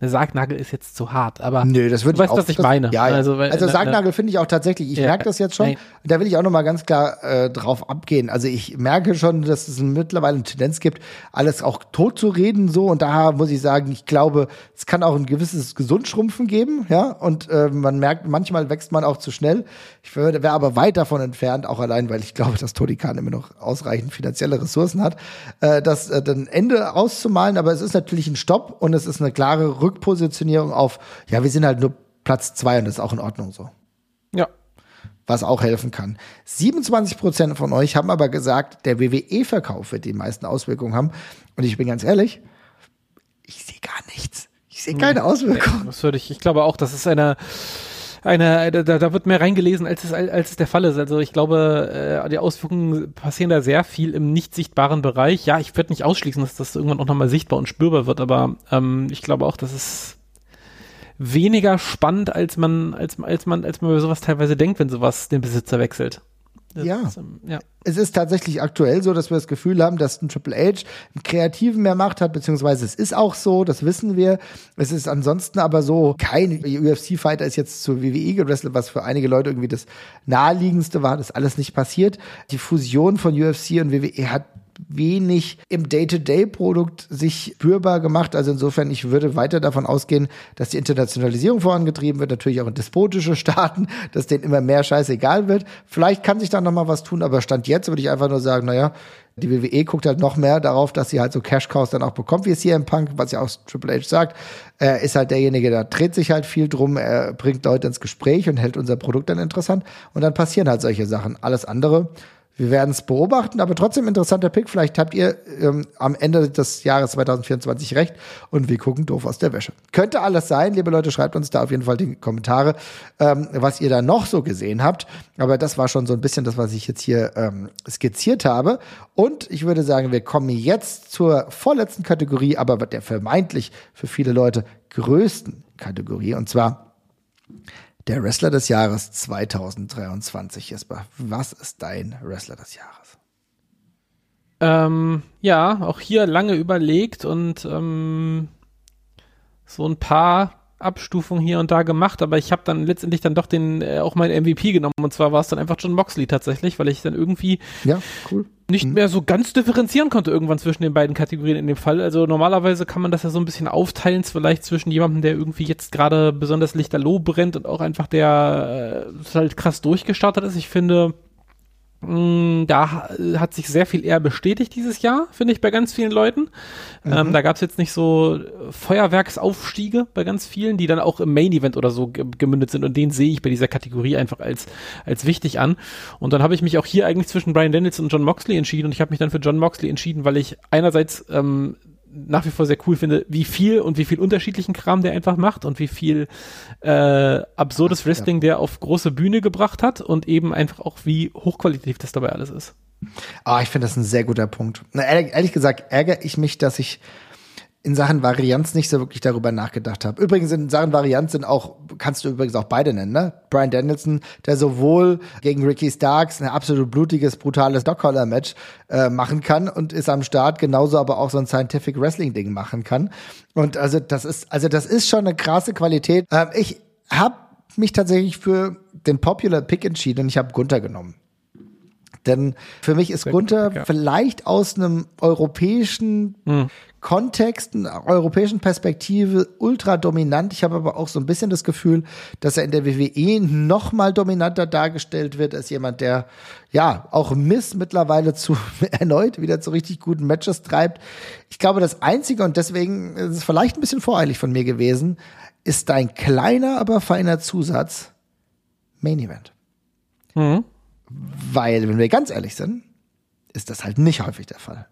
eine Sargnagel ist jetzt zu hart, aber Nö, das würde ich weißt, auch, was ich das, meine. Ja. Also, weil- also Sargnagel finde ich auch tatsächlich, ich Ja, merke das jetzt schon. nein. Und da will ich auch nochmal ganz klar äh, drauf abgehen. Also ich merke schon, dass es mittlerweile eine Tendenz gibt, alles auch tot zu reden so. Und da muss ich sagen, ich glaube, es kann auch ein gewisses Gesundschrumpfen geben, ja. Und äh, man merkt, manchmal wächst man auch zu schnell. Ich wäre wär aber weit davon entfernt, auch allein, weil ich glaube, dass Tony Khan immer noch ausreichend finanzielle Ressourcen hat, äh, das äh, dann Ende auszumalen. Aber es ist natürlich ein Stopp und es ist eine klare Rückpositionierung auf, ja, wir sind halt nur Platz zwei und das ist auch in Ordnung so ja. was auch helfen kann. 27 Prozent von euch haben aber gesagt, der WWE-Verkauf wird die meisten Auswirkungen haben. Und ich bin ganz ehrlich, ich sehe gar nichts. Ich sehe keine Auswirkungen. Das würde ich, ich glaube auch, das ist eine, eine, da, da wird mehr reingelesen, als es, als es der Fall ist. Also ich glaube, äh, die Auswirkungen passieren da sehr viel im nicht sichtbaren Bereich. Ja, ich werde nicht ausschließen, dass das irgendwann auch nochmal sichtbar und spürbar wird, aber ähm, ich glaube auch, dass es weniger spannend, als man, als, als man, als man über sowas teilweise denkt, wenn sowas den Besitzer wechselt. Das Ja. Ähm, ja. Es ist tatsächlich aktuell so, dass wir das Gefühl haben, dass ein Triple H einen Kreativen mehr Macht hat, beziehungsweise es ist auch so, das wissen wir. Es ist ansonsten aber so, kein UFC-Fighter ist jetzt zur WWE gewrestelt, was für einige Leute irgendwie das naheliegendste war. Das ist alles nicht passiert. Die Fusion von UFC und WWE hat wenig im Day-to-Day-Produkt sich spürbar gemacht. Also insofern, ich würde weiter davon ausgehen, dass die Internationalisierung vorangetrieben wird, natürlich auch in despotische Staaten, dass denen immer mehr scheißegal wird. Vielleicht kann sich da noch mal was tun, aber Stand jetzt würde ich einfach nur sagen, naja, die WWE guckt halt noch mehr darauf, dass sie halt so Cash-Cows dann auch bekommt, wie es hier im Punk, was ja auch Triple H sagt. Er ist halt derjenige, der dreht sich halt viel drum, er bringt Leute ins Gespräch und hält unser Produkt dann interessant und dann passieren halt solche Sachen. Alles andere wir werden es beobachten, aber trotzdem interessanter Pick. Vielleicht habt ihr ähm, am Ende des Jahres 2024 recht und wir gucken doof aus der Wäsche. Könnte alles sein, liebe Leute, schreibt uns da auf jeden Fall die Kommentare, ähm, was ihr da noch so gesehen habt. Aber das war schon so ein bisschen das, was ich jetzt hier ähm, skizziert habe. Und ich würde sagen, wir kommen jetzt zur vorletzten Kategorie, aber der vermeintlich für viele Leute größten Kategorie. Und zwar der Wrestler des Jahres 2023, Jesper. Was ist dein Wrestler des Jahres? Ähm, ja, auch hier lange überlegt und ähm, so ein paar Abstufungen hier und da gemacht, aber ich habe dann letztendlich dann doch den äh, auch meinen MVP genommen und zwar war es dann einfach John Moxley tatsächlich, weil ich dann irgendwie Ja, cool. nicht mehr so ganz differenzieren konnte irgendwann zwischen den beiden Kategorien in dem Fall. Also normalerweise kann man das ja so ein bisschen aufteilen, vielleicht zwischen jemandem, der irgendwie jetzt gerade besonders lichterloh brennt und auch einfach der äh, halt krass durchgestartet ist. Ich finde, da ha- hat sich sehr viel eher bestätigt dieses Jahr, finde ich, bei ganz vielen Leuten. Ähm, da gab es jetzt nicht so Feuerwerksaufstiege bei ganz vielen, die dann auch im Main Event oder so ge gemündet sind und den sehe ich bei dieser Kategorie einfach als, als wichtig an. Und dann habe ich mich auch hier eigentlich zwischen Brian Danielson und John Moxley entschieden und ich habe mich dann für John Moxley entschieden, weil ich einerseits ähm, nach wie vor sehr cool finde, wie viel und wie viel unterschiedlichen Kram der einfach macht und wie viel äh, absurdes Wrestling der auf große Bühne gebracht hat und eben einfach auch wie hochqualitativ das dabei alles ist. Ah, ich finde das ein sehr guter Punkt. Na, ehrlich, ehrlich gesagt ärgere ich mich, dass ich in Sachen Varianz nicht so wirklich darüber nachgedacht habe. Übrigens in Sachen Varianz sind auch, kannst du übrigens auch beide nennen, ne? Brian Danielson, der sowohl gegen Ricky Starks ein absolut blutiges, brutales Dog-Collar-Match äh, machen kann und ist am Start, genauso aber auch so ein Scientific Wrestling-Ding machen kann. Und also das ist, also das ist schon eine krasse Qualität. Ähm, ich habe mich tatsächlich für den Popular Pick entschieden und ich habe Gunther genommen. Denn für mich ist Gunther ja. vielleicht aus einem europäischen Kontext, einer europäischen Perspektive ultra dominant. Ich habe aber auch so ein bisschen das Gefühl, dass er in der WWE noch mal dominanter dargestellt wird als jemand, der ja auch Miss mittlerweile zu erneut wieder zu richtig guten Matches treibt. Ich glaube, das Einzige und deswegen ist es vielleicht ein bisschen voreilig von mir gewesen, ist ein kleiner, aber feiner Zusatz Main Event. Mhm. Weil, wenn wir ganz ehrlich sind, ist das halt nicht häufig der Fall.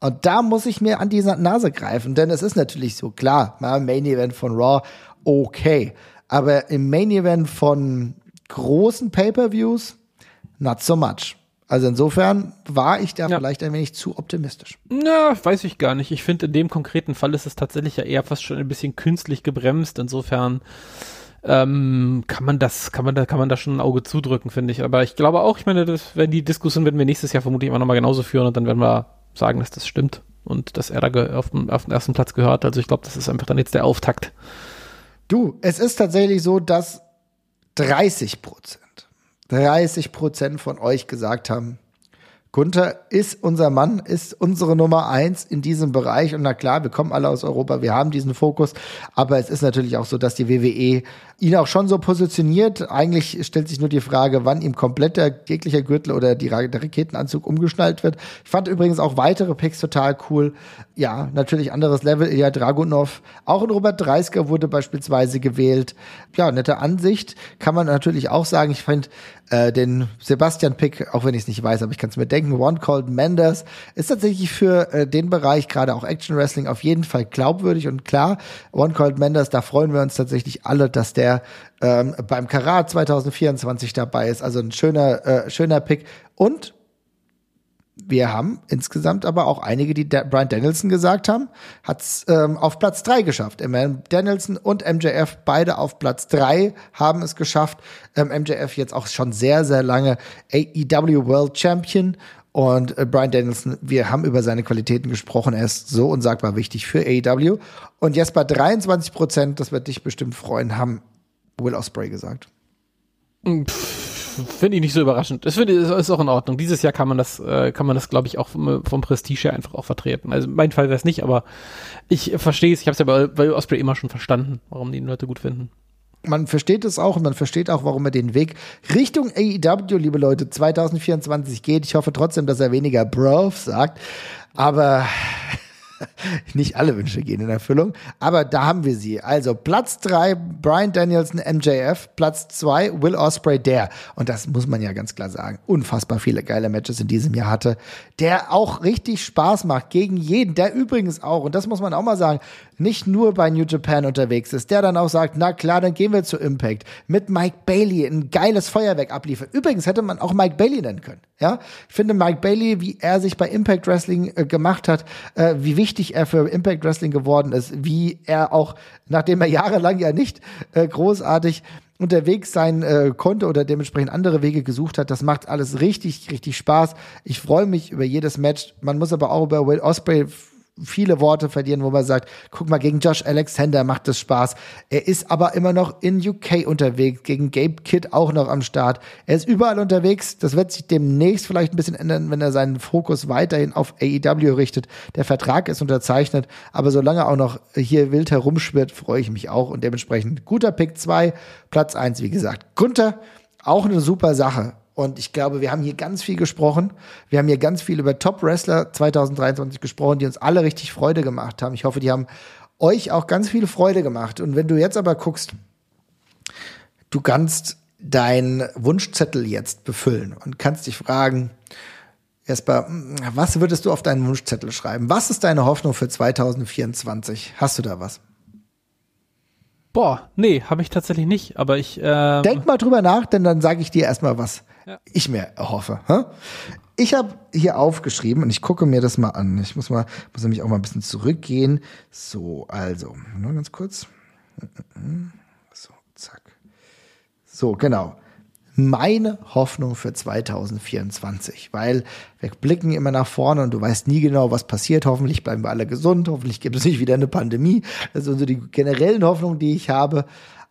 Und da muss ich mir an die Nase greifen, denn es ist natürlich so, klar, Main Event von Raw, okay. Aber im Main Event von großen Pay-Per-Views, not so much. Also insofern war ich da Ja. vielleicht ein wenig zu optimistisch. Na, weiß ich gar nicht. Ich finde, in dem konkreten Fall ist es tatsächlich ja eher fast schon ein bisschen künstlich gebremst. Insofern ähm, kann man das, kann man da, kann man da schon ein Auge zudrücken, finde ich. Aber ich glaube auch, ich meine, das, wenn die Diskussion werden wir nächstes Jahr vermutlich immer noch mal genauso führen und dann werden wir sagen, dass das stimmt. und dass er da auf dem, auf dem ersten Platz gehört. Also ich glaube, das ist einfach dann jetzt der Auftakt. Du, es ist tatsächlich so, dass 30 Prozent, 30 Prozent von euch gesagt haben, Gunther ist unser Mann, ist unsere Nummer eins in diesem Bereich. Und na klar, wir kommen alle aus Europa, wir haben diesen Fokus. Aber es ist natürlich auch so, dass die WWE ihn auch schon so positioniert. Eigentlich stellt sich nur die Frage, wann ihm komplett der jeglicher Gürtel oder die, der Raketenanzug umgeschnallt wird. Ich fand übrigens auch weitere Picks total cool. Ja, natürlich anderes Level. Ilya Dragunov, auch in Robert Dreisker wurde beispielsweise gewählt. Ja, nette Ansicht. Kann man natürlich auch sagen. Ich fand äh, den Sebastian-Pick, auch wenn ich es nicht weiß, aber ich kann es mir denken, One Called Mendes ist tatsächlich für äh, den Bereich, gerade auch Action Wrestling, auf jeden Fall glaubwürdig und klar. One Called Mendes, da freuen wir uns tatsächlich alle, dass der ähm, beim Karat 2024 dabei ist. Also ein schöner, äh, schöner Pick. Und wir haben insgesamt aber auch einige, die Brian Danielson gesagt haben, hat es ähm, auf Platz drei geschafft. Immerhin Danielson und MJF beide auf Platz drei haben es geschafft. Ähm, MJF jetzt auch schon sehr, sehr lange AEW World Champion. Und äh, Brian Danielson, wir haben über seine Qualitäten gesprochen. Er ist so unsagbar wichtig für AEW. Und jetzt bei 23 Prozent, das wird dich bestimmt freuen, haben Will Osprey gesagt. Pff Finde ich nicht so überraschend. Das finde ich ist auch in Ordnung. Dieses Jahr kann man das, äh, kann man das, glaube ich, auch vom, vom Prestige her einfach auch vertreten. Also mein Fall wäre es nicht, aber ich verstehe es. Ich habe es ja bei, bei Osprey immer schon verstanden, warum die Leute gut finden. Man versteht es auch und man versteht auch, warum er den Weg Richtung AEW, liebe Leute, 2024 geht. Ich hoffe trotzdem, dass er weniger Bro sagt. Aber nicht alle Wünsche gehen in Erfüllung, aber da haben wir sie. Also Platz drei Brian Danielson, MJF, Platz zwei Will Osprey, der, und das muss man ja ganz klar sagen, unfassbar viele geile Matches in diesem Jahr hatte, der auch richtig Spaß macht gegen jeden, der übrigens auch, und das muss man auch mal sagen, nicht nur bei New Japan unterwegs ist, der dann auch sagt, na klar, dann gehen wir zu Impact, mit Mike Bailey ein geiles Feuerwerk abliefert. Übrigens hätte man auch Mike Bailey nennen können, ja. Ich finde Mike Bailey, wie er sich bei Impact Wrestling äh, gemacht hat, äh, wie wichtig er für Impact Wrestling geworden ist, wie er auch, nachdem er jahrelang ja nicht äh, großartig unterwegs sein äh, konnte oder dementsprechend andere Wege gesucht hat. Das macht alles richtig, richtig Spaß. Ich freue mich über jedes Match. Man muss aber auch über Will Osprey viele Worte verlieren, wo man sagt, guck mal, gegen Josh Alexander macht es Spaß. Er ist aber immer noch in UK unterwegs, gegen Gabe Kidd auch noch am Start. Er ist überall unterwegs. Das wird sich demnächst vielleicht ein bisschen ändern, wenn er seinen Fokus weiterhin auf AEW richtet. Der Vertrag ist unterzeichnet, aber solange er auch noch hier wild herumschwirrt, freue ich mich auch und dementsprechend guter Pick 2, Platz 1, wie gesagt. Gunther, auch eine super Sache. Und ich glaube, wir haben hier ganz viel gesprochen. Wir haben hier ganz viel über Top-Wrestler 2023 gesprochen, die uns alle richtig Freude gemacht haben. Ich hoffe, die haben euch auch ganz viel Freude gemacht. Und wenn du jetzt aber guckst, du kannst deinen Wunschzettel jetzt befüllen und kannst dich fragen, Jesper, was würdest du auf deinen Wunschzettel schreiben? Was ist deine Hoffnung für 2024? Hast du da was? Boah, nee, habe ich tatsächlich nicht, aber ich. Ähm Denk mal drüber nach, denn dann sage ich dir erstmal, was ja. ich mir erhoffe. Ich habe hier aufgeschrieben und ich gucke mir das mal an. Ich muss mal, muss nämlich auch mal ein bisschen zurückgehen. So, also, nur ganz kurz. So, zack. So, genau meine Hoffnung für 2024, weil wir blicken immer nach vorne und du weißt nie genau, was passiert. Hoffentlich bleiben wir alle gesund, hoffentlich gibt es nicht wieder eine Pandemie. Das sind so die generellen Hoffnungen, die ich habe.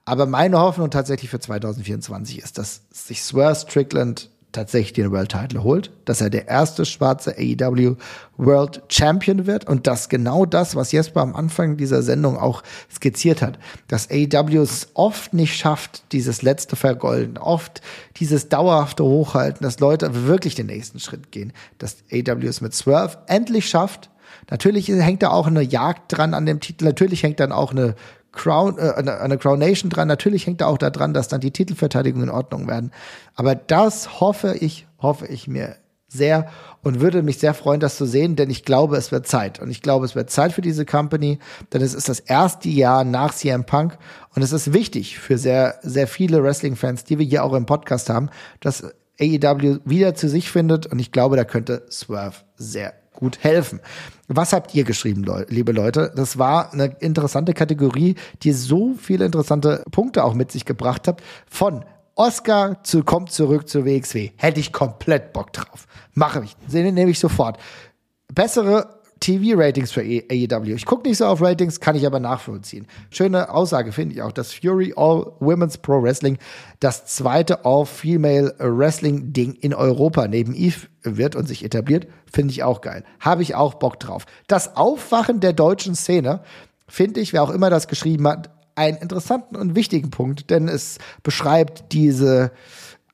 Aber meine Hoffnung tatsächlich für 2024 ist, dass sich Swerve Strickland tatsächlich den World Title holt, dass er der erste schwarze AEW World Champion wird und dass genau das, was Jesper am Anfang dieser Sendung auch skizziert hat, dass AEW es oft nicht schafft, dieses letzte Vergolden, oft dieses dauerhafte Hochhalten, dass Leute wirklich den nächsten Schritt gehen, dass AEW es mit Swerve endlich schafft. Natürlich hängt da auch eine Jagd dran an dem Titel, natürlich hängt dann auch eine Crown, äh, eine Crown Nation dran. Natürlich hängt da auch daran, dass dann die Titelverteidigungen in Ordnung werden. Aber das hoffe ich, hoffe ich mir sehr und würde mich sehr freuen, das zu sehen, denn ich glaube, es wird Zeit. Und ich glaube, es wird Zeit für diese Company, denn es ist das erste Jahr nach CM Punk und es ist wichtig für sehr, sehr viele Wrestling-Fans, die wir hier auch im Podcast haben, dass AEW wieder zu sich findet und ich glaube, da könnte Swerve sehr gut helfen. Was habt ihr geschrieben, liebe Leute? Das war eine interessante Kategorie, die so viele interessante Punkte auch mit sich gebracht hat. Von Oscar zu kommt zurück zur WXW. Hätte ich komplett Bock drauf. Mache ich. Nehme ich sofort. Bessere TV-Ratings für AEW. Ich gucke nicht so auf Ratings, kann ich aber nachvollziehen. Schöne Aussage finde ich auch, dass Fury All Women's Pro Wrestling das zweite All-Female Wrestling-Ding in Europa neben Eve wird und sich etabliert, finde ich auch geil. Habe ich auch Bock drauf. Das Aufwachen der deutschen Szene, finde ich, wer auch immer das geschrieben hat, einen interessanten und wichtigen Punkt, denn es beschreibt diese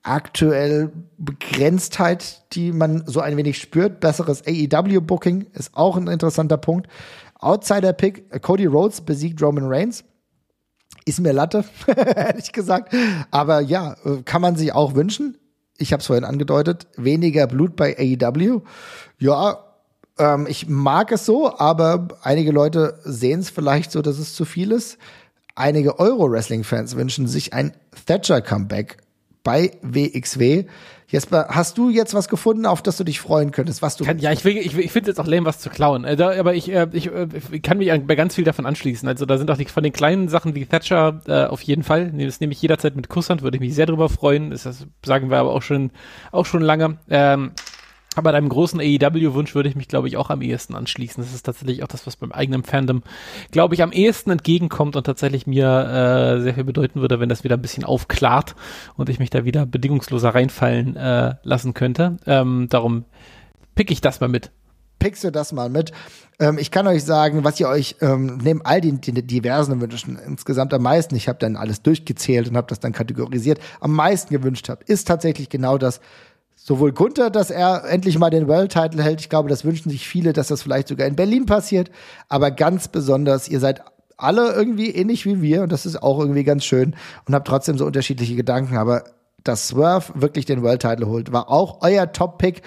aktuell Begrenztheit, die man so ein wenig spürt. Besseres AEW-Booking ist auch ein interessanter Punkt. Outsider-Pick, Cody Rhodes besiegt Roman Reigns. Ist mir Latte, ehrlich gesagt. Aber ja, kann man sich auch wünschen. Ich habe es vorhin angedeutet, weniger Blut bei AEW. Ja, ähm, ich mag es so, aber einige Leute sehen es vielleicht so, dass es zu viel ist. Einige Euro-Wrestling-Fans wünschen sich ein Thatcher-Comeback bei WXW. Jesper, hast du jetzt was gefunden, auf das du dich freuen könntest? Was du kann, ja, ich, will, ich, ich finde jetzt auch lame, was zu klauen. Äh, da, aber ich, äh, ich, äh, kann mich bei ganz viel davon anschließen. Also da sind auch die, von den kleinen Sachen wie Thatcher äh, auf jeden Fall. Das nehme ich jederzeit mit Kusshand, würde ich mich sehr drüber freuen. Das, das sagen wir aber auch schon, auch schon lange. Ähm, aber deinem großen AEW-Wunsch würde ich mich, glaube ich, auch am ehesten anschließen. Das ist tatsächlich auch das, was beim eigenen Fandom, glaube ich, am ehesten entgegenkommt und tatsächlich mir äh, sehr viel bedeuten würde, wenn das wieder ein bisschen aufklart und ich mich da wieder bedingungsloser reinfallen äh, lassen könnte. Ähm, darum pick ich das mal mit. Pickst du das mal mit? Ähm, ich kann euch sagen, was ihr euch ähm, neben all den, den diversen Wünschen insgesamt am meisten, ich habe dann alles durchgezählt und habe das dann kategorisiert, am meisten gewünscht habt, ist tatsächlich genau das, sowohl Gunther, dass er endlich mal den World Title hält. Ich glaube, das wünschen sich viele, dass das vielleicht sogar in Berlin passiert. Aber ganz besonders, ihr seid alle irgendwie ähnlich wie wir und das ist auch irgendwie ganz schön und habt trotzdem so unterschiedliche Gedanken. Aber dass Swerve wirklich den World Title holt, war auch euer Top-Pick.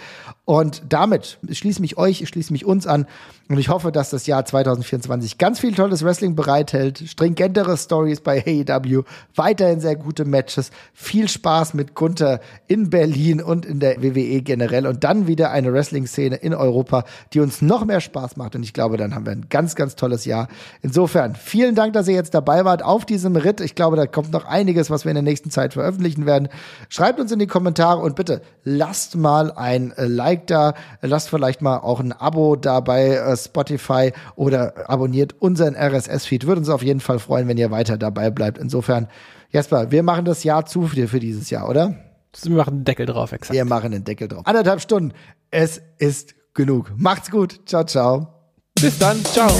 Und damit schließe mich euch, schließe mich uns an. Und ich hoffe, dass das Jahr 2024 ganz viel tolles Wrestling bereithält, stringentere Stories bei AEW, weiterhin sehr gute Matches, viel Spaß mit Gunther in Berlin und in der WWE generell und dann wieder eine Wrestling-Szene in Europa, die uns noch mehr Spaß macht. Und ich glaube, dann haben wir ein ganz, ganz tolles Jahr. Insofern, vielen Dank, dass ihr jetzt dabei wart auf diesem Ritt. Ich glaube, da kommt noch einiges, was wir in der nächsten Zeit veröffentlichen werden. Schreibt uns in die Kommentare und bitte lasst mal ein Like da, lasst vielleicht mal auch ein Abo dabei äh, Spotify oder abonniert unseren RSS-Feed. Würde uns auf jeden Fall freuen, wenn ihr weiter dabei bleibt. Insofern, Jasper, wir machen das Jahr zu für, für dieses Jahr, oder? Wir machen einen Deckel drauf, exakt. Wir machen einen Deckel drauf. Anderthalb Stunden. Es ist genug. Macht's gut. Ciao, ciao. Bis dann. Ciao.